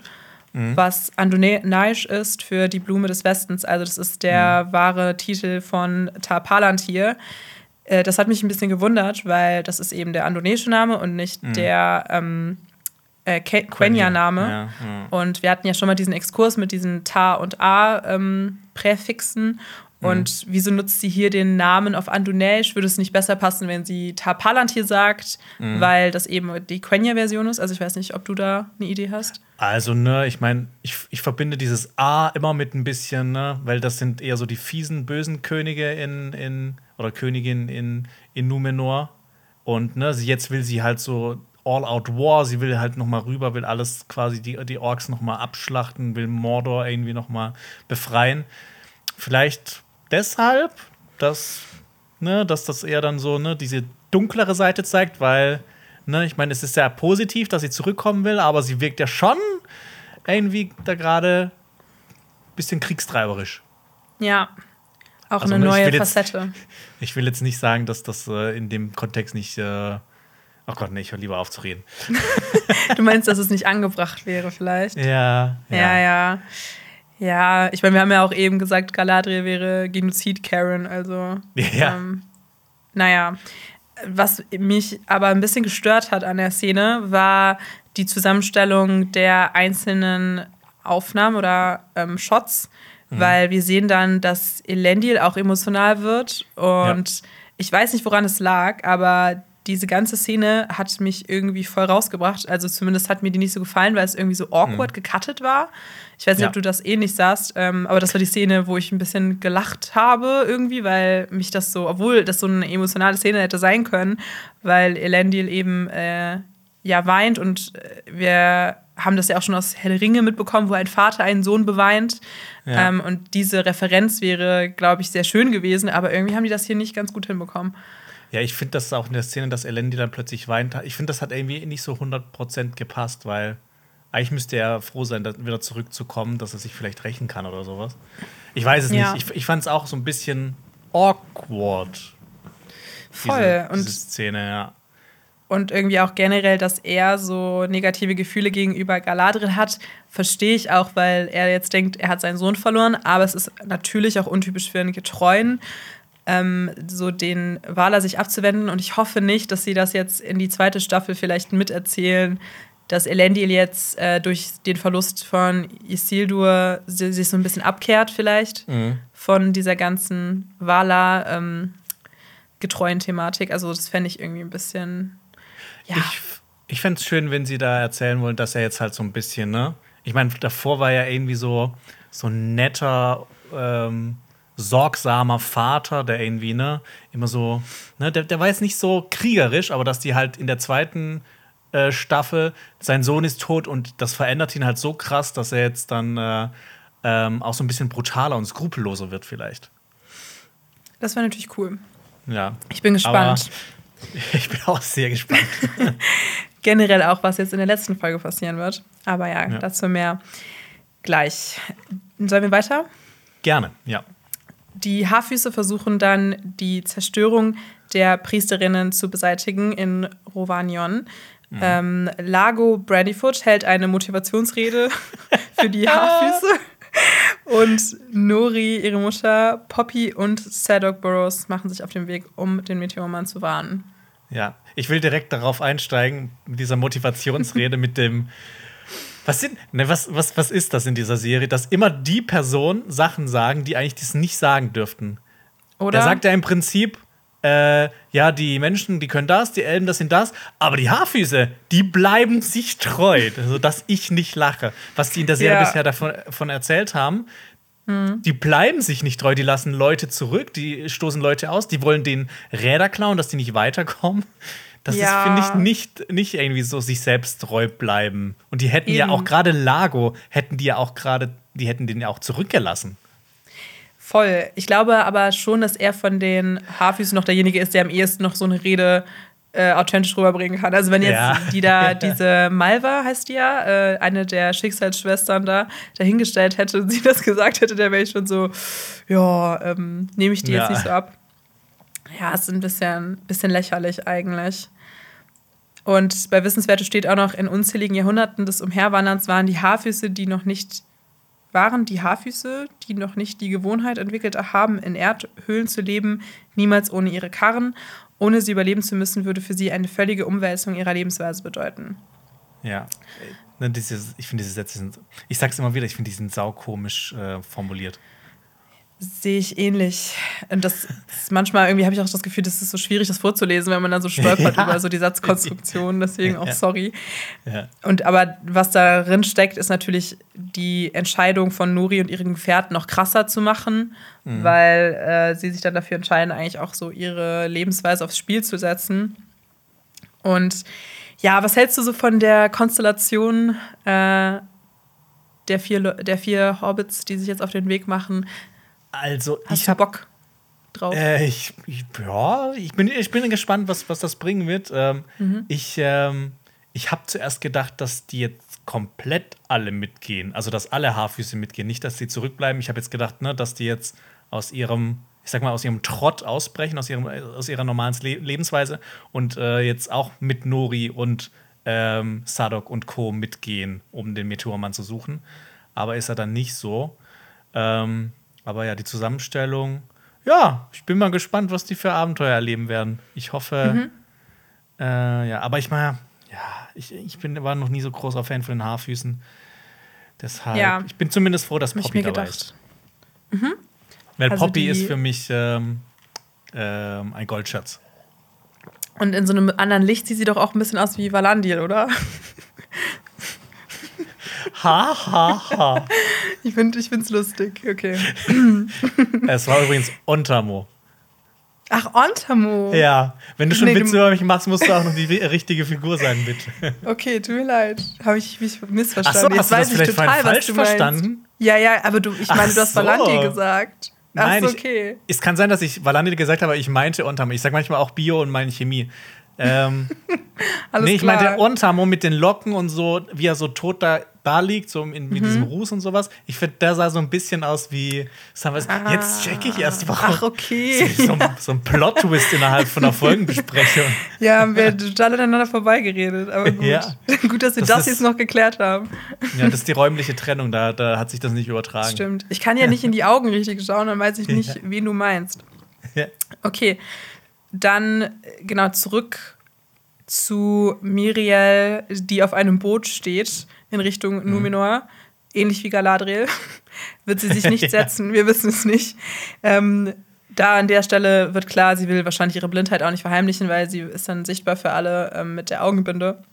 mhm. was Andonaisch ist für die Blume des Westens. Also das ist der mhm. wahre Titel von Tar Palantir. Äh, das hat mich ein bisschen gewundert, weil das ist eben der andonesische Name und nicht mhm. der ähm, äh, Quenya-Name. Ja, ja. Und wir hatten ja schon mal diesen Exkurs mit diesen Ta- und A-Präfixen. Ähm, und mhm. wieso nutzt sie hier den Namen auf Andunäisch? Würde es nicht besser passen, wenn sie Ta Palantir sagt, mhm. weil das eben die Quenya-Version ist? Also ich weiß nicht, ob du da eine Idee hast. Also, ne, ich meine, ich, ich verbinde dieses A immer mit ein bisschen, ne, weil das sind eher so die fiesen, bösen Könige in, in oder Königin in, in Numenor. Und ne, jetzt will sie halt so All-Out-War. Sie will halt noch mal rüber, will alles quasi die, die Orks noch mal abschlachten, will Mordor irgendwie noch mal befreien. Vielleicht deshalb, dass, ne, dass das eher dann so ne, diese dunklere Seite zeigt, weil ne, ich meine, es ist sehr positiv, dass sie zurückkommen will, aber sie wirkt ja schon irgendwie da gerade ein bisschen kriegstreiberisch. Ja, auch also, eine neue Facette. Jetzt, <laughs> ich will jetzt nicht sagen, dass das äh, in dem Kontext nicht äh, Ach Gott, nee, ich höre lieber auf zu reden. <laughs> du meinst, dass es nicht angebracht wäre, vielleicht? Ja. Ja, ja. Ja, ja ich meine, wir haben ja auch eben gesagt, Galadriel wäre Genozid-Karen, also. Ja. Ähm, naja. Was mich aber ein bisschen gestört hat an der Szene, war die Zusammenstellung der einzelnen Aufnahmen oder ähm, Shots, mhm. weil wir sehen dann, dass Elendil auch emotional wird und ja. ich weiß nicht, woran es lag, aber diese ganze Szene hat mich irgendwie voll rausgebracht. Also zumindest hat mir die nicht so gefallen, weil es irgendwie so awkward mhm. gecuttet war. Ich weiß nicht, ja. ob du das ähnlich sahst, ähm, aber das war die Szene, wo ich ein bisschen gelacht habe irgendwie, weil mich das so, obwohl das so eine emotionale Szene hätte sein können, weil Elendil eben äh, ja weint und äh, wir haben das ja auch schon aus Helle Ringe mitbekommen, wo ein Vater einen Sohn beweint. Ja. Ähm, und diese Referenz wäre, glaube ich, sehr schön gewesen, aber irgendwie haben die das hier nicht ganz gut hinbekommen. Ja, ich finde das auch in der Szene, dass Elendi dann plötzlich weint. Ich finde, das hat irgendwie nicht so 100% gepasst, weil eigentlich müsste er froh sein, wieder zurückzukommen, dass er sich vielleicht rächen kann oder sowas. Ich weiß es ja. nicht. Ich, ich fand es auch so ein bisschen awkward. Voll. Diese, und diese Szene, ja. Und irgendwie auch generell, dass er so negative Gefühle gegenüber Galadriel hat, verstehe ich auch, weil er jetzt denkt, er hat seinen Sohn verloren. Aber es ist natürlich auch untypisch für einen Getreuen, ähm, so den Waler sich abzuwenden. Und ich hoffe nicht, dass sie das jetzt in die zweite Staffel vielleicht miterzählen, dass Elendil jetzt äh, durch den Verlust von Isildur sich so ein bisschen abkehrt, vielleicht mhm. von dieser ganzen Wala ähm, getreuen Thematik. Also, das fände ich irgendwie ein bisschen. Ja. Ich, ich fände es schön, wenn sie da erzählen wollen, dass er jetzt halt so ein bisschen, ne? Ich meine, davor war er irgendwie so, so ein netter, ähm, sorgsamer Vater, der irgendwie, ne, immer so, ne, der, der war jetzt nicht so kriegerisch, aber dass die halt in der zweiten äh, Staffel, sein Sohn ist tot und das verändert ihn halt so krass, dass er jetzt dann äh, ähm, auch so ein bisschen brutaler und skrupelloser wird, vielleicht. Das wäre natürlich cool. Ja. Ich bin gespannt. <laughs> ich bin auch sehr gespannt. <laughs> Generell auch, was jetzt in der letzten Folge passieren wird. Aber ja, ja. dazu mehr gleich. Sollen wir weiter? Gerne, ja. Die Haarfüße versuchen dann die Zerstörung der Priesterinnen zu beseitigen in Rovanion. Mhm. Ähm, Lago Bradyfoot hält eine Motivationsrede <laughs> für die Haarfüße. <laughs> und Nori, ihre Mutter, Poppy und Sadok Burrows machen sich auf den Weg, um den Meteormann zu warnen. Ja, ich will direkt darauf einsteigen, mit dieser Motivationsrede, <laughs> mit dem. Was, sind, ne, was, was, was ist das in dieser Serie? Dass immer die Personen Sachen sagen, die eigentlich das nicht sagen dürften. Oder? Er sagt ja im Prinzip, äh, ja, die Menschen, die können das, die Elben, das sind das, aber die Haarfüße, die bleiben sich treu, also dass ich nicht lache. Was die in der Serie ja. bisher davon, davon erzählt haben, mhm. die bleiben sich nicht treu, die lassen Leute zurück, die stoßen Leute aus, die wollen den Räder klauen, dass die nicht weiterkommen. Das ja. ist, finde ich, nicht, nicht irgendwie so sich selbst treu bleiben. Und die hätten Eben. ja auch gerade Lago, hätten die ja auch gerade, die hätten den ja auch zurückgelassen. Voll. Ich glaube aber schon, dass er von den Haarfüßen noch derjenige ist, der am ehesten noch so eine Rede äh, authentisch rüberbringen kann. Also wenn jetzt ja. die da, <laughs> diese Malva heißt die ja, äh, eine der Schicksalsschwestern da, dahingestellt hätte und sie das gesagt hätte, der wäre ich schon so, ja, ähm, nehme ich die ja. jetzt nicht so ab. Ja, ist ein bisschen, bisschen lächerlich eigentlich. Und bei Wissenswerte steht auch noch, in unzähligen Jahrhunderten des Umherwanderns waren die Haarfüße, die noch nicht waren die Haarfüße, die noch nicht die Gewohnheit entwickelt haben, in Erdhöhlen zu leben, niemals ohne ihre Karren. Ohne sie überleben zu müssen, würde für sie eine völlige Umwälzung ihrer Lebensweise bedeuten. Ja. Ne, ich finde diese Sätze sind, ich sag's immer wieder, ich finde die sind saukomisch äh, formuliert. Sehe ich ähnlich. Und das manchmal irgendwie habe ich auch das Gefühl, das ist so schwierig, das vorzulesen, wenn man dann so stolpert <laughs> ja. über so die Satzkonstruktion. Deswegen auch sorry. Ja. Und aber was darin steckt, ist natürlich die Entscheidung von Nuri und ihren Gefährten noch krasser zu machen, mhm. weil äh, sie sich dann dafür entscheiden, eigentlich auch so ihre Lebensweise aufs Spiel zu setzen. Und ja, was hältst du so von der Konstellation äh, der vier, der vier Hobbits, die sich jetzt auf den Weg machen? Also, Hast ich habe Bock drauf. Äh, ich, ich, ja, ich bin, ich bin gespannt, was, was das bringen wird. Ähm, mhm. Ich, ähm, ich habe zuerst gedacht, dass die jetzt komplett alle mitgehen. Also, dass alle Haarfüße mitgehen. Nicht, dass sie zurückbleiben. Ich habe jetzt gedacht, ne, dass die jetzt aus ihrem, ich sag mal, aus ihrem Trott ausbrechen, aus, ihrem, aus ihrer normalen Le Lebensweise und äh, jetzt auch mit Nori und ähm, Sadok und Co. mitgehen, um den Meteormann zu suchen. Aber ist er dann nicht so. Ähm, aber ja, die Zusammenstellung, ja, ich bin mal gespannt, was die für Abenteuer erleben werden. Ich hoffe, mhm. äh, ja, aber ich meine, ja, ich, ich bin, war noch nie so großer Fan von den Haarfüßen. Deshalb, ja. ich bin zumindest froh, dass Poppy dabei ist. Mhm. Weil also Poppy ist für mich ähm, ähm, ein Goldschatz. Und in so einem anderen Licht sieht sie doch auch ein bisschen aus wie Valandiel, oder? Ha, ha, ha. Ich finde es lustig, okay. <clears throat> es war übrigens Ontamo. Ach, Ontamo. Ja, wenn du schon nee, Witze über mich machst, musst du auch noch die richtige Figur sein, bitte. Okay, tut mir leid. Habe ich mich missverstanden. Ach so, hast Jetzt du das vielleicht total, falsch verstanden? Ja, ja, aber du, ich meine, du hast so. Valandi gesagt. Ach, Nein, okay. Ich, es kann sein, dass ich Valandi gesagt habe, aber ich meinte Ontamo. Ich sage manchmal auch Bio und meine Chemie. Ähm, <laughs> Alles nee, ich klar. meinte Ontamo mit den Locken und so, wie er so tot da da liegt, so in, mit mhm. diesem Ruß und sowas. Ich finde, der sah so ein bisschen aus wie. Ah, jetzt check ich erst, warum. Ach, okay. <laughs> So, so ein Plot-Twist innerhalb von einer Folgenbesprechung. <laughs> Ja, haben wir total aneinander vorbeigeredet. Aber gut. Ja. gut, dass wir das, das jetzt noch geklärt haben. Ja, das ist die räumliche Trennung, da, da hat sich das nicht übertragen. Stimmt. Ich kann ja nicht in die Augen richtig schauen, dann weiß ich nicht, ja. wen du meinst. Ja. Okay. Dann, genau, zurück zu Miriel, die auf einem Boot steht in Richtung mhm. Numenor, ähnlich wie Galadriel. <laughs> wird sie sich nicht <laughs> setzen, wir wissen es nicht. Ähm, da an der Stelle wird klar, sie will wahrscheinlich ihre Blindheit auch nicht verheimlichen, weil sie ist dann sichtbar für alle ähm, mit der Augenbinde.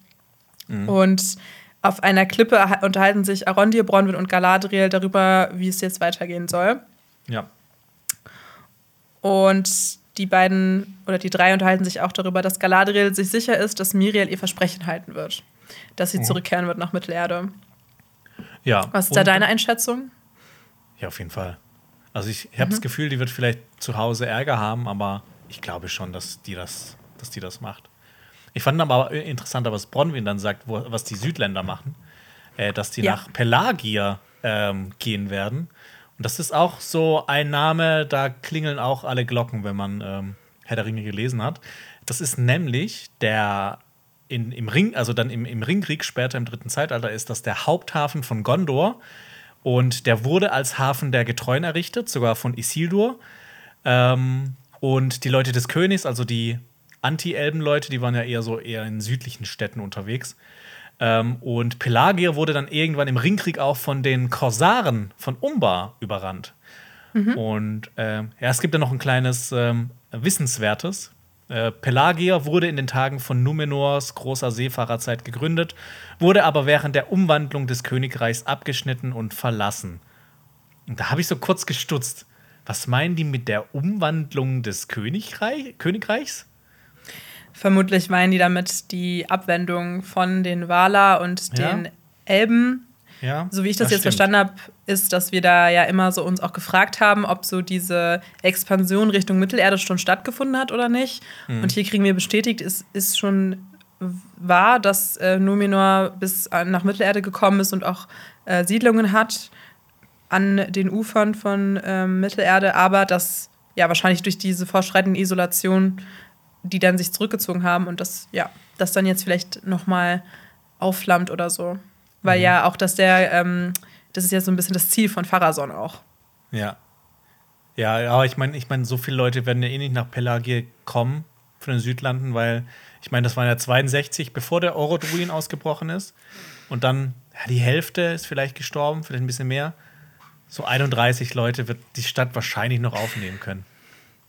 Mhm. Und auf einer Klippe unterhalten sich Arondir, Bronwyn und Galadriel darüber, wie es jetzt weitergehen soll. Ja. Und die beiden oder die drei unterhalten sich auch darüber, dass Galadriel sich sicher ist, dass Miriel ihr Versprechen halten wird dass sie mhm. zurückkehren wird nach Mittelerde. Ja. Was ist da deine Einschätzung? Ja, auf jeden Fall. Also ich habe mhm. das Gefühl, die wird vielleicht zu Hause Ärger haben, aber ich glaube schon, dass die das, dass die das macht. Ich fand aber interessant, was Bronwyn dann sagt, wo, was die Südländer machen, äh, dass die ja. nach Pelagia ähm, gehen werden Und das ist auch so ein Name, da klingeln auch alle Glocken, wenn man ähm, Herr der Ringe gelesen hat. Das ist nämlich der in, im Ring, also dann im, im Ringkrieg später im dritten Zeitalter ist das der Haupthafen von Gondor. Und der wurde als Hafen der Getreuen errichtet, sogar von Isildur. Ähm, und die Leute des Königs, also die Anti-Elben-Leute, die waren ja eher so eher in südlichen Städten unterwegs. Ähm, und Pelagier wurde dann irgendwann im Ringkrieg auch von den Korsaren von Umbar überrannt. Mhm. Und äh, ja, es gibt ja noch ein kleines ähm, Wissenswertes. Äh, Pelagier wurde in den Tagen von Numenors großer Seefahrerzeit gegründet, wurde aber während der Umwandlung des Königreichs abgeschnitten und verlassen. Und da habe ich so kurz gestutzt. Was meinen die mit der Umwandlung des Königreich Königreichs? Vermutlich meinen die damit die Abwendung von den Valar und ja. den Elben. Ja, so wie ich das, das jetzt stimmt. verstanden habe, ist, dass wir da ja immer so uns auch gefragt haben, ob so diese Expansion Richtung Mittelerde schon stattgefunden hat oder nicht. Mhm. Und hier kriegen wir bestätigt, es ist schon wahr, dass äh, Numenor bis nach Mittelerde gekommen ist und auch äh, Siedlungen hat an den Ufern von äh, Mittelerde, aber dass ja wahrscheinlich durch diese fortschreitende Isolation die dann sich zurückgezogen haben und das, ja, das dann jetzt vielleicht nochmal aufflammt oder so. Weil mhm. ja auch, dass der, ähm, das ist ja so ein bisschen das Ziel von Pharason auch. Ja. Ja, aber ich meine, ich meine, so viele Leute werden ja eh nicht nach Pelagie kommen von den Südlanden, weil ich meine, das waren ja 62, bevor der Orodruin ausgebrochen ist. Und dann, ja, die Hälfte ist vielleicht gestorben, vielleicht ein bisschen mehr. So 31 Leute wird die Stadt wahrscheinlich noch aufnehmen können.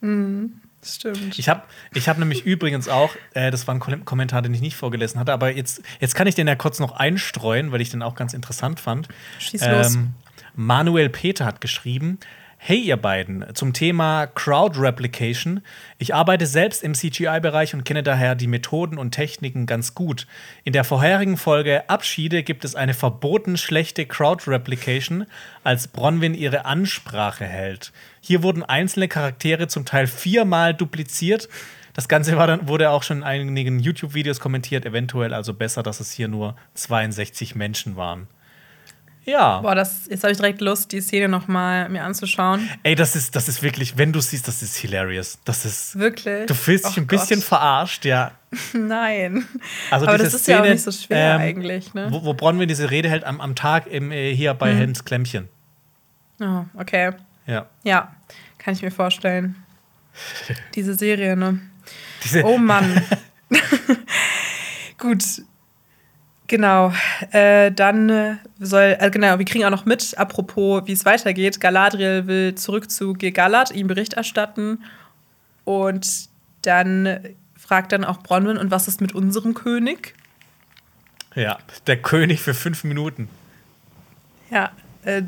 Mhm. Stimmt. Ich habe ich hab nämlich übrigens auch, äh, das war ein Kommentar, den ich nicht vorgelesen hatte, aber jetzt, jetzt kann ich den ja kurz noch einstreuen, weil ich den auch ganz interessant fand. Schieß los. Ähm, Manuel Peter hat geschrieben: Hey, ihr beiden, zum Thema Crowd Replication. Ich arbeite selbst im CGI-Bereich und kenne daher die Methoden und Techniken ganz gut. In der vorherigen Folge Abschiede gibt es eine verboten schlechte Crowd Replication, als Bronwyn ihre Ansprache hält. Hier wurden einzelne Charaktere zum Teil viermal dupliziert. Das Ganze war dann, wurde auch schon in einigen YouTube-Videos kommentiert, eventuell also besser, dass es hier nur 62 Menschen waren. Ja. Boah, das, jetzt habe ich direkt Lust, die Szene noch mal mir anzuschauen. Ey, das ist, das ist wirklich, wenn du siehst, das ist hilarious. Das ist wirklich. Du fühlst dich oh ein Gott. bisschen verarscht, ja. <laughs> Nein. Also Aber das ist Szene, ja auch nicht so schwer ähm, eigentlich, ne? Wo, wo Bronwyn diese Rede hält am, am Tag im, äh, hier bei mhm. Hans Klemmchen. Oh, okay. Ja. Ja, kann ich mir vorstellen. <laughs> Diese Serie, ne? Diese oh Mann. <laughs> Gut, Genau, äh, dann äh, soll, äh, genau, wir kriegen auch noch mit, apropos, wie es weitergeht. Galadriel will zurück zu Gegallad, ihm Bericht erstatten. Und dann fragt dann auch Bronwyn, und was ist mit unserem König? Ja, der König für fünf Minuten. Ja, äh,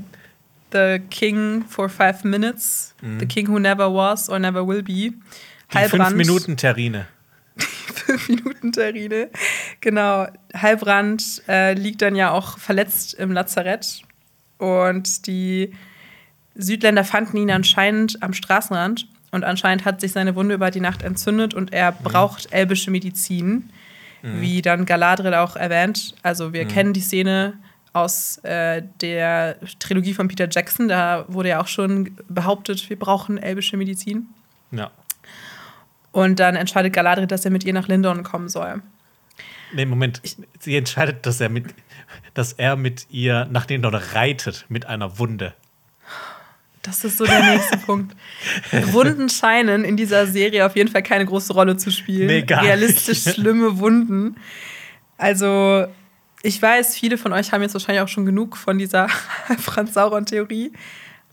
The King for five minutes. Mhm. The King who never was or never will be. Die fünf Minuten Terrine. <laughs> fünf Minuten Terrine. Genau. Halbrand äh, liegt dann ja auch verletzt im Lazarett. Und die Südländer fanden ihn anscheinend am Straßenrand. Und anscheinend hat sich seine Wunde über die Nacht entzündet und er mhm. braucht elbische Medizin, mhm. wie dann Galadriel auch erwähnt. Also wir mhm. kennen die Szene aus äh, der Trilogie von Peter Jackson. Da wurde ja auch schon behauptet, wir brauchen elbische Medizin. Ja. Und dann entscheidet Galadriel, dass er mit ihr nach Lindon kommen soll. Nee, Moment. Ich, Sie entscheidet, dass er mit, dass er mit ihr nach Lindon reitet mit einer Wunde. Das ist so der nächste <laughs> Punkt. Wunden scheinen in dieser Serie auf jeden Fall keine große Rolle zu spielen. Nee, gar Realistisch nicht. schlimme Wunden. Also, ich weiß, viele von euch haben jetzt wahrscheinlich auch schon genug von dieser <laughs> Franz Sauron-Theorie.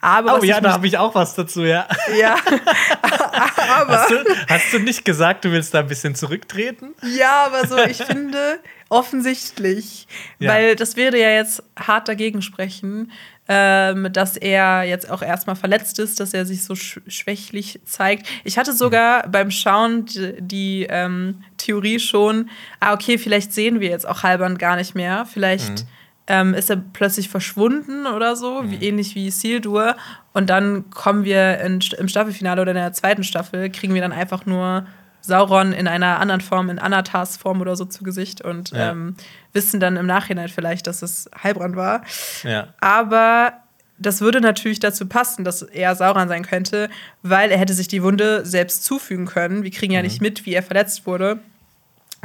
Aber oh ja, da habe ich auch was dazu, ja. Ja. <laughs> aber. Hast du, hast du, nicht gesagt, du willst da ein bisschen zurücktreten? Ja, aber so, ich finde offensichtlich, ja. weil das würde ja jetzt hart dagegen sprechen, ähm, dass er jetzt auch erstmal verletzt ist, dass er sich so sch schwächlich zeigt. Ich hatte sogar mhm. beim Schauen die, die ähm, Theorie schon, ah, okay, vielleicht sehen wir jetzt auch Halbern gar nicht mehr. Vielleicht. Mhm ähm, ist er plötzlich verschwunden oder so, mhm. wie, ähnlich wie Sildur. Und dann kommen wir in, im Staffelfinale oder in der zweiten Staffel, kriegen wir dann einfach nur Sauron in einer anderen Form, in Anatas Form oder so zu Gesicht und ja. ähm, wissen dann im Nachhinein vielleicht, dass es Heilbrand war. Ja. Aber das würde natürlich dazu passen, dass er Sauron sein könnte, weil er hätte sich die Wunde selbst zufügen können. Wir kriegen ja mhm. nicht mit, wie er verletzt wurde.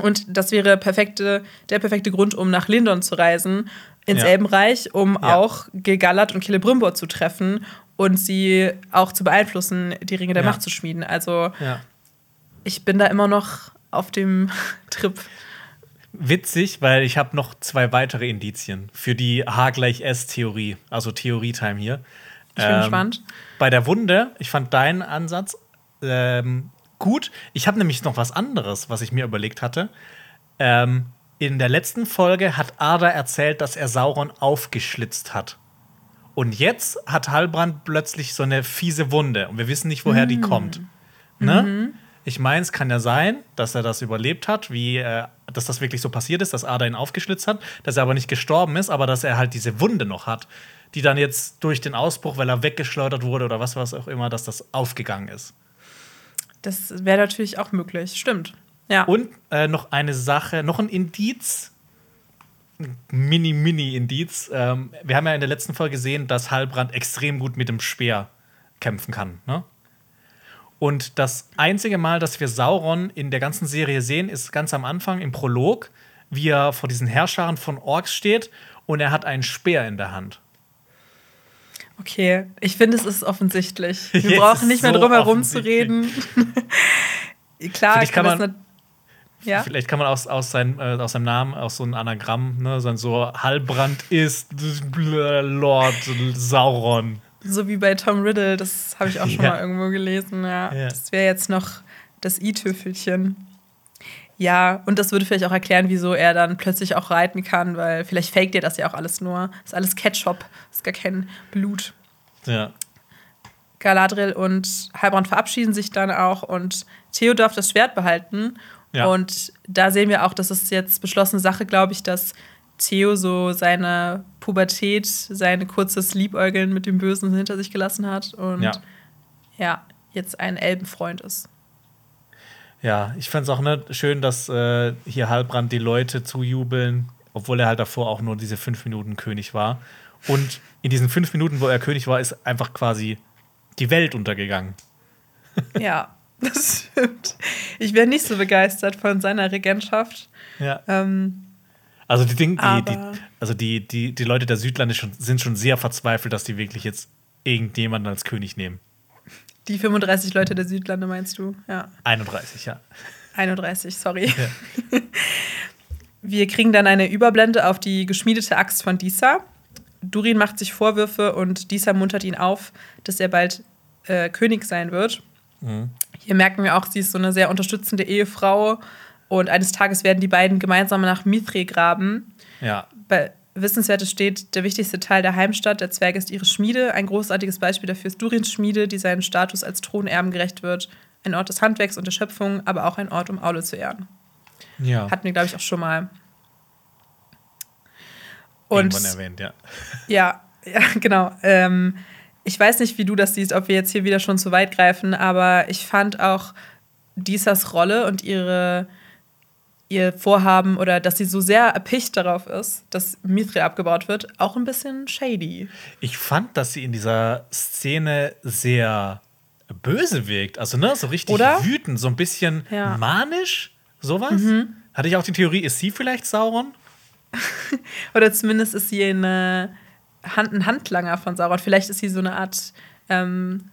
Und das wäre perfekte, der perfekte Grund, um nach Lindon zu reisen, ins ja. Elbenreich, um ja. auch Gilgalad und Celebrimbor zu treffen und sie auch zu beeinflussen, die Ringe der ja. Macht zu schmieden. Also ich bin da immer noch auf dem <laughs> Trip. Witzig, weil ich habe noch zwei weitere Indizien für die H gleich S-Theorie, also Theorie-Time hier. Ich bin ähm, gespannt. Bei der Wunde, ich fand deinen Ansatz ähm, gut. Ich habe nämlich noch was anderes, was ich mir überlegt hatte. Ähm, in der letzten Folge hat Ada erzählt, dass er Sauron aufgeschlitzt hat. Und jetzt hat Halbrand plötzlich so eine fiese Wunde und wir wissen nicht, woher mm. die kommt. Ne? Mhm. Ich meine, es kann ja sein, dass er das überlebt hat, wie, äh, dass das wirklich so passiert ist, dass Ada ihn aufgeschlitzt hat, dass er aber nicht gestorben ist, aber dass er halt diese Wunde noch hat, die dann jetzt durch den Ausbruch, weil er weggeschleudert wurde oder was, was auch immer, dass das aufgegangen ist. Das wäre natürlich auch möglich, stimmt. Ja. Und äh, noch eine Sache, noch ein Indiz, mini, mini Indiz. Ähm, wir haben ja in der letzten Folge gesehen, dass Halbrand extrem gut mit dem Speer kämpfen kann. Ne? Und das einzige Mal, dass wir Sauron in der ganzen Serie sehen, ist ganz am Anfang im Prolog, wie er vor diesen Herrscharen von Orks steht und er hat einen Speer in der Hand. Okay, ich finde, es ist offensichtlich. <laughs> Wir yes, brauchen nicht mehr so drum herum zu reden. <laughs> Klar, Vielleicht kann, kann man, ja? Vielleicht kann man aus, aus, sein, äh, aus seinem Namen, aus so ein Anagramm, ne, so Halbrand ist Lord Sauron. So wie bei Tom Riddle, das habe ich auch schon ja. mal irgendwo gelesen. Ja. ja. Das wäre jetzt noch das i-Tüffelchen. Ja, und das würde vielleicht auch erklären, wieso er dann plötzlich auch reiten kann, weil vielleicht faked er das ja auch alles nur. Das ist alles Ketchup, das ist gar kein Blut. Ja. Galadriel und Halbrand verabschieden sich dann auch und Theo darf das Schwert behalten. Ja. Und da sehen wir auch, dass es jetzt beschlossene Sache, glaube ich, dass Theo so seine Pubertät, sein kurzes Liebäugeln mit dem Bösen hinter sich gelassen hat und ja, ja jetzt ein Elbenfreund ist. Ja, ich fand es auch ne, schön, dass äh, hier Halbrand die Leute zujubeln, obwohl er halt davor auch nur diese fünf Minuten König war. Und in diesen fünf Minuten, wo er König war, ist einfach quasi die Welt untergegangen. Ja, das stimmt. Ich wäre nicht so begeistert von seiner Regentschaft. Ja. Ähm, also die, Ding, die, die, also die, die, die Leute der Südlande schon, sind schon sehr verzweifelt, dass die wirklich jetzt irgendjemanden als König nehmen. Die 35 Leute der Südlande meinst du? Ja. 31, ja. 31, sorry. Ja. <laughs> Wir kriegen dann eine Überblende auf die geschmiedete Axt von Disa. Durin macht sich Vorwürfe und Disa muntert ihn auf, dass er bald äh, König sein wird. Mhm. Hier merken wir auch, sie ist so eine sehr unterstützende Ehefrau und eines Tages werden die beiden gemeinsam nach Mithre graben. Ja. Bei Wissenswertes steht, der wichtigste Teil der Heimstatt der Zwerge ist ihre Schmiede. Ein großartiges Beispiel dafür ist Durins Schmiede, die seinen Status als Thronerben gerecht wird. Ein Ort des Handwerks und der Schöpfung, aber auch ein Ort, um Aule zu ehren. Ja. Hatten wir, glaube ich, auch schon mal. Und, Irgendwann erwähnt, ja. <laughs> Ja, ja genau. Ähm, ich weiß nicht, wie du das siehst, ob wir jetzt hier wieder schon zu weit greifen, aber ich fand auch Disas Rolle und ihre ihr Vorhaben oder dass sie so sehr erpicht darauf ist, dass Mithri abgebaut wird, auch ein bisschen shady. Ich fand, dass sie in dieser Szene sehr böse wirkt. Also, ne, so richtig oder? wütend, so ein bisschen ja. manisch, sowas. Mhm. Hatte ich auch die Theorie, ist sie vielleicht Sauron? <laughs> oder zumindest ist sie eine Hand, ein Handlanger von Sauron. Vielleicht ist sie so eine Art ähm,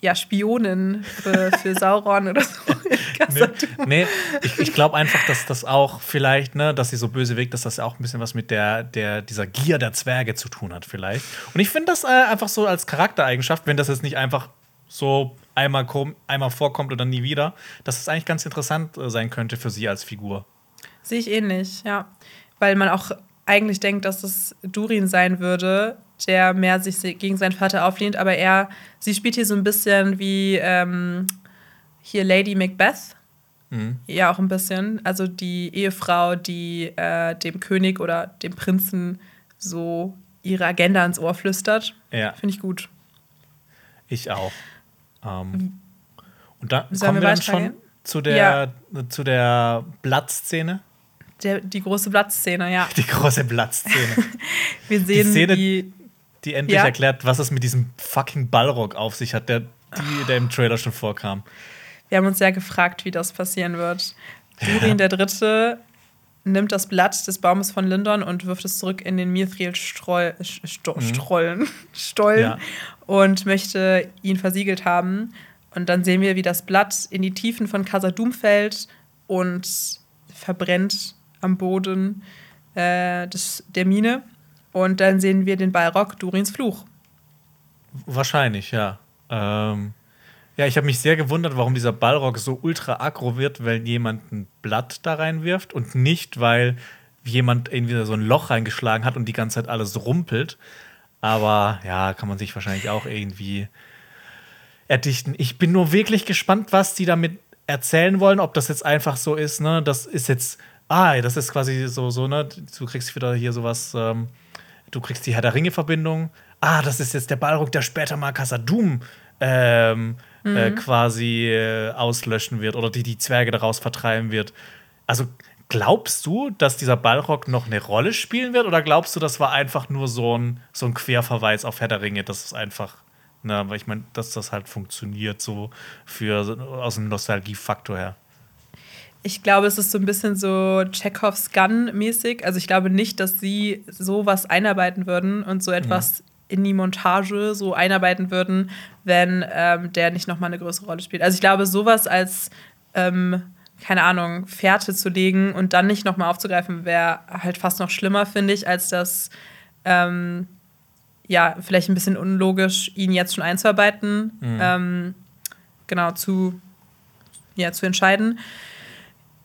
ja, Spionin für, für <laughs> Sauron oder so. <laughs> nee, nee, ich, ich glaube einfach, dass das auch vielleicht, ne, dass sie so böse wirkt, dass das auch ein bisschen was mit der, der, dieser Gier der Zwerge zu tun hat, vielleicht. Und ich finde das äh, einfach so als Charaktereigenschaft, wenn das jetzt nicht einfach so einmal, einmal vorkommt oder nie wieder, dass es eigentlich ganz interessant äh, sein könnte für sie als Figur. Sehe ich ähnlich, ja. Weil man auch eigentlich denkt, dass es Durin sein würde, der mehr sich gegen seinen Vater auflehnt, aber er, sie spielt hier so ein bisschen wie ähm, hier Lady Macbeth. Mhm. Ja, auch ein bisschen. Also die Ehefrau, die äh, dem König oder dem Prinzen so ihre Agenda ins Ohr flüstert. Ja. Finde ich gut. Ich auch. Ähm, und da Sollen kommen wir, wir dann schon zu der, ja. zu der Blattszene. Der, die große Blattszene, ja. <laughs> Die große Blattszene. <laughs> wir sehen, die Szene, wie die endlich ja. erklärt, was es mit diesem fucking Ballrock auf sich hat, der, die, der im Trailer schon vorkam. Wir haben uns ja gefragt, wie das passieren wird. Durin der Dritte nimmt das Blatt des Baumes von Lindon und wirft es zurück in den Mithril-Strollen mhm. Stollen ja. und möchte ihn versiegelt haben. Und dann sehen wir, wie das Blatt in die Tiefen von Casadum fällt und verbrennt am Boden äh, des, der Mine. Und dann sehen wir den Balrog, Durins Fluch. Wahrscheinlich, ja. Ähm, ja, ich habe mich sehr gewundert, warum dieser Balrog so ultra aggro wird, weil jemand ein Blatt da reinwirft und nicht, weil jemand irgendwie so ein Loch reingeschlagen hat und die ganze Zeit alles rumpelt. Aber ja, kann man sich wahrscheinlich auch irgendwie erdichten. Ich bin nur wirklich gespannt, was die damit erzählen wollen, ob das jetzt einfach so ist, ne? Das ist jetzt, ah, das ist quasi so, so, ne? Du kriegst wieder hier sowas, ähm, du kriegst die Herr der Ringe-Verbindung. Ah, das ist jetzt der Balrog, der später mal Casadum ähm, äh, mhm. äh, quasi äh, auslöschen wird oder die die Zwerge daraus vertreiben wird. Also glaubst du, dass dieser Balrog noch eine Rolle spielen wird oder glaubst du, das war einfach nur so ein, so ein Querverweis auf Herr der Ringe, dass es einfach na, weil ich meine, dass das halt funktioniert, so für aus dem Nostalgiefaktor her. Ich glaube, es ist so ein bisschen so Chekhovs Gun-mäßig. Also ich glaube nicht, dass sie sowas einarbeiten würden und so etwas ja. In die Montage so einarbeiten würden, wenn ähm, der nicht nochmal eine größere Rolle spielt. Also ich glaube, sowas als, ähm, keine Ahnung, Fährte zu legen und dann nicht nochmal aufzugreifen, wäre halt fast noch schlimmer, finde ich, als das. Ähm, ja, vielleicht ein bisschen unlogisch, ihn jetzt schon einzuarbeiten, mhm. ähm, genau, zu, ja, zu entscheiden.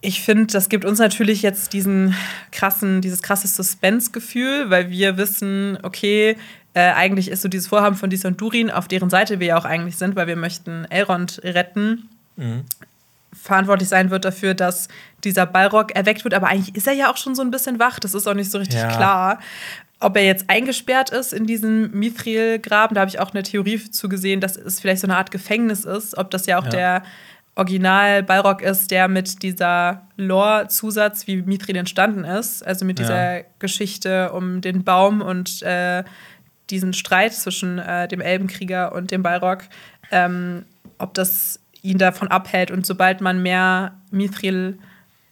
Ich finde, das gibt uns natürlich jetzt diesen krassen, dieses krasse Suspense-Gefühl, weil wir wissen, okay, äh, eigentlich ist so dieses Vorhaben von Dis und Durin, auf deren Seite wir ja auch eigentlich sind, weil wir möchten Elrond retten, mhm. verantwortlich sein wird dafür, dass dieser Balrog erweckt wird. Aber eigentlich ist er ja auch schon so ein bisschen wach, das ist auch nicht so richtig ja. klar. Ob er jetzt eingesperrt ist in diesem Mithril-Graben, da habe ich auch eine Theorie zu gesehen, dass es vielleicht so eine Art Gefängnis ist. Ob das ja auch ja. der Original Balrog ist, der mit dieser Lore-Zusatz, wie Mithril entstanden ist, also mit dieser ja. Geschichte um den Baum und äh, diesen Streit zwischen äh, dem Elbenkrieger und dem Balrog, ähm, ob das ihn davon abhält und sobald man mehr Mithril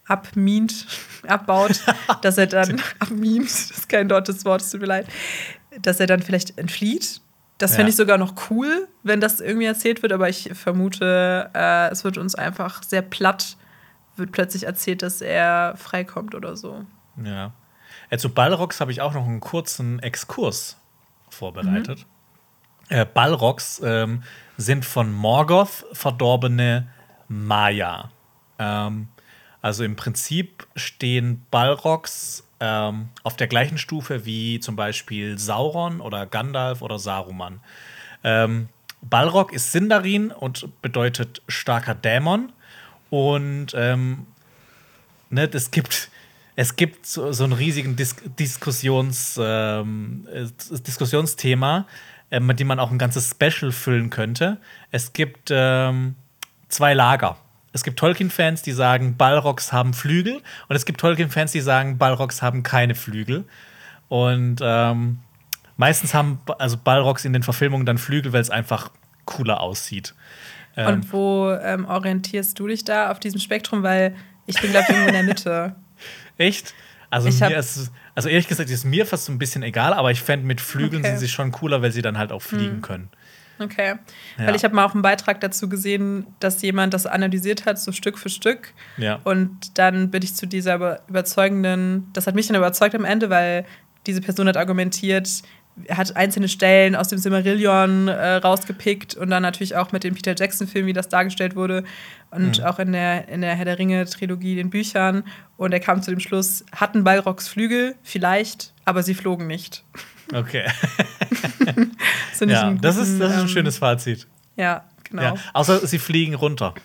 abmint, <laughs> abbaut, dass er dann <laughs> abmint, das ist kein deutsches Wort, es tut mir leid, dass er dann vielleicht entflieht. Das ja. fände ich sogar noch cool, wenn das irgendwie erzählt wird, aber ich vermute, äh, es wird uns einfach sehr platt, wird plötzlich erzählt, dass er freikommt oder so. Ja. Äh, zu Balrogs habe ich auch noch einen kurzen Exkurs vorbereitet. Mhm. Äh, Balrogs ähm, sind von Morgoth verdorbene Maya. Ähm, also im Prinzip stehen Balrogs ähm, auf der gleichen Stufe wie zum Beispiel Sauron oder Gandalf oder Saruman. Ähm, Balrog ist Sindarin und bedeutet starker Dämon. Und ähm, ne, es gibt, es gibt so, so einen riesigen Dis Diskussions, ähm, äh, Diskussionsthema, äh, mit dem man auch ein ganzes Special füllen könnte. Es gibt ähm, zwei Lager es gibt Tolkien-Fans, die sagen, Balrogs haben Flügel. Und es gibt Tolkien-Fans, die sagen, Balrogs haben keine Flügel. Und ähm, meistens haben also Balrogs in den Verfilmungen dann Flügel, weil es einfach cooler aussieht. Ähm, Und wo ähm, orientierst du dich da auf diesem Spektrum? Weil ich bin, glaube ich, irgendwo in der Mitte. Echt? Also, mir ist, also ehrlich gesagt, ist mir fast so ein bisschen egal, aber ich fände mit Flügeln okay. sind sie schon cooler, weil sie dann halt auch fliegen hm. können. Okay. Ja. Weil ich habe mal auch einen Beitrag dazu gesehen, dass jemand das analysiert hat, so Stück für Stück. Ja. Und dann bin ich zu dieser überzeugenden, das hat mich dann überzeugt am Ende, weil diese Person hat argumentiert, hat einzelne Stellen aus dem Silmarillion äh, rausgepickt und dann natürlich auch mit dem Peter Jackson-Film, wie das dargestellt wurde und mhm. auch in der, in der Herr der Ringe-Trilogie, den Büchern. Und er kam zu dem Schluss, hatten Balrogs Flügel? Vielleicht, aber sie flogen nicht. Okay. <laughs> das, ja, guten, das, ist, das ist ein ähm, schönes Fazit. Ja, genau. Ja, außer sie fliegen runter.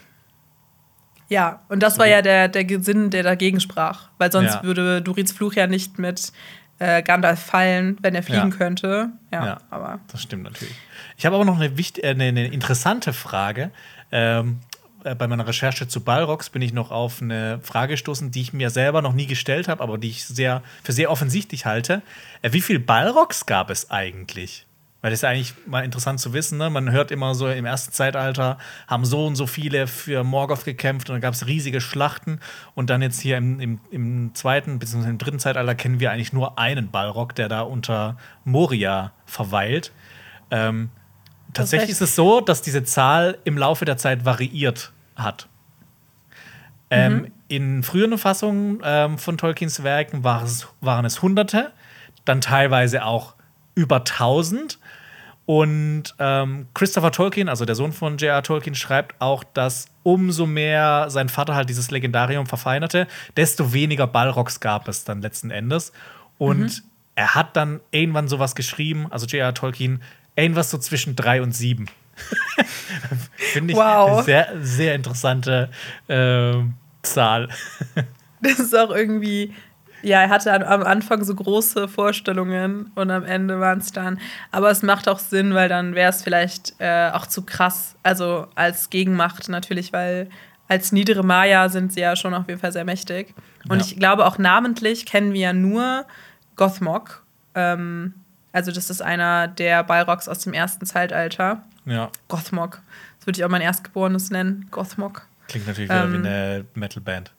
Ja, und das war ja der, der Sinn, der dagegen sprach. Weil sonst ja. würde Durins Fluch ja nicht mit äh, Gandalf fallen, wenn er fliegen ja. könnte. Ja, ja, aber. Das stimmt natürlich. Ich habe aber noch eine, wichtig, äh, eine, interessante Frage. Ähm, äh, bei meiner Recherche zu Balrogs bin ich noch auf eine Frage gestoßen, die ich mir selber noch nie gestellt habe, aber die ich sehr, für sehr offensichtlich halte. Äh, wie viele Balrogs gab es eigentlich? Weil das ist eigentlich mal interessant zu wissen. Ne? Man hört immer so, im ersten Zeitalter haben so und so viele für Morgoth gekämpft und dann gab es riesige Schlachten. Und dann jetzt hier im, im, im zweiten bzw. im dritten Zeitalter kennen wir eigentlich nur einen Balrog, der da unter Moria verweilt. Ähm, tatsächlich ist es so, dass diese Zahl im Laufe der Zeit variiert hat. Ähm, mhm. In früheren Fassungen ähm, von Tolkiens Werken war es, waren es Hunderte, dann teilweise auch über 1000. Und ähm, Christopher Tolkien, also der Sohn von J.R. Tolkien, schreibt auch, dass umso mehr sein Vater halt dieses Legendarium verfeinerte, desto weniger Balrogs gab es dann letzten Endes. Und mhm. er hat dann irgendwann sowas geschrieben, also J.R. Tolkien, irgendwas so zwischen drei und sieben. <laughs> Finde ich wow. eine sehr, sehr interessante äh, Zahl. <laughs> das ist auch irgendwie ja, er hatte am Anfang so große Vorstellungen und am Ende waren es dann. Aber es macht auch Sinn, weil dann wäre es vielleicht äh, auch zu krass. Also als Gegenmacht natürlich, weil als niedere Maya sind sie ja schon auf jeden Fall sehr mächtig. Und ja. ich glaube auch namentlich kennen wir ja nur Gothmog. Ähm, also das ist einer der Balrogs aus dem ersten Zeitalter. Ja. Gothmog. Das würde ich auch mein Erstgeborenes nennen. Gothmog. Klingt natürlich wieder ähm, wie eine Metalband.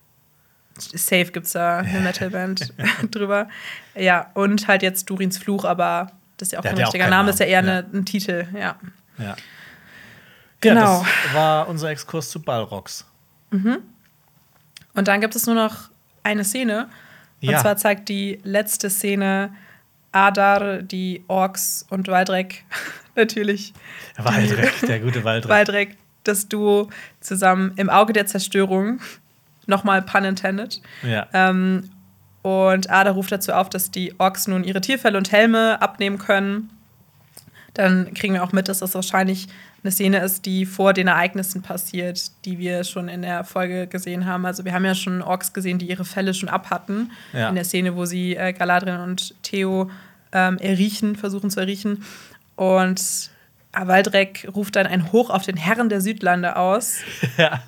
Safe gibt es da eine <laughs> Metalband <laughs> drüber. Ja, und halt jetzt Durins Fluch, aber das ist ja auch Der kein richtiger Name, das ist ja eher ja. Eine, ein Titel, ja. Ja. Genau. Ja, das war unser Exkurs zu Ballrocks. Mhm. Und dann gibt es nur noch eine Szene. Und ja. zwar zeigt die letzte Szene Adar, die Orks und Waldreck <laughs> natürlich. Waldreck, der gute Waldreck. Waldreck, das Duo zusammen im Auge der Zerstörung Nochmal pun intended. Ja. Ähm, und Ada ruft dazu auf, dass die Orks nun ihre Tierfälle und Helme abnehmen können. Dann kriegen wir auch mit, dass das wahrscheinlich eine Szene ist, die vor den Ereignissen passiert, die wir schon in der Folge gesehen haben. Also wir haben ja schon Orks gesehen, die ihre Fälle schon abhatten. Ja. In der Szene, wo sie äh, Galadriel und Theo ähm, erriechen, versuchen zu erriechen. Und Waldreck ruft dann ein Hoch auf den Herren der Südlande aus. <laughs> Ja.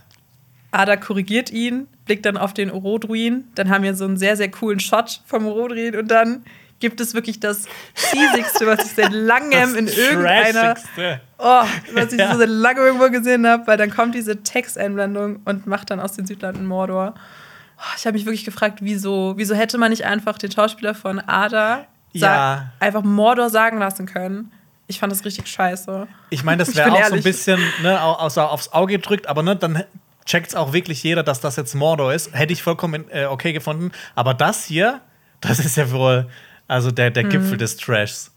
Ada korrigiert ihn, blickt dann auf den Orodruin. Dann haben wir so einen sehr, sehr coolen Shot vom Orodruin und dann gibt es wirklich das cheesigste, was ich seit langem in irgendeiner. Oh, was ich ja. so seit langem irgendwo gesehen habe, weil dann kommt diese Texteinblendung und macht dann aus den Südlanden Mordor. Oh, ich habe mich wirklich gefragt, wieso, wieso hätte man nicht einfach den Schauspieler von Ada ja. einfach Mordor sagen lassen können? Ich fand das richtig scheiße. Ich meine, das wäre auch ehrlich. so ein bisschen ne, aufs Auge gedrückt, aber ne, dann checkt es auch wirklich jeder, dass das jetzt Mordor ist. Hätte ich vollkommen äh, okay gefunden. Aber das hier, das ist ja wohl also der, der mhm. Gipfel des Trashs.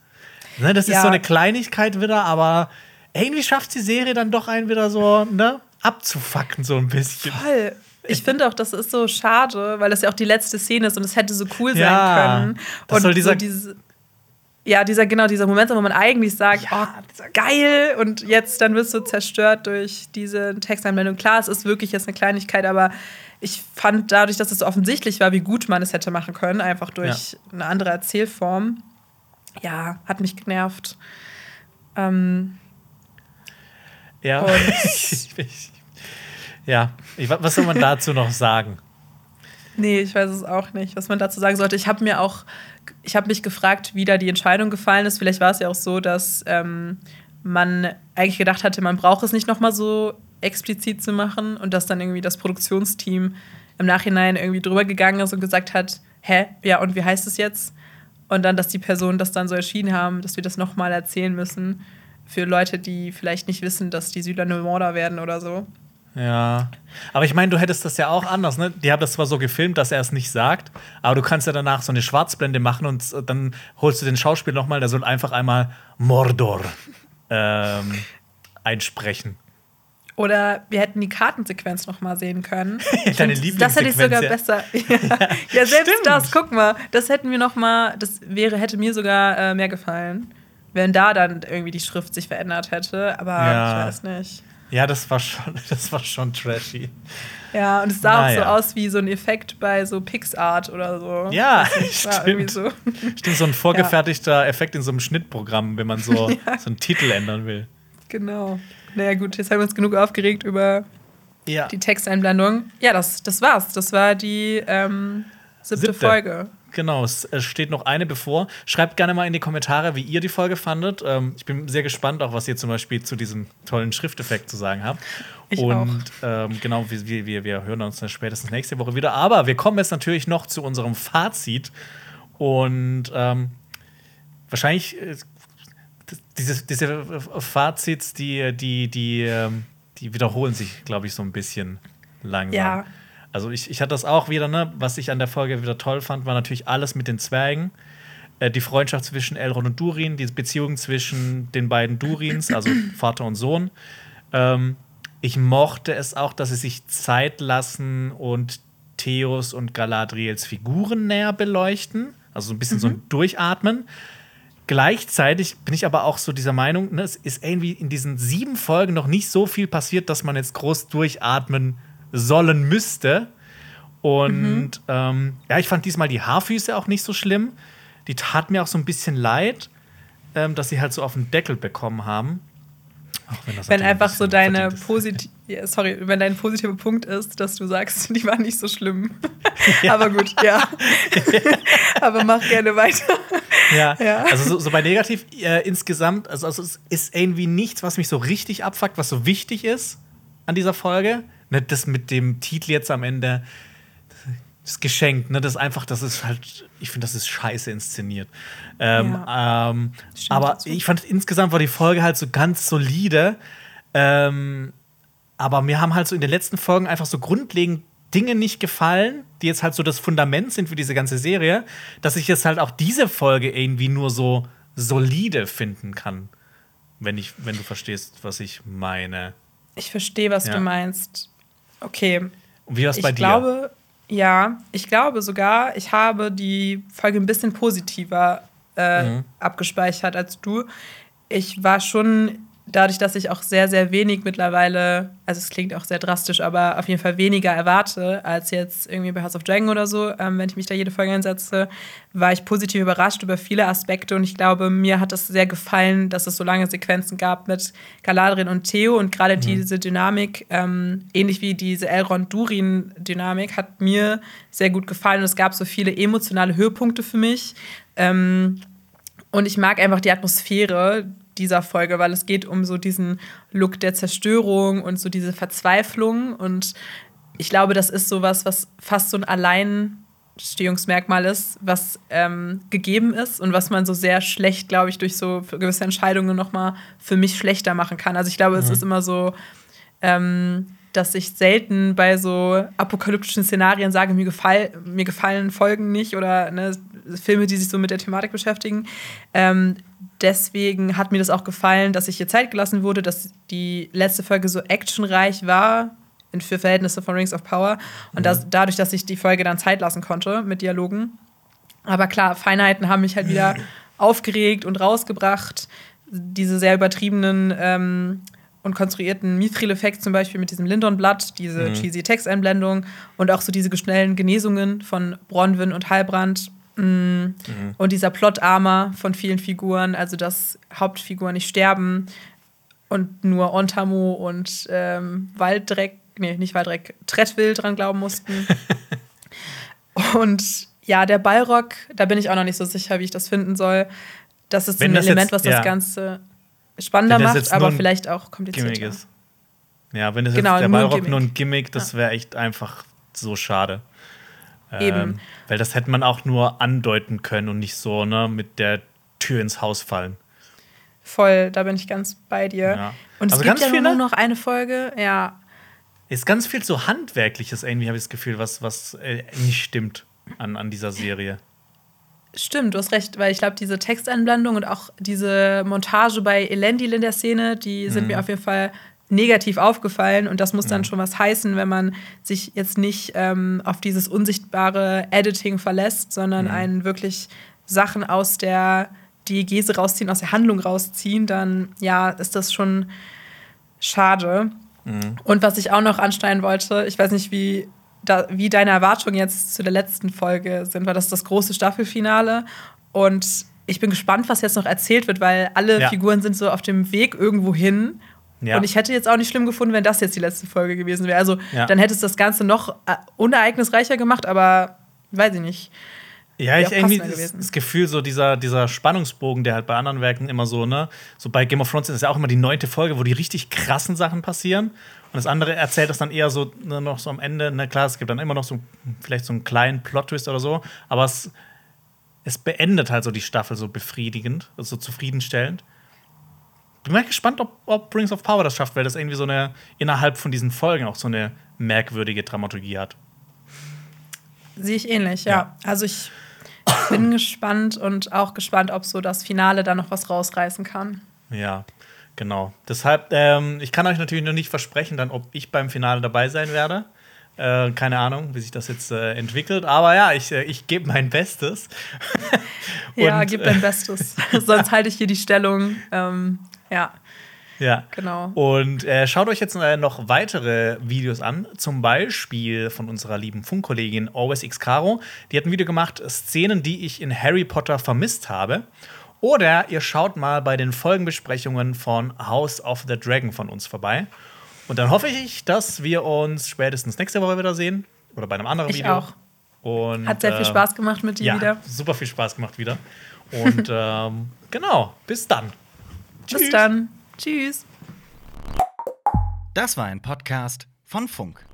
Ne, das ja. ist so eine Kleinigkeit wieder, aber irgendwie schafft die Serie dann doch einen wieder so ne, abzufacken, so ein bisschen. Voll. Ich finde auch, das ist so schade, weil das ja auch die letzte Szene ist und es hätte so cool sein ja, können. Das und soll dieser, so diese, ja, dieser, genau, dieser Moment, wo man eigentlich sagt, ja, oh, geil, und jetzt dann wirst du zerstört durch diese Texteinblendung. Klar, es ist wirklich jetzt eine Kleinigkeit, aber ich fand dadurch, dass es so offensichtlich war, wie gut man es hätte machen können, einfach durch ja. eine andere Erzählform, ja, hat mich genervt. Ähm, ja. <laughs> ja, ich, was soll man dazu noch sagen? Nee, ich weiß es auch nicht, was man dazu sagen sollte. Ich habe mir auch, ich habe mich gefragt, wie da die Entscheidung gefallen ist. Vielleicht war es ja auch so, dass ähm, man eigentlich gedacht hatte, man braucht es nicht nochmal so explizit zu machen und dass dann irgendwie das Produktionsteam im Nachhinein irgendwie drüber gegangen ist und gesagt hat, hä, ja, und wie heißt es jetzt? Und dann, dass die Personen das dann so erschienen haben, dass wir das nochmal erzählen müssen für Leute, die vielleicht nicht wissen, dass die Südler Mörder werden oder so. Ja. Aber ich meine, du hättest das ja auch anders, ne? Die haben das zwar so gefilmt, dass er es nicht sagt, aber du kannst ja danach so eine Schwarzblende machen und dann holst du den Schauspieler nochmal, der soll einfach einmal Mordor ähm, einsprechen. Oder wir hätten die Kartensequenz noch mal sehen können. <laughs> Deine Lieblingssequenz. Das hätte ich sogar ja. besser. <laughs> ja, ja selbst Stimmt. das, guck mal, das hätten wir noch mal, das wäre, hätte mir sogar äh, mehr gefallen, wenn da dann irgendwie die Schrift sich verändert hätte. Aber ja. ich weiß nicht. Ja, das war schon, <laughs> das war schon trashy. Ja, und es sah naja. auch so aus wie so ein Effekt bei so PixArt oder so. Ja, <laughs> stimmt. So. Stimmt, so ein <laughs> vorgefertigter ja. Effekt in so einem Schnittprogramm, wenn man so, ja. so einen Titel ändern will. Genau. Naja, gut, jetzt haben wir uns genug aufgeregt über ja. die Texteinblendung. Ja, das, das war's. Das war die ähm, siebte, siebte, Folge. Genau, es steht noch eine bevor. Schreibt gerne mal in die Kommentare, wie ihr die Folge fandet. Ähm, ich bin sehr gespannt, auch was ihr zum Beispiel zu diesem tollen Schrifteffekt zu sagen habt. Ich und ähm, genau, wir, wir, wir hören uns dann spätestens nächste Woche wieder. Aber wir kommen jetzt natürlich noch zu unserem Fazit. Und ähm, wahrscheinlich äh, diese, diese Fazits, die, die, die, ähm, die wiederholen sich, glaube ich, so ein bisschen langsam. Ja. Also ich, ich hatte das auch wieder, ne? Was ich an der Folge wieder toll fand, war natürlich alles mit den Zwergen. Äh, die Freundschaft zwischen Elrond und Durin, die Beziehung zwischen den beiden Durins, also <clears throat> Vater und Sohn. Ähm, ich mochte es auch, dass sie sich Zeit lassen und Theos und Galadriels Figuren näher beleuchten. Also so ein bisschen mhm. so ein Durchatmen. Gleichzeitig bin ich aber auch so dieser Meinung, ne, es ist irgendwie in diesen sieben Folgen noch nicht so viel passiert, dass man jetzt groß durchatmen sollen müsste. Und mhm. ähm, ja, ich fand diesmal die Haarfüße auch nicht so schlimm. Die tat mir auch so ein bisschen leid, ähm, dass sie halt so auf den Deckel bekommen haben. wenn, wenn einfach so deine positive, <laughs> sorry, wenn dein positiver Punkt ist, dass du sagst, <laughs> die war nicht so schlimm. <laughs> Ja. Aber gut, ja. Aber mach gerne weiter. Ja, ja. also so, so, bei negativ äh, insgesamt, also, also es ist irgendwie nichts, was mich so richtig abfuckt, was so wichtig ist an dieser Folge. Ne, das mit dem Titel jetzt am Ende, das Geschenk, ne, das ist einfach, das ist halt, ich finde, das ist scheiße inszeniert. Ähm, ja. ähm, aber dazu. ich fand insgesamt war die Folge halt so ganz solide. Ähm, aber mir haben halt so in den letzten Folgen einfach so grundlegend Dinge nicht gefallen, die jetzt halt so das Fundament sind für diese ganze Serie, dass ich jetzt halt auch diese Folge irgendwie nur so solide finden kann. Wenn, ich, wenn du verstehst, was ich meine. Ich verstehe, was ja. du meinst. Okay. Und wie war es bei ich dir? Glaube, ja, ich glaube sogar, ich habe die Folge ein bisschen positiver äh, mhm. abgespeichert als du. Ich war schon dadurch, dass ich auch sehr, sehr wenig mittlerweile, also es klingt auch sehr drastisch, aber auf jeden Fall weniger erwarte als jetzt irgendwie bei House of Dragon oder so, ähm, wenn ich mich da jede Folge einsetze, war ich positiv überrascht über viele Aspekte und ich glaube, mir hat es sehr gefallen, dass es so lange Sequenzen gab mit Galadriel und Theo und gerade mhm. diese Dynamik, ähm, ähnlich wie diese Elrond-Durin-Dynamik, hat mir sehr gut gefallen und es gab so viele emotionale Höhepunkte für mich. Ähm, und ich mag einfach die Atmosphäre, dieser Folge, weil es geht um so diesen Look der Zerstörung und so diese Verzweiflung. Und ich glaube, das ist sowas, was fast so ein Alleinstehungsmerkmal ist, was ähm, gegeben ist und was man so sehr schlecht, glaube ich, durch so gewisse Entscheidungen nochmal für mich schlechter machen kann. Also ich glaube, mhm. es ist immer so. Ähm, dass ich selten bei so apokalyptischen Szenarien sage, mir, gefall, mir gefallen Folgen nicht oder ne, Filme, die sich so mit der Thematik beschäftigen. Ähm, deswegen hat mir das auch gefallen, dass ich hier Zeit gelassen wurde, dass die letzte Folge so actionreich war für Verhältnisse von Rings of Power und mhm. das, dadurch, dass ich die Folge dann Zeit lassen konnte mit Dialogen. Aber klar, Feinheiten haben mich halt wieder <laughs> aufgeregt und rausgebracht. Diese sehr übertriebenen ähm, und konstruierten Mithril-Effekt zum Beispiel mit diesem Lindon-Blatt, diese mhm. cheesy Texteinblendung und auch so diese schnellen Genesungen von Bronwyn und Heilbrand Mhm. Und dieser Plot-Armor von vielen Figuren, also dass Hauptfiguren nicht sterben und nur Ontamo und ähm, Walddreck, nee, nicht Walddreck, Trettwill dran glauben mussten. <laughs> und ja, der Ballrock, da bin ich auch noch nicht so sicher, wie ich das finden soll. Das ist Wenn ein das Element, jetzt, was das ja. Ganze spannender das macht, aber vielleicht auch komplizierter. Ist. Ja, wenn es genau, jetzt der Ballrock nur ein Gimmick, das wäre echt einfach so schade. Eben. Ähm, weil das hätte man auch nur andeuten können und nicht so, ne, mit der Tür ins Haus fallen. Voll, da bin ich ganz bei dir. Ja. Und es also gibt ja viel, nur ne? noch eine Folge, ja. Ist ganz viel so Handwerkliches irgendwie, habe ich das Gefühl, was, was äh, nicht stimmt an, an dieser Serie. Stimmt, du hast recht, weil ich glaube, diese Texteinblendung und auch diese Montage bei Elendil in der Szene, die sind mhm. mir auf jeden Fall negativ aufgefallen und das muss dann mhm. schon was heißen, wenn man sich jetzt nicht ähm, auf dieses unsichtbare Editing verlässt, sondern mhm. einen wirklich Sachen aus der Diegese rausziehen, aus der Handlung rausziehen, dann ja, ist das schon schade. Mhm. Und was ich auch noch anschneiden wollte, ich weiß nicht, wie, da, wie deine Erwartungen jetzt zu der letzten Folge sind, weil das ist das große Staffelfinale und ich bin gespannt, was jetzt noch erzählt wird, weil alle ja. Figuren sind so auf dem Weg irgendwo hin ja. Und ich hätte jetzt auch nicht schlimm gefunden, wenn das jetzt die letzte Folge gewesen wäre. Also ja. dann hätte es das Ganze noch äh, unereignisreicher gemacht, aber weiß ich nicht. Ja, ich irgendwie das, das, Gefühl, so dieser, dieser Spannungsbogen, der halt bei anderen Werken immer so, ne, so bei Game of Thrones ist ja auch immer die neunte Folge, wo die richtig krassen Sachen passieren. Und das andere erzählt das dann eher so ne, noch so am Ende. Ne, klar, es gibt dann immer noch so vielleicht so einen kleinen Plot-Twist oder so, aber es, es beendet halt so die Staffel so befriedigend, also so zufriedenstellend. Bin mal gespannt, ob, ob Rings of Power das schafft, weil das irgendwie so eine innerhalb von diesen Folgen auch so eine merkwürdige Dramaturgie hat. Sehe ich ähnlich, ja. ja. Also ich bin gespannt und auch gespannt, ob so das Finale da noch was rausreißen kann. Ja, genau. Deshalb, ähm, ich kann euch natürlich noch nicht versprechen, dann, ob ich beim Finale dabei sein werde. Äh, keine Ahnung, wie sich das jetzt äh, entwickelt. Aber ja, ich, äh, ich gebe mein Bestes. <laughs> ja, gib dein Bestes. <laughs> Sonst halte ich hier die Stellung. Ähm, ja. Ja. Genau. Und äh, schaut euch jetzt äh, noch weitere Videos an, zum Beispiel von unserer lieben Funkkollegin Always X Caro. Die hat ein Video gemacht, Szenen, die ich in Harry Potter vermisst habe. Oder ihr schaut mal bei den Folgenbesprechungen von House of the Dragon von uns vorbei. Und dann hoffe ich, dass wir uns spätestens nächste Woche wieder sehen. Oder bei einem anderen ich Video. Auch. Und, Hat sehr viel äh, Spaß gemacht mit dir ja, wieder. Super viel Spaß gemacht wieder. Und <laughs> ähm, genau, bis dann. Bis Tschüss. dann. Tschüss. Das war ein Podcast von Funk.